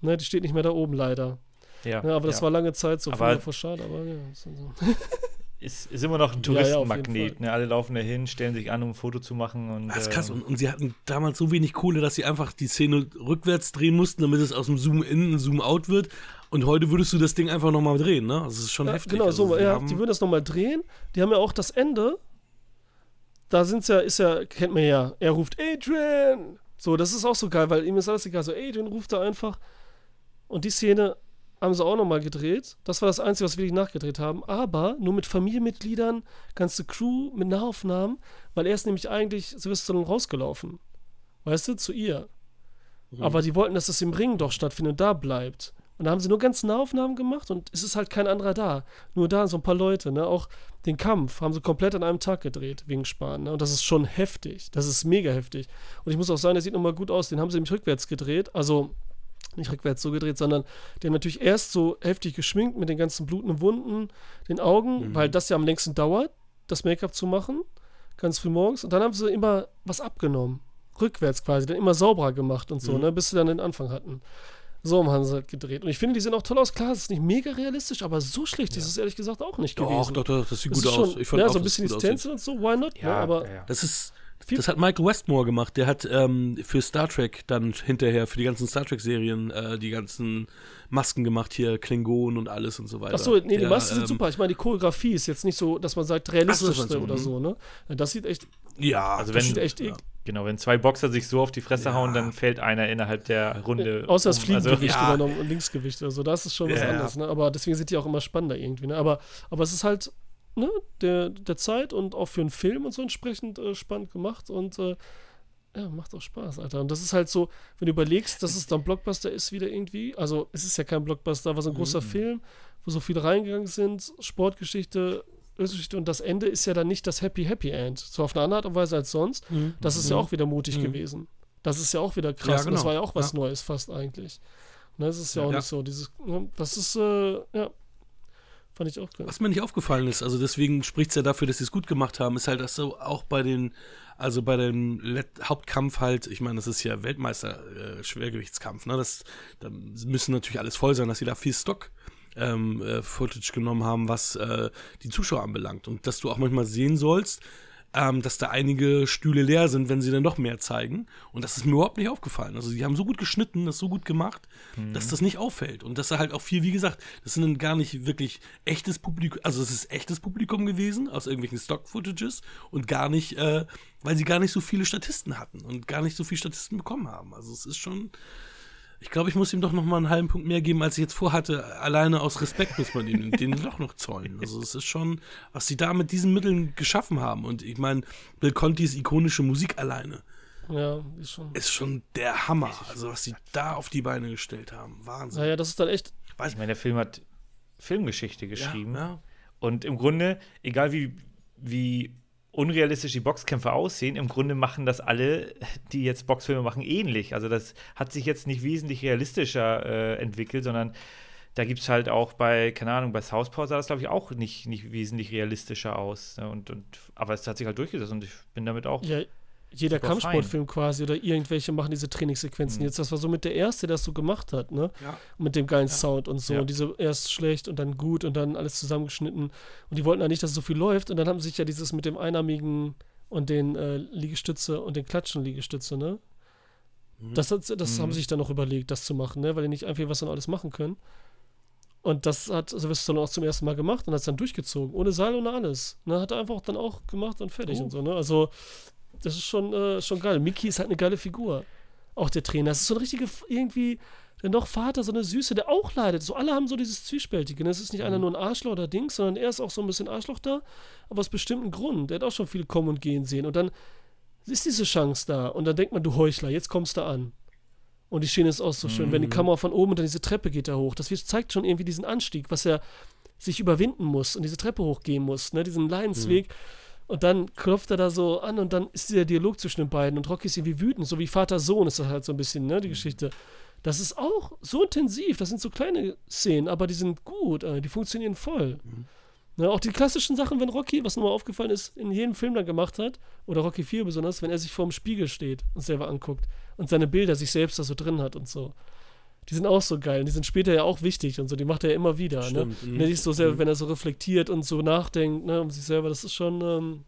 Ne, die steht nicht mehr da oben leider. Ja, ja aber das war lange Zeit so, aber vor schade, aber ja. Ist, so. *laughs* ist, ist, immer noch ein Touristenmagnet. Ja, ne? Alle laufen da hin, stellen sich an, um ein Foto zu machen. Und, das ist krass. Und, und, sie hatten damals so wenig Kohle, dass sie einfach die Szene rückwärts drehen mussten, damit es aus dem Zoom-In ein Zoom-Out wird. Und heute würdest du das Ding einfach nochmal drehen, ne? Das ist schon ja, heftig. Genau, also, so, ja, die würden das nochmal drehen. Die haben ja auch das Ende. Da sind's ja, ist ja, kennt man ja, er ruft Adrian. So, das ist auch so geil, weil ihm ist alles egal. So, Adrian ruft da einfach. Und die Szene haben sie auch nochmal gedreht. Das war das Einzige, was wir wirklich nachgedreht haben. Aber nur mit Familienmitgliedern, ganze Crew, mit Nahaufnahmen, weil er ist nämlich eigentlich Silvester rausgelaufen. Weißt du, zu ihr. Mhm. Aber die wollten, dass das im Ring doch stattfindet und da bleibt. Und da haben sie nur ganz Nahaufnahmen gemacht und es ist halt kein anderer da. Nur da so ein paar Leute, ne? Auch den Kampf haben sie komplett an einem Tag gedreht, wegen Sparen, ne? Und das ist schon heftig. Das ist mega heftig. Und ich muss auch sagen, der sieht nochmal gut aus. Den haben sie nämlich rückwärts gedreht. Also nicht rückwärts so gedreht, sondern die haben natürlich erst so heftig geschminkt mit den ganzen blutenden Wunden, den Augen, mhm. weil das ja am längsten dauert, das Make-up zu machen, ganz früh morgens. Und dann haben sie immer was abgenommen. Rückwärts quasi, dann immer sauberer gemacht und so, mhm. ne, bis sie dann den Anfang hatten. So haben sie halt gedreht. Und ich finde, die sehen auch toll aus. Klar, es ist nicht mega realistisch, aber so schlecht ja. ist es ehrlich gesagt auch nicht doch, gewesen. Doch, doch, das sieht das gut aus. ich fand ja, auch, so ein bisschen die Stencil und so, why not? Ja, ne? aber ja, das ist. Das hat Michael Westmore gemacht. Der hat ähm, für Star Trek dann hinterher, für die ganzen Star Trek-Serien, äh, die ganzen Masken gemacht, hier Klingonen und alles und so weiter. Achso, nee, der, die Masken ähm, sind super. Ich meine, die Choreografie ist jetzt nicht so, dass man sagt, realistisch so, oder so, ne? Das sieht echt. Ja, also wenn, sieht echt ja. Genau, wenn zwei Boxer sich so auf die Fresse ja. hauen, dann fällt einer innerhalb der Runde. Äh, außer das Fliegengewicht also, ja. übernommen und Linksgewicht oder so. Das ist schon was ja. anderes, ne? Aber deswegen sind die auch immer spannender irgendwie, ne? Aber, aber es ist halt, ne, der, der Zeit und auch für einen Film und so entsprechend äh, spannend gemacht und äh, ja, macht auch Spaß, Alter. Und das ist halt so, wenn du überlegst, dass es dann Blockbuster ist wieder irgendwie, also es ist ja kein Blockbuster, aber so ein großer mhm. Film, wo so viele reingegangen sind, Sportgeschichte, und das Ende ist ja dann nicht das Happy Happy End. So auf eine andere Art und Weise als sonst. Mhm. Das ist mhm. ja auch wieder mutig mhm. gewesen. Das ist ja auch wieder krass. Ja, genau. Das war ja auch was ja. Neues fast eigentlich. Ne, das ist ja, ja auch nicht so. Dieses, ne, das ist, äh, ja, fand ich auch geil. Was mir nicht aufgefallen ist, also deswegen spricht es ja dafür, dass sie es gut gemacht haben, ist halt, dass so auch bei den, also bei dem Let Hauptkampf halt, ich meine, das ist ja Weltmeister-Schwergewichtskampf, äh, ne? Das, da müssen natürlich alles voll sein, dass sie da viel Stock ähm, äh, Footage genommen haben, was äh, die Zuschauer anbelangt. Und dass du auch manchmal sehen sollst, ähm, dass da einige Stühle leer sind, wenn sie dann noch mehr zeigen. Und das ist mir überhaupt nicht aufgefallen. Also die haben so gut geschnitten, das so gut gemacht, mhm. dass das nicht auffällt. Und dass da halt auch viel, wie gesagt, das sind dann gar nicht wirklich echtes Publikum, also es ist echtes Publikum gewesen aus irgendwelchen Stock-Footages und gar nicht, äh, weil sie gar nicht so viele Statisten hatten und gar nicht so viele Statisten bekommen haben. Also es ist schon ich glaube, ich muss ihm doch noch mal einen halben Punkt mehr geben, als ich jetzt vorhatte. Alleine aus Respekt muss man ihm den *laughs* doch noch zollen. Also es ist schon, was sie da mit diesen Mitteln geschaffen haben. Und ich meine, Bill Contis ikonische Musik alleine. Ja, ist schon. Ist schon der Hammer. Also was sie da auf die Beine gestellt haben. Wahnsinn. Naja, das ist dann echt. Weiß ich meine, der Film hat Filmgeschichte geschrieben. Ja, ja. Und im Grunde, egal wie, wie unrealistisch die Boxkämpfe aussehen, im Grunde machen das alle, die jetzt Boxfilme machen, ähnlich. Also das hat sich jetzt nicht wesentlich realistischer äh, entwickelt, sondern da gibt es halt auch bei, keine Ahnung, bei Southpaw sah das, glaube ich, auch nicht, nicht wesentlich realistischer aus. Ne? Und, und, aber es hat sich halt durchgesetzt und ich bin damit auch. Ja, jeder Kampfsportfilm quasi oder irgendwelche machen diese Trainingssequenzen. Mhm. Jetzt, das war so mit der erste, der das so gemacht hat, ne? Ja. Mit dem geilen ja. Sound und so. Ja. Und diese erst schlecht und dann gut und dann alles zusammengeschnitten. Und die wollten ja nicht, dass so viel läuft. Und dann haben sie sich ja dieses mit dem einarmigen und den äh, Liegestütze und den Klatschen-Liegestütze, ne? Mhm. Das, das, das mhm. haben sie sich dann noch überlegt, das zu machen, ne? Weil die nicht einfach was dann alles machen können. Und das hat Sylvester dann auch zum ersten Mal gemacht und hat es dann durchgezogen. Ohne Seil, ohne alles. Ne? Hat er einfach dann auch gemacht und fertig oh. und so, ne? Also das ist schon, äh, schon geil. Mickey ist halt eine geile Figur. Auch der Trainer. Das ist so ein richtiger, irgendwie, der noch Vater, so eine Süße, der auch leidet. So alle haben so dieses Zwiespältige. Das ne? ist nicht einer mhm. nur ein Arschloch oder Dings, sondern er ist auch so ein bisschen Arschloch da, aber aus bestimmten Gründen. Der hat auch schon viel kommen und gehen sehen. Und dann ist diese Chance da. Und dann denkt man, du Heuchler, jetzt kommst du an. Und die Schiene ist auch so schön, mhm. wenn die mhm. Kamera von oben und dann diese Treppe geht da hoch. Das zeigt schon irgendwie diesen Anstieg, was er sich überwinden muss und diese Treppe hochgehen muss, ne? diesen Leidensweg. Mhm. Und dann klopft er da so an und dann ist dieser Dialog zwischen den beiden und Rocky ist irgendwie wütend, so wie Vater-Sohn ist das halt so ein bisschen, ne, die mhm. Geschichte. Das ist auch so intensiv, das sind so kleine Szenen, aber die sind gut, äh, die funktionieren voll. Mhm. Ne, auch die klassischen Sachen, wenn Rocky, was nochmal aufgefallen ist, in jedem Film dann gemacht hat, oder Rocky 4 besonders, wenn er sich vorm Spiegel steht und selber anguckt und seine Bilder sich selbst da so drin hat und so die sind auch so geil. Und die sind später ja auch wichtig und so. Die macht er ja immer wieder. Ne? Stimmt, ne? Mhm. Nicht so sehr, mhm. wenn er so reflektiert und so nachdenkt, ne, um sich selber. Das ist schon. Ähm,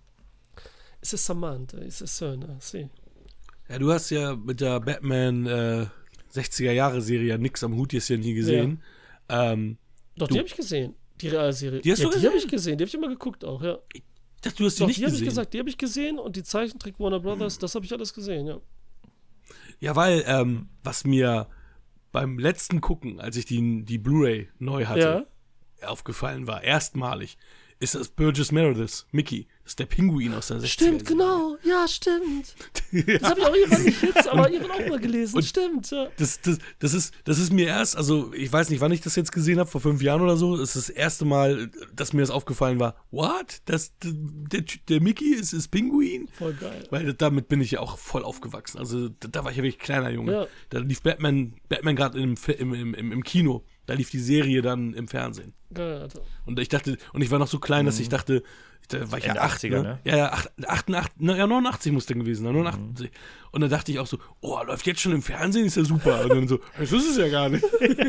es ist Samantha, es ist so, ne? Sie. Ja, du hast ja mit der Batman äh, 60er Jahre Serie ja nix am Hut jetzt ja nie gesehen. Ja. Ähm, Doch, die habe ich gesehen. Die Realserie. Die hast ja, du die habe ich gesehen. Die habe ich immer geguckt auch, ja. Das, du hast die Doch, nicht die gesehen. habe ich gesagt, die habe ich gesehen und die Zeichentrick Warner Brothers, *clears throat* das habe ich alles gesehen, ja. Ja, weil, ähm, was mir beim letzten Gucken, als ich die, die Blu-ray neu hatte, ja. aufgefallen war, erstmalig, ist das Burgess Meredith, Mickey. Das ist der Pinguin aus der 60er. Stimmt, genau. Ja, stimmt. ja. *laughs* Das habe ich auch irgendwann nicht jetzt, aber irgendwann auch mal gelesen. Und stimmt, ja. Das, das, das, ist, das ist mir erst, also ich weiß nicht, wann ich das jetzt gesehen habe, vor fünf Jahren oder so. Das ist das erste Mal, dass mir das aufgefallen war. What? Das, der, der Mickey ist, ist Pinguin? Voll geil. Weil damit bin ich ja auch voll aufgewachsen. Also da, da war ich ja wirklich kleiner Junge. Ja. Da lief Batman, Batman gerade im, im, im, im Kino. Da lief die Serie dann im Fernsehen. Geil, Alter. Und ich dachte, und ich war noch so klein, dass ich mhm. dachte, da war ich ja 80, ne? ne? Ja, ja, 88, ja, 89 muss dann gewesen sein, 89. Mhm. Und dann dachte ich auch so, oh, läuft jetzt schon im Fernsehen, ist ja super. Und dann so, *laughs* das ist es ja gar nicht. *laughs*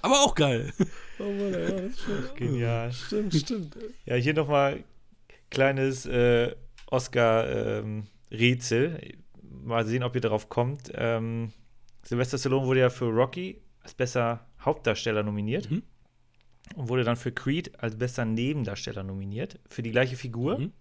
Aber auch geil. Oh Mann, ja, das ist schon. Genial. Stimmt, stimmt. Ja, hier nochmal kleines äh, Oscar-Rätsel. Ähm, mal sehen, ob ihr darauf kommt. Ähm, Sylvester Stallone wurde ja für Rocky als besser Hauptdarsteller nominiert. Mhm und wurde dann für Creed als bester Nebendarsteller nominiert, für die gleiche Figur. Mhm.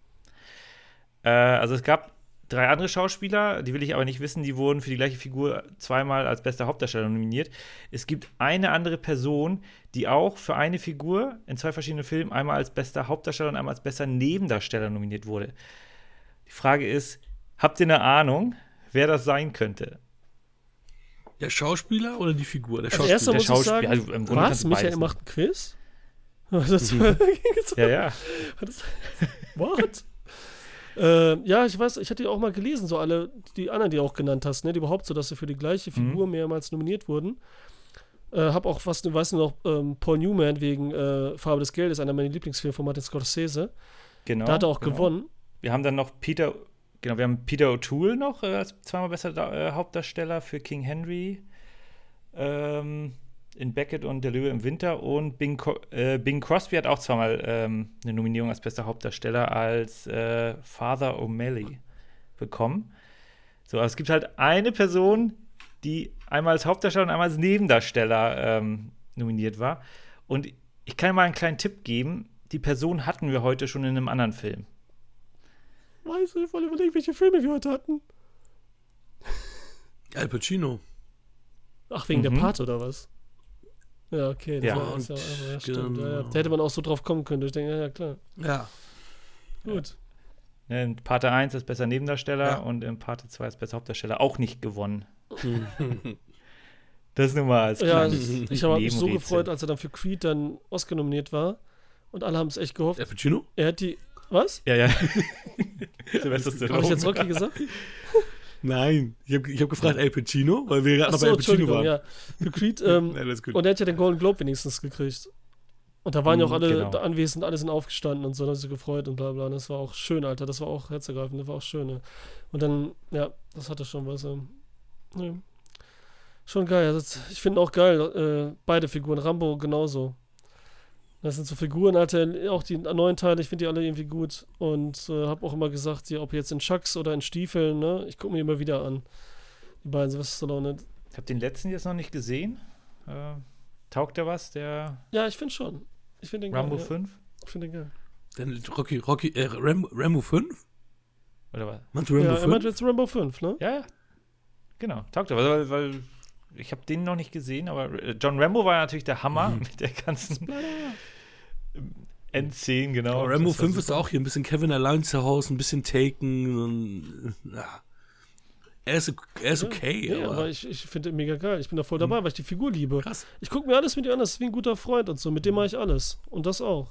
Äh, also es gab drei andere Schauspieler, die will ich aber nicht wissen, die wurden für die gleiche Figur zweimal als bester Hauptdarsteller nominiert. Es gibt eine andere Person, die auch für eine Figur in zwei verschiedenen Filmen einmal als bester Hauptdarsteller und einmal als bester Nebendarsteller nominiert wurde. Die Frage ist, habt ihr eine Ahnung, wer das sein könnte? Der Schauspieler oder die Figur? Der Schauspieler. Also erster muss ich sagen, also im Grunde was? Michael macht ein Quiz? *laughs* Mhm. *laughs* ja, ja. *laughs* What? äh, ja, ich weiß, ich hatte ja auch mal gelesen, so alle, die anderen, die du auch genannt hast, ne, die überhaupt so, dass sie für die gleiche mhm. Figur mhm. mehrmals nominiert wurden. Äh, hab auch was, du weißt noch, ähm, Paul Newman wegen äh, Farbe des Geldes, einer meiner Lieblingsfilme von Martin Scorsese. Genau. Da hat er auch genau. gewonnen. Wir haben dann noch Peter Genau, wir haben Peter O'Toole noch äh, als zweimal besser äh, Hauptdarsteller für King Henry. Ähm, in Beckett und Der Löwe im Winter und Bing, äh, Bing Crosby hat auch zweimal ähm, eine Nominierung als bester Hauptdarsteller als äh, Father O'Malley bekommen. So, aber es gibt halt eine Person, die einmal als Hauptdarsteller und einmal als Nebendarsteller ähm, nominiert war. Und ich kann mal einen kleinen Tipp geben. Die Person hatten wir heute schon in einem anderen Film. Weiß ich, wollte überlegen, welche Filme wir heute hatten. Al Pacino. Ach, wegen Mhm. der Part oder was? Ja, okay. Das Ja, war, ist ja, und ja, stimmt. Ja, ja. genau. Da hätte man auch so drauf kommen können. Ich denke, ja, ja, klar. Ja. Gut. Ne, In Parte 1 als bester Nebendarsteller Ja. und in Parte 2 als bester Hauptdarsteller auch nicht gewonnen. *laughs* Das nur mal als Ja, ich, ich habe mich so gefreut, als er dann für Creed dann Oscar nominiert war. Und alle haben es echt gehofft. Al Pacino? Er hat die. Was? Ja, ja. *laughs* Sylvester Habe ich jetzt Stallone. Rocky gesagt? *laughs* Nein. Ich habe ich hab gefragt Al Pacino, weil wir gerade noch bei Al Pacino waren. ja. Für Creed. Ähm, *laughs* Nein, und er hat ja den Golden Globe wenigstens gekriegt. Und da waren ja auch Mhm, alle genau. anwesend, alle sind aufgestanden und so, haben sich gefreut und bla bla. Und das war auch schön, Alter. Das war auch herzergreifend, das war auch schön. Ne? Und dann, ja, das hatte schon was. Ähm, ja. Schon geil. Das, ich finde auch geil, äh, beide Figuren. Rambo genauso. Das sind so Figuren, Alter, auch die neuen Teile, ich finde die alle irgendwie gut. Und äh, habe auch immer gesagt, die, ob jetzt in Chucks oder in Stiefeln, ne, ich gucke mir immer wieder an. Die beiden Sylvester Stallone. Ich habe den letzten jetzt noch nicht gesehen. Äh, taugt der was, der Ja, ich finde schon. Ich finde den Rambo geil. 5? Ja. Ich finde den geil. Dann Rocky, Rocky, äh, Rambo, Rambo 5? Oder was? Meinst du Rambo Ja, er meint 5? jetzt Rambo 5, ne? Ja, ja. Genau, taugt er. Weil, weil ich habe den noch nicht gesehen, aber äh, John Rambo war natürlich der Hammer Mhm. *laughs* mit der ganzen Endszenen, genau. Aber Rambo Das war 5 ist auch hier ein bisschen Kevin allein zu Hause, ein bisschen Taken. Ein, ja. Er ist, er ist okay, Ja, aber, aber ich, ich finde den mega geil. Ich bin da voll dabei, weil ich die Figur liebe. krass. Ich gucke mir alles mit ihr an, das ist wie ein guter Freund und so. Mit dem mache ich alles. Und das auch.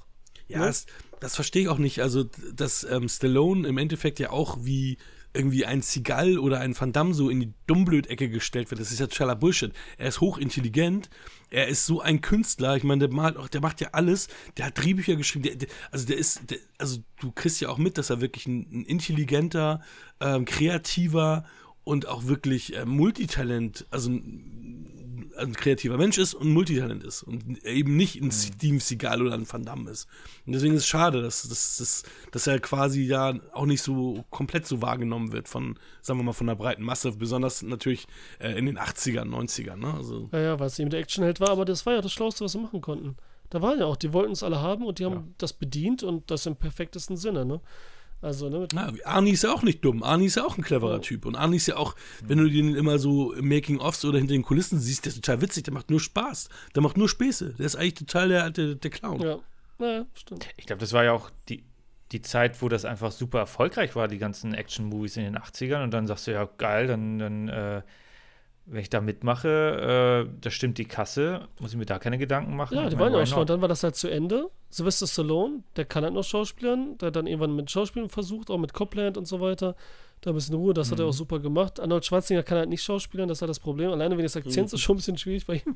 Ja, Ne? das, das verstehe ich auch nicht. Also, dass ähm, Stallone im Endeffekt ja auch wie irgendwie ein Seagal oder ein Van Damme so in die Dummblöd-Ecke gestellt wird. Das ist ja totaler Bullshit. Er ist hochintelligent. Er ist so ein Künstler. Ich meine, der, malt auch, der macht ja alles. Der hat Drehbücher geschrieben. Der, der, also, der ist, der, also, du kriegst ja auch mit, dass er wirklich ein, ein intelligenter, ähm, kreativer und auch wirklich äh, Multitalent, also ein, kreativer Mensch ist und Multitalent ist und eben nicht Mhm. ein Steven Seagal oder ein Van Damme ist. Und deswegen ist es schade, dass, dass, dass, dass er quasi ja auch nicht so komplett so wahrgenommen wird von, sagen wir mal, von der breiten Masse, besonders natürlich äh, in den 80ern, 90ern. Ne? Also, Ja, ja, weil es eben der Actionheld war, aber das war ja das Schlauste, was sie machen konnten. Da waren ja auch, die wollten es alle haben und die haben Ja. das bedient und das im perfektesten Sinne, ne? Also, ne? Ja, Arnie ist ja auch nicht dumm. Arnie ist ja auch ein cleverer Ja. Typ. Und Arnie ist ja auch, wenn du den immer so im Making-ofs oder hinter den Kulissen siehst, der ist total witzig, der macht nur Spaß. Der macht nur Späße. Der ist eigentlich total der, der, der Clown. ja. Naja, stimmt. Ich glaube, das war ja auch die, die Zeit, wo das einfach super erfolgreich war, die ganzen Action-Movies in den 80ern. Und dann sagst du, ja, geil, dann, dann äh, wenn ich da mitmache, äh, da stimmt die Kasse, muss ich mir da keine Gedanken machen. Ja, die waren ja auch schon. Und dann war das halt zu Ende. Sylvester Stallone, der kann halt noch Schauspielern, der hat dann irgendwann mit Schauspielen versucht, auch mit Copland und so weiter. Da ein bisschen Ruhe, das hat er Mhm. auch super gemacht. Arnold Schwarzenegger kann halt nicht schauspielen, das ist halt das Problem. Alleine wegen des Akzents Mhm. ist schon ein bisschen schwierig bei ihm.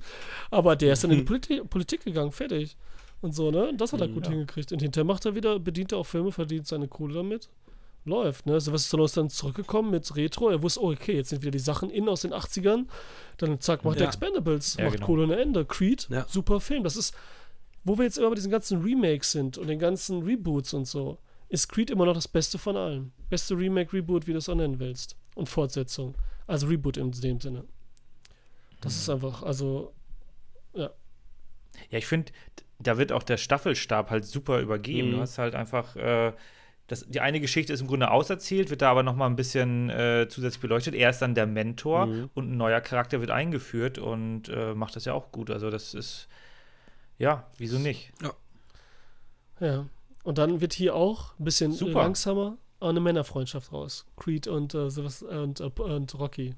Aber der ist dann in die *laughs* Politi Politik gegangen, fertig. Und so, ne? Und das hat er gut Ja. hingekriegt. Und hinterher macht er wieder, bedient er auch Filme, verdient seine Kohle damit. Läuft, ne? Sylvester Stallone ist dann zurückgekommen mit Retro. Er wusste, oh, okay, jetzt sind wieder die Sachen in aus den 80ern. Dann zack, macht er Ja. Expendables, Ja, macht genau. Kohle ohne Ende. Creed, Ja. super Film. Das ist, wo wir jetzt immer bei diesen ganzen Remakes sind und den ganzen Reboots und so, ist Creed immer noch das Beste von allen. Beste Remake, Reboot, wie du es auch nennen willst. Und Fortsetzung. Also Reboot in dem Sinne. Das Mhm. ist einfach, also, Ja, ich finde, da wird auch der Staffelstab halt super übergeben. Mhm. Du hast halt einfach, äh, das, die eine Geschichte ist im Grunde auserzählt, wird da aber noch mal ein bisschen äh, zusätzlich beleuchtet. Er ist dann der Mentor Mhm. und ein neuer Charakter wird eingeführt und äh, macht das ja auch gut. Also das ist, ja, wieso nicht? ja. Und dann wird hier auch ein bisschen Super. langsamer eine Männerfreundschaft raus. Creed und, äh, Sylvester- und, äh, und Rocky.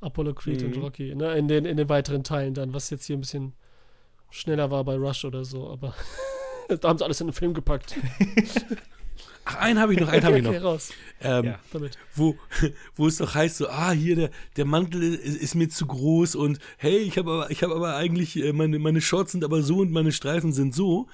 Apollo Creed Mhm. und Rocky. Ne? In, den, in den weiteren Teilen dann, was jetzt hier ein bisschen schneller war bei Rush oder so, aber *laughs* da haben sie alles in den Film gepackt. *laughs* Ach, einen habe ich noch, einen habe ich noch. *laughs* Okay, raus Ähm, Ja. damit. wo, wo es doch heißt so, ah, hier, der, der Mantel ist, ist mir zu groß und hey, ich habe aber, ich habe aber eigentlich, äh, meine, meine Shorts sind aber so und meine Streifen sind so.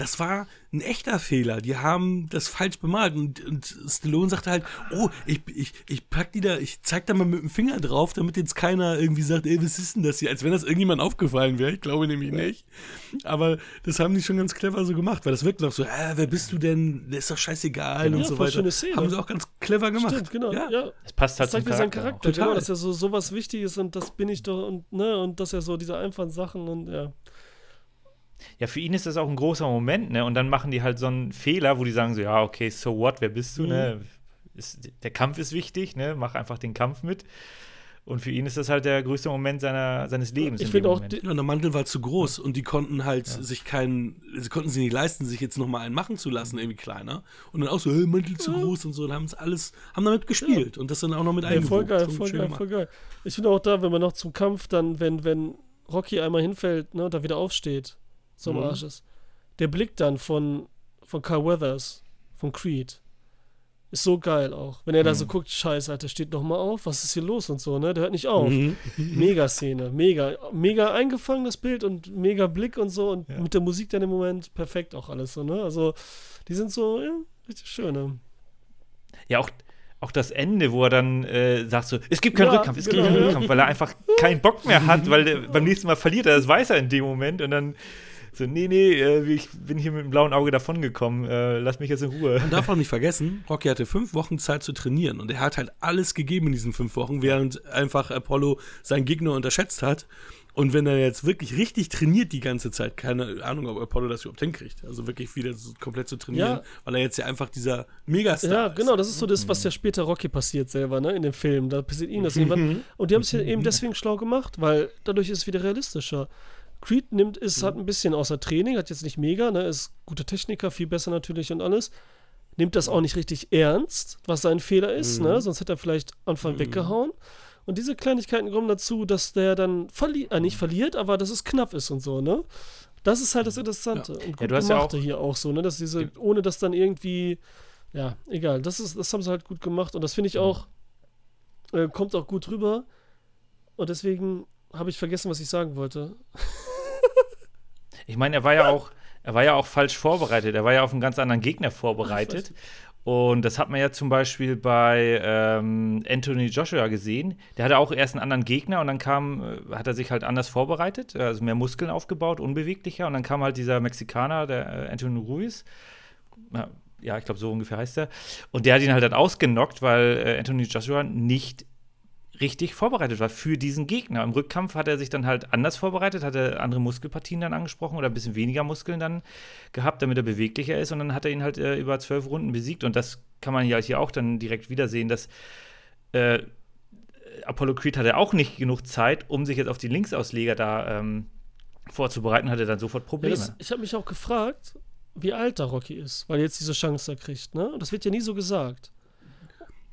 Das war ein echter Fehler. Die haben das falsch bemalt. Und, und Stallone sagte halt, oh, ich, ich, ich pack die da, ich zeig da mal mit dem Finger drauf, damit jetzt keiner irgendwie sagt, ey, was ist denn das hier? Als wenn das irgendjemand aufgefallen wäre. Ich glaube nämlich nicht. Aber das haben die schon ganz clever so gemacht, weil das wirkt noch so, äh, wer bist du denn? Das ist doch scheißegal Genau. und Ja, so weiter. schöne Szene. Haben sie auch ganz clever gemacht. Stimmt, genau. Ja. Ja. Es passt halt Das zeigt zum mir seinen Charakter. Charakter, Total. genau, dass er so sowas wichtig ist und das bin ich doch und ne und dass er so diese einfachen Sachen und ja. Ja, für ihn ist das auch ein großer Moment, ne? Und dann machen die halt so einen Fehler, wo die sagen so, ja, okay, so what, wer bist du, Mhm. ne? Ist, der Kampf ist wichtig, ne? Mach einfach den Kampf mit. Und für ihn ist das halt der größte Moment seiner, seines Lebens. Ich in finde auch die- Ja, der Mantel war zu groß und die konnten halt sich keinen, sie konnten sich nicht leisten, sich jetzt nochmal einen machen zu lassen, irgendwie kleiner. Und dann auch so, hey, Mantel zu groß und so, und haben es alles, haben damit gespielt und das dann auch noch mit Ja, voll geil, voll geil, voll geil. Ich finde auch da, wenn man noch zum Kampf dann, wenn, wenn Rocky einmal hinfällt, ne, und da wieder aufsteht, so am Mhm. Arsch ist. Der Blick dann von, von Carl Weathers, von Creed, ist so geil auch. Wenn er da so guckt, scheiße, Alter, steht noch mal auf, was ist hier los und so, ne? Der hört nicht auf. Mhm. Mega Szene, mega, mega eingefangen das Bild und mega Blick und so und mit der Musik dann im Moment perfekt auch alles so, ne? Also, die sind so, ja, richtig schön. Ne? Ja, auch, auch das Ende, wo er dann äh, sagt so, es gibt keinen Ja, Rückkampf, es genau, gibt keinen ja. Rückkampf, weil er einfach keinen Bock mehr hat, weil der, beim nächsten Mal verliert er, das weiß er in dem Moment und dann so, nee, nee, äh, ich bin hier mit dem blauen Auge davongekommen, äh, lass mich jetzt in Ruhe. Man darf auch nicht vergessen, Rocky hatte fünf Wochen Zeit zu trainieren und er hat halt alles gegeben in diesen fünf Wochen, während einfach Apollo seinen Gegner unterschätzt hat. Und wenn er jetzt wirklich richtig trainiert die ganze Zeit, keine Ahnung, ob Apollo das überhaupt hinkriegt, also wirklich wieder so komplett zu trainieren, Ja. weil er jetzt ja einfach dieser Megastar Ja, ist. genau, das ist so das, was ja später Rocky passiert selber, ne, in dem Film. Da passiert ihm das irgendwann. Und die haben es ja eben deswegen schlau gemacht, weil dadurch ist es wieder realistischer. Creed nimmt, ist, hat ein bisschen außer Training, hat jetzt nicht mega, ne, ist guter Techniker, viel besser natürlich und alles. Nimmt das auch nicht richtig ernst, was sein Fehler ist, ne, sonst hätte er vielleicht Anfang weggehauen. Und diese Kleinigkeiten kommen dazu, dass der dann verliert, äh, nicht verliert, aber dass es knapp ist und so, ne? Das ist halt das Interessante. Und gut du hast ja gemacht auch- hier auch so, ne? Dass diese, ohne dass dann irgendwie, ja, egal, das ist, das haben sie halt gut gemacht und das finde ich auch, äh, kommt auch gut rüber. Und deswegen habe ich vergessen, was ich sagen wollte. *laughs* Ich meine, er war ja auch, er war ja auch falsch vorbereitet. Er war ja auf einen ganz anderen Gegner vorbereitet. Und das hat man ja zum Beispiel bei ähm, Anthony Joshua gesehen. Der hatte auch erst einen anderen Gegner und dann kam, äh, hat er sich halt anders vorbereitet, also mehr Muskeln aufgebaut, unbeweglicher. Und dann kam halt dieser Mexikaner, der äh, Anthony Ruiz. Ja, Ja, ich glaube, so ungefähr heißt er. Und der hat ihn halt dann ausgenockt, weil äh, Anthony Joshua nicht richtig vorbereitet war für diesen Gegner. Im Rückkampf hat er sich dann halt anders vorbereitet, hat er andere Muskelpartien dann angesprochen oder ein bisschen weniger Muskeln dann gehabt, damit er beweglicher ist. Und dann hat er ihn halt äh, über zwölf Runden besiegt. Und das kann man ja hier auch dann direkt wiedersehen, dass äh, Apollo Creed hatte auch nicht genug Zeit, um sich jetzt auf die Linksausleger da ähm, vorzubereiten, hatte dann sofort Probleme. das, ich habe mich auch gefragt, wie alt da Rocky ist, weil er jetzt diese Chance da kriegt, ne? Das wird ja nie so gesagt.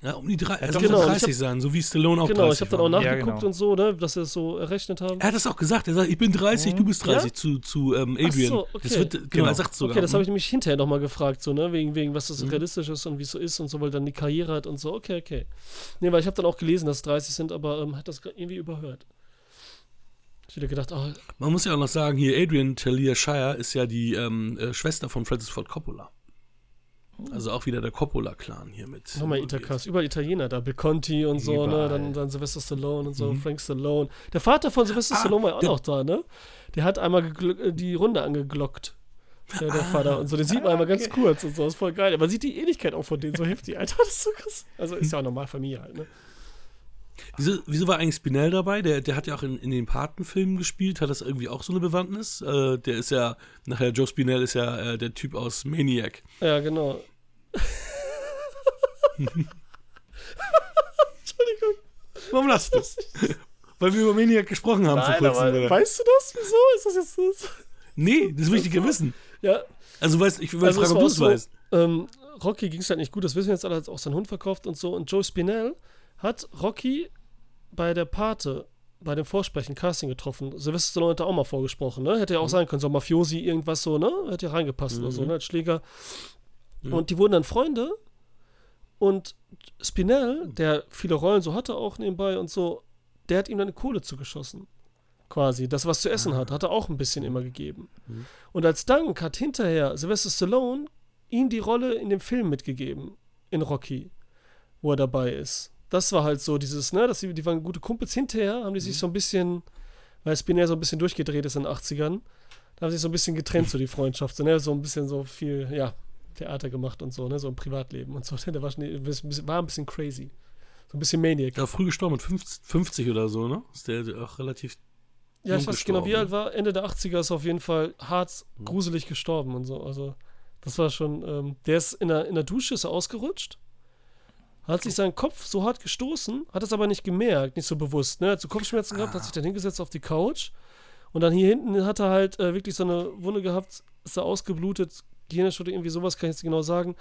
Ja, um die drei, er doch, soll genau, 30 ich hab- sein, so wie Stallone auch genau, 30 ich habe dann auch war. Ja, nachgeguckt genau. und so, ne? Dass sie es so errechnet haben. Er hat das auch gesagt. Er sagt, ich bin 30, du bist 30 Ja? zu, zu ähm, Ach Adrian. so, okay. das wird, genau, Genau. er sagt sogar. Okay, das habe ich ne? nämlich hinterher nochmal gefragt, so, ne? Wegen, wegen, was das Mhm. realistisch ist und wie es so ist und so, weil dann die Karriere hat und so. Okay, okay. Nee, weil ich habe dann auch gelesen, dass es 30 sind, aber ähm, hat das irgendwie überhört. Ich hätte gedacht, oh, Man muss ja auch noch sagen, hier Adrian Talia Shire ist ja die ähm, äh, Schwester von Francis Ford Coppola. Also auch wieder der Coppola-Clan hier mit. nochmal. Itakas, überall Italiener da, Bill Conti und so, ne? Überall. Dann, dann Sylvester Stallone und so, Mhm. Frank Stallone. Der Vater von Sylvester Ah, Stallone war ja auch noch da, ne? Der hat einmal äh, die Runde angeglockt. Der, der Vater und so, den sieht man einmal ganz kurz und so, ist voll geil. Man sieht die Ähnlichkeit auch von denen so heftig, Alter, das ist so krass. Also ist ja auch normal Familie halt, ne? Wieso, wieso war eigentlich Spinell dabei? Der, der hat ja auch in, in den Patenfilmen gespielt. Hat das irgendwie auch so eine Bewandtnis? Äh, der ist ja, nachher Joe Spinell ist ja äh, der Typ aus Maniac. Ja, genau. Entschuldigung. Warum lachst du? *laughs* Weil wir über Maniac gesprochen haben vor kurzem. weißt du das? Wieso ist das jetzt das? Nee, das will ich dir wissen. Ja, Also weißt, ich will Also fragen, ob du es so, weißt. ähm, Rocky ging es halt nicht gut, das wissen wir jetzt alle, hat auch seinen Hund verkauft und so. Und Joe Spinell hat Rocky bei der Pate, bei dem Vorsprechen, Casting getroffen. Sylvester Stallone hat da auch mal vorgesprochen, ne? Hätte ja auch sein können, so Mafiosi, irgendwas so, ne? Hätte ja reingepasst oder so, ne? Als Schläger. Und die wurden dann Freunde. Und Spinell, der viele Rollen so hatte auch nebenbei und so, der hat ihm dann eine Kohle zugeschossen. quasi. Das, was zu essen hat, hat er auch ein bisschen immer gegeben. Und als Dank hat hinterher Sylvester Stallone ihm die Rolle in dem Film mitgegeben, in Rocky, wo er dabei ist. Das war halt so dieses, ne, dass die, die waren gute Kumpels. Hinterher haben die sich so ein bisschen, weil Spinell so ein bisschen durchgedreht ist in den 80ern, da haben sie sich so ein bisschen getrennt, so die Freundschaft, so, ne, so ein bisschen so viel, ja, Theater gemacht und so, ne, so im Privatleben und so. *laughs* Der war, schon, war ein bisschen crazy. So ein bisschen Maniac. Der war früh gestorben mit 50, 50 oder so, ne? Ist der auch relativ. Ja, ich weiß genau, wie alt war. Ende der 80er ist auf jeden Fall hart gruselig gestorben und so. Also, das war schon. Ähm, der ist in der, in der Dusche ist er ausgerutscht. Hat sich seinen Kopf so hart gestoßen, hat es aber nicht gemerkt, nicht so bewusst. Ne? Hat so Kopfschmerzen gehabt, hat sich dann hingesetzt auf die Couch. Und dann hier hinten hat er halt äh, wirklich so eine Wunde gehabt, ist er ausgeblutet, Gehirnerschütterung oder irgendwie sowas, kann ich jetzt genau sagen.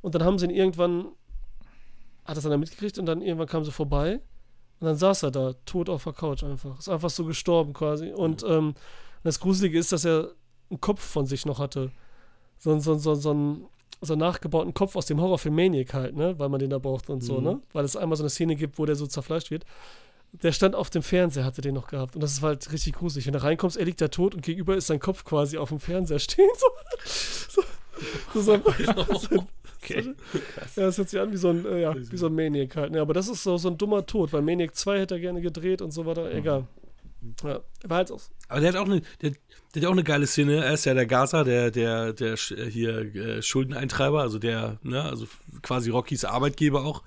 Und dann haben sie ihn irgendwann, hat er es dann mitgekriegt und dann irgendwann kam sie vorbei. Und dann saß er da, tot auf der Couch einfach. Ist einfach so gestorben quasi. Und ähm, das Gruselige ist, dass er einen Kopf von sich noch hatte. So, so, so, so, einen, so einen nachgebauten Kopf aus dem Horrorfilm Maniac halt, ne? Weil man den da braucht und so, ne? Weil es einmal so eine Szene gibt, wo der so zerfleischt wird. Der stand auf dem Fernseher, hatte den noch gehabt. Und das ist halt richtig gruselig. Wenn du reinkommst, er liegt da tot und gegenüber ist sein Kopf quasi auf dem Fernseher stehen. *laughs* So, so, so, so, so, *laughs* Okay. ja, das hört sich an wie so ein, äh, ja, wie so ein Maniac halt. Ne? Aber das ist so, so ein dummer Tod, weil Maniac 2 hätte er gerne gedreht und so weiter. Egal. Ja, war halt auch. Aber der hat auch eine, der, der hat auch eine geile Szene. Er ist ja der Gaza, der, der, der äh, hier äh, Schuldeneintreiber, also der, ne, also quasi Rockys Arbeitgeber auch.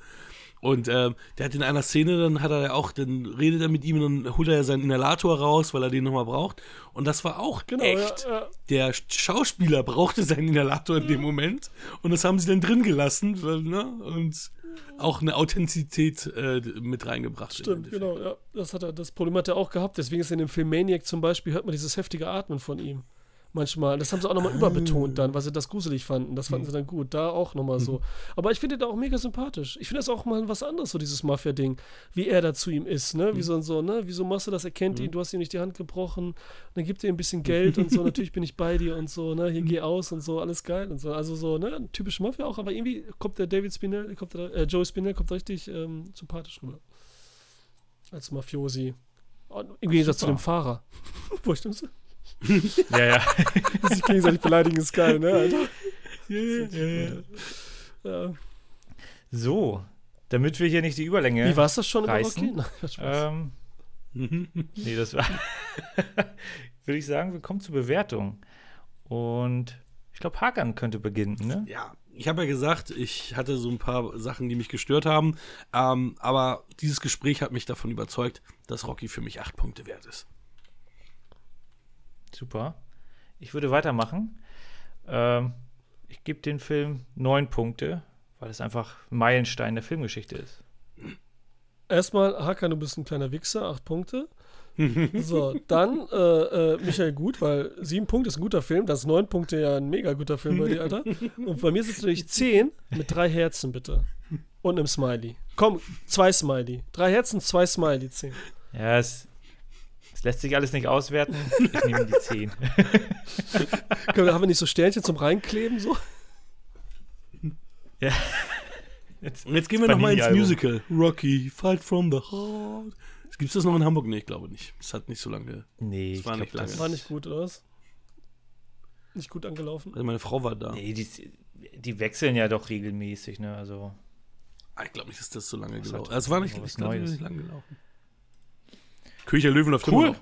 Und ähm, der hat in einer Szene, dann hat er auch, dann redet er mit ihm und dann holt er ja seinen Inhalator raus, weil er den nochmal braucht. Und das war auch Genau, echt. ja, ja. Der Schauspieler brauchte seinen Inhalator in dem Moment und das haben sie dann drin gelassen ne? und auch eine Authentizität äh, mit reingebracht. im Stimmt, genau, ja. Das, hat er, das Problem hat er auch gehabt. Deswegen ist in dem Film Maniac zum Beispiel, hört man dieses heftige Atmen von ihm. Manchmal. Das haben sie auch nochmal überbetont dann, weil sie das gruselig fanden. Das fanden sie dann gut. Da auch nochmal so. Aber ich finde den auch mega sympathisch. Ich finde das auch mal was anderes, so dieses Mafia-Ding. Wie er da zu ihm ist, ne? Wie so, so, ne? Wieso machst du das? Er kennt ihn, du hast ihm nicht die Hand gebrochen. Dann gibt er ihm ein bisschen Geld und so. *laughs* Natürlich bin ich bei dir und so, ne? Hier geh aus und so, alles geil und so. Also so, ne? Typisch Mafia auch, aber irgendwie kommt der David Spinell, kommt der, äh, Joey Spinell kommt richtig ähm, sympathisch rüber. Als Mafiosi. Und Im Gegensatz zu dem Fahrer. *laughs* Wo ich so, Ja, ja. *laughs* sich gegenseitig beleidigen ist geil, ne, Alter? Ja. So, damit wir hier nicht die Überlänge. Wie war es das schon über reißen? Rocky? Nein, Spaß. Ähm, *laughs* nee, das war. *laughs* Würde ich sagen, wir kommen zur Bewertung. Und ich glaube, Hakan könnte beginnen, ne? Ja, ich habe ja gesagt, ich hatte so ein paar Sachen, die mich gestört haben. Ähm, aber dieses Gespräch hat mich davon überzeugt, dass Rocky für mich acht Punkte wert ist. Super. Ich würde weitermachen. Ähm, ich gebe den Film neun Punkte, weil es einfach ein Meilenstein der Filmgeschichte ist. Erstmal, Hakan, du bist ein kleiner Wichser, acht Punkte. *laughs* So, dann äh, äh, Michael Gut, weil sieben Punkte ist ein guter Film, das ist neun Punkte ja ein mega guter Film bei dir, Alter. Und bei mir ist es natürlich zehn mit drei Herzen, bitte. Und einem Smiley. Komm, zwei Smiley. Drei Herzen, zwei Smiley, zehn. Ja, es, es lässt sich alles nicht auswerten. Ich nehme die zehn. *laughs* Können wir- Haben wir nicht so Sternchen zum Reinkleben, so? ja. Und jetzt gehen wir nochmal ins. Musical. Rocky, Fight from the Heart. Gibt es das noch in Hamburg? Nee, ich glaube nicht. Das hat nicht so lange. Nee, Das ich war glaub, nicht lange. das- War nicht gut, oder was? Nicht gut angelaufen? Also meine Frau war da. Nee, die, die wechseln ja doch regelmäßig, ne? Also. Ah, ich glaube nicht, dass das so lange gelaufen hat ist. Es war nicht, ich nicht lange gelaufen. König der Löwen läuft Cool. immer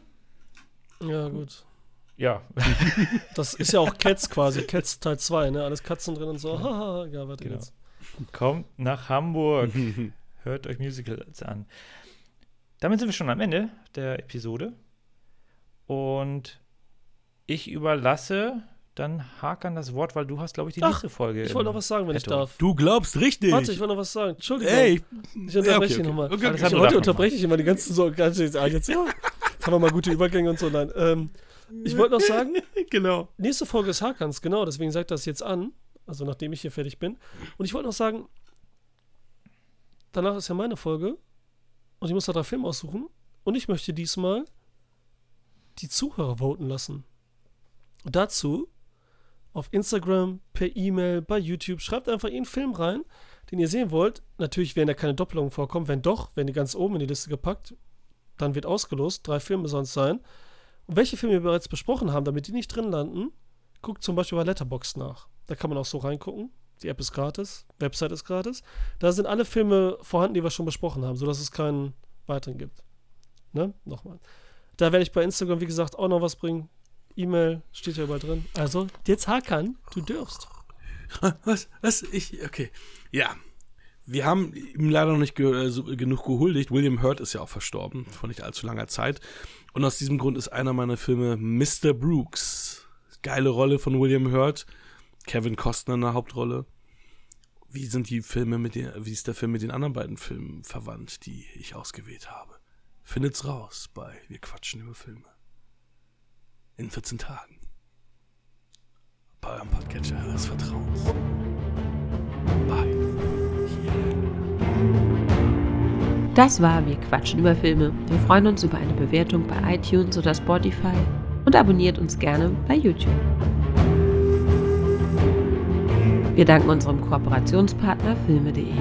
noch. Ja, gut. Ja. *laughs* Das ist ja auch Cats quasi. Cats Teil 2, ne? Alles Katzen drin und so. Haha, ja, warte Genau. jetzt. Kommt nach Hamburg. *laughs* Hört euch Musicals an. Damit sind wir schon am Ende der Episode. Und ich überlasse dann Hakan das Wort, weil du hast, glaube ich, die Ach, nächste Folge. Ich wollte noch was sagen, wenn ich Petto. darf. Du glaubst richtig. Warte, ich wollte noch was sagen. Entschuldigung. Ey, ich ja, unterbreche okay, dich okay. nochmal. Okay, okay. Ich, heute unterbreche ich immer die ganzen so, ganz, ah, jetzt, ja. Jetzt haben wir mal gute Übergänge und so. Nein. Ähm, ich wollte noch sagen, *laughs* genau. nächste Folge ist Hakans, genau, deswegen sagt das jetzt an. Also nachdem ich hier fertig bin. Und ich wollte noch sagen, danach ist ja meine Folge und ich muss da drei Filme aussuchen. Und ich möchte diesmal die Zuhörer voten lassen. Und dazu auf Instagram, per E-Mail, bei YouTube, schreibt einfach einen Film rein, den ihr sehen wollt. Natürlich werden da keine Doppelungen vorkommen. Wenn doch, werden die ganz oben in die Liste gepackt. Dann wird ausgelost, drei Filme sollen es sein. Und welche Filme wir bereits besprochen haben, damit die nicht drin landen, guckt zum Beispiel bei Letterboxd nach. Da kann man auch so reingucken. Die App ist gratis, Website ist gratis. Da sind alle Filme vorhanden, die wir schon besprochen haben, sodass es keinen weiteren gibt. Ne? Nochmal. Da werde ich bei Instagram, wie gesagt, auch noch was bringen. E-Mail steht ja überall drin. Also, jetzt Hakan, du dürfst. Was? Was? Ich, okay. Ja. Wir haben ihm leider noch nicht ge äh, so, genug gehuldigt. William Hurt ist ja auch verstorben, vor nicht allzu langer Zeit. Und aus diesem Grund ist einer meiner Filme Mr. Brooks. Geile Rolle von William Hurt. Kevin Costner in der Hauptrolle. Wie sind die Filme mit den, wie ist der Film mit den anderen beiden Filmen verwandt, die ich ausgewählt habe? Findet's raus bei Wir quatschen über Filme. In 14 Tagen. Bei eurem Podcatcher des Vertrauens. Bye. Das war Wir quatschen über Filme. Wir freuen uns über eine Bewertung bei iTunes oder Spotify und abonniert uns gerne bei YouTube. Wir danken unserem Kooperationspartner filme.de.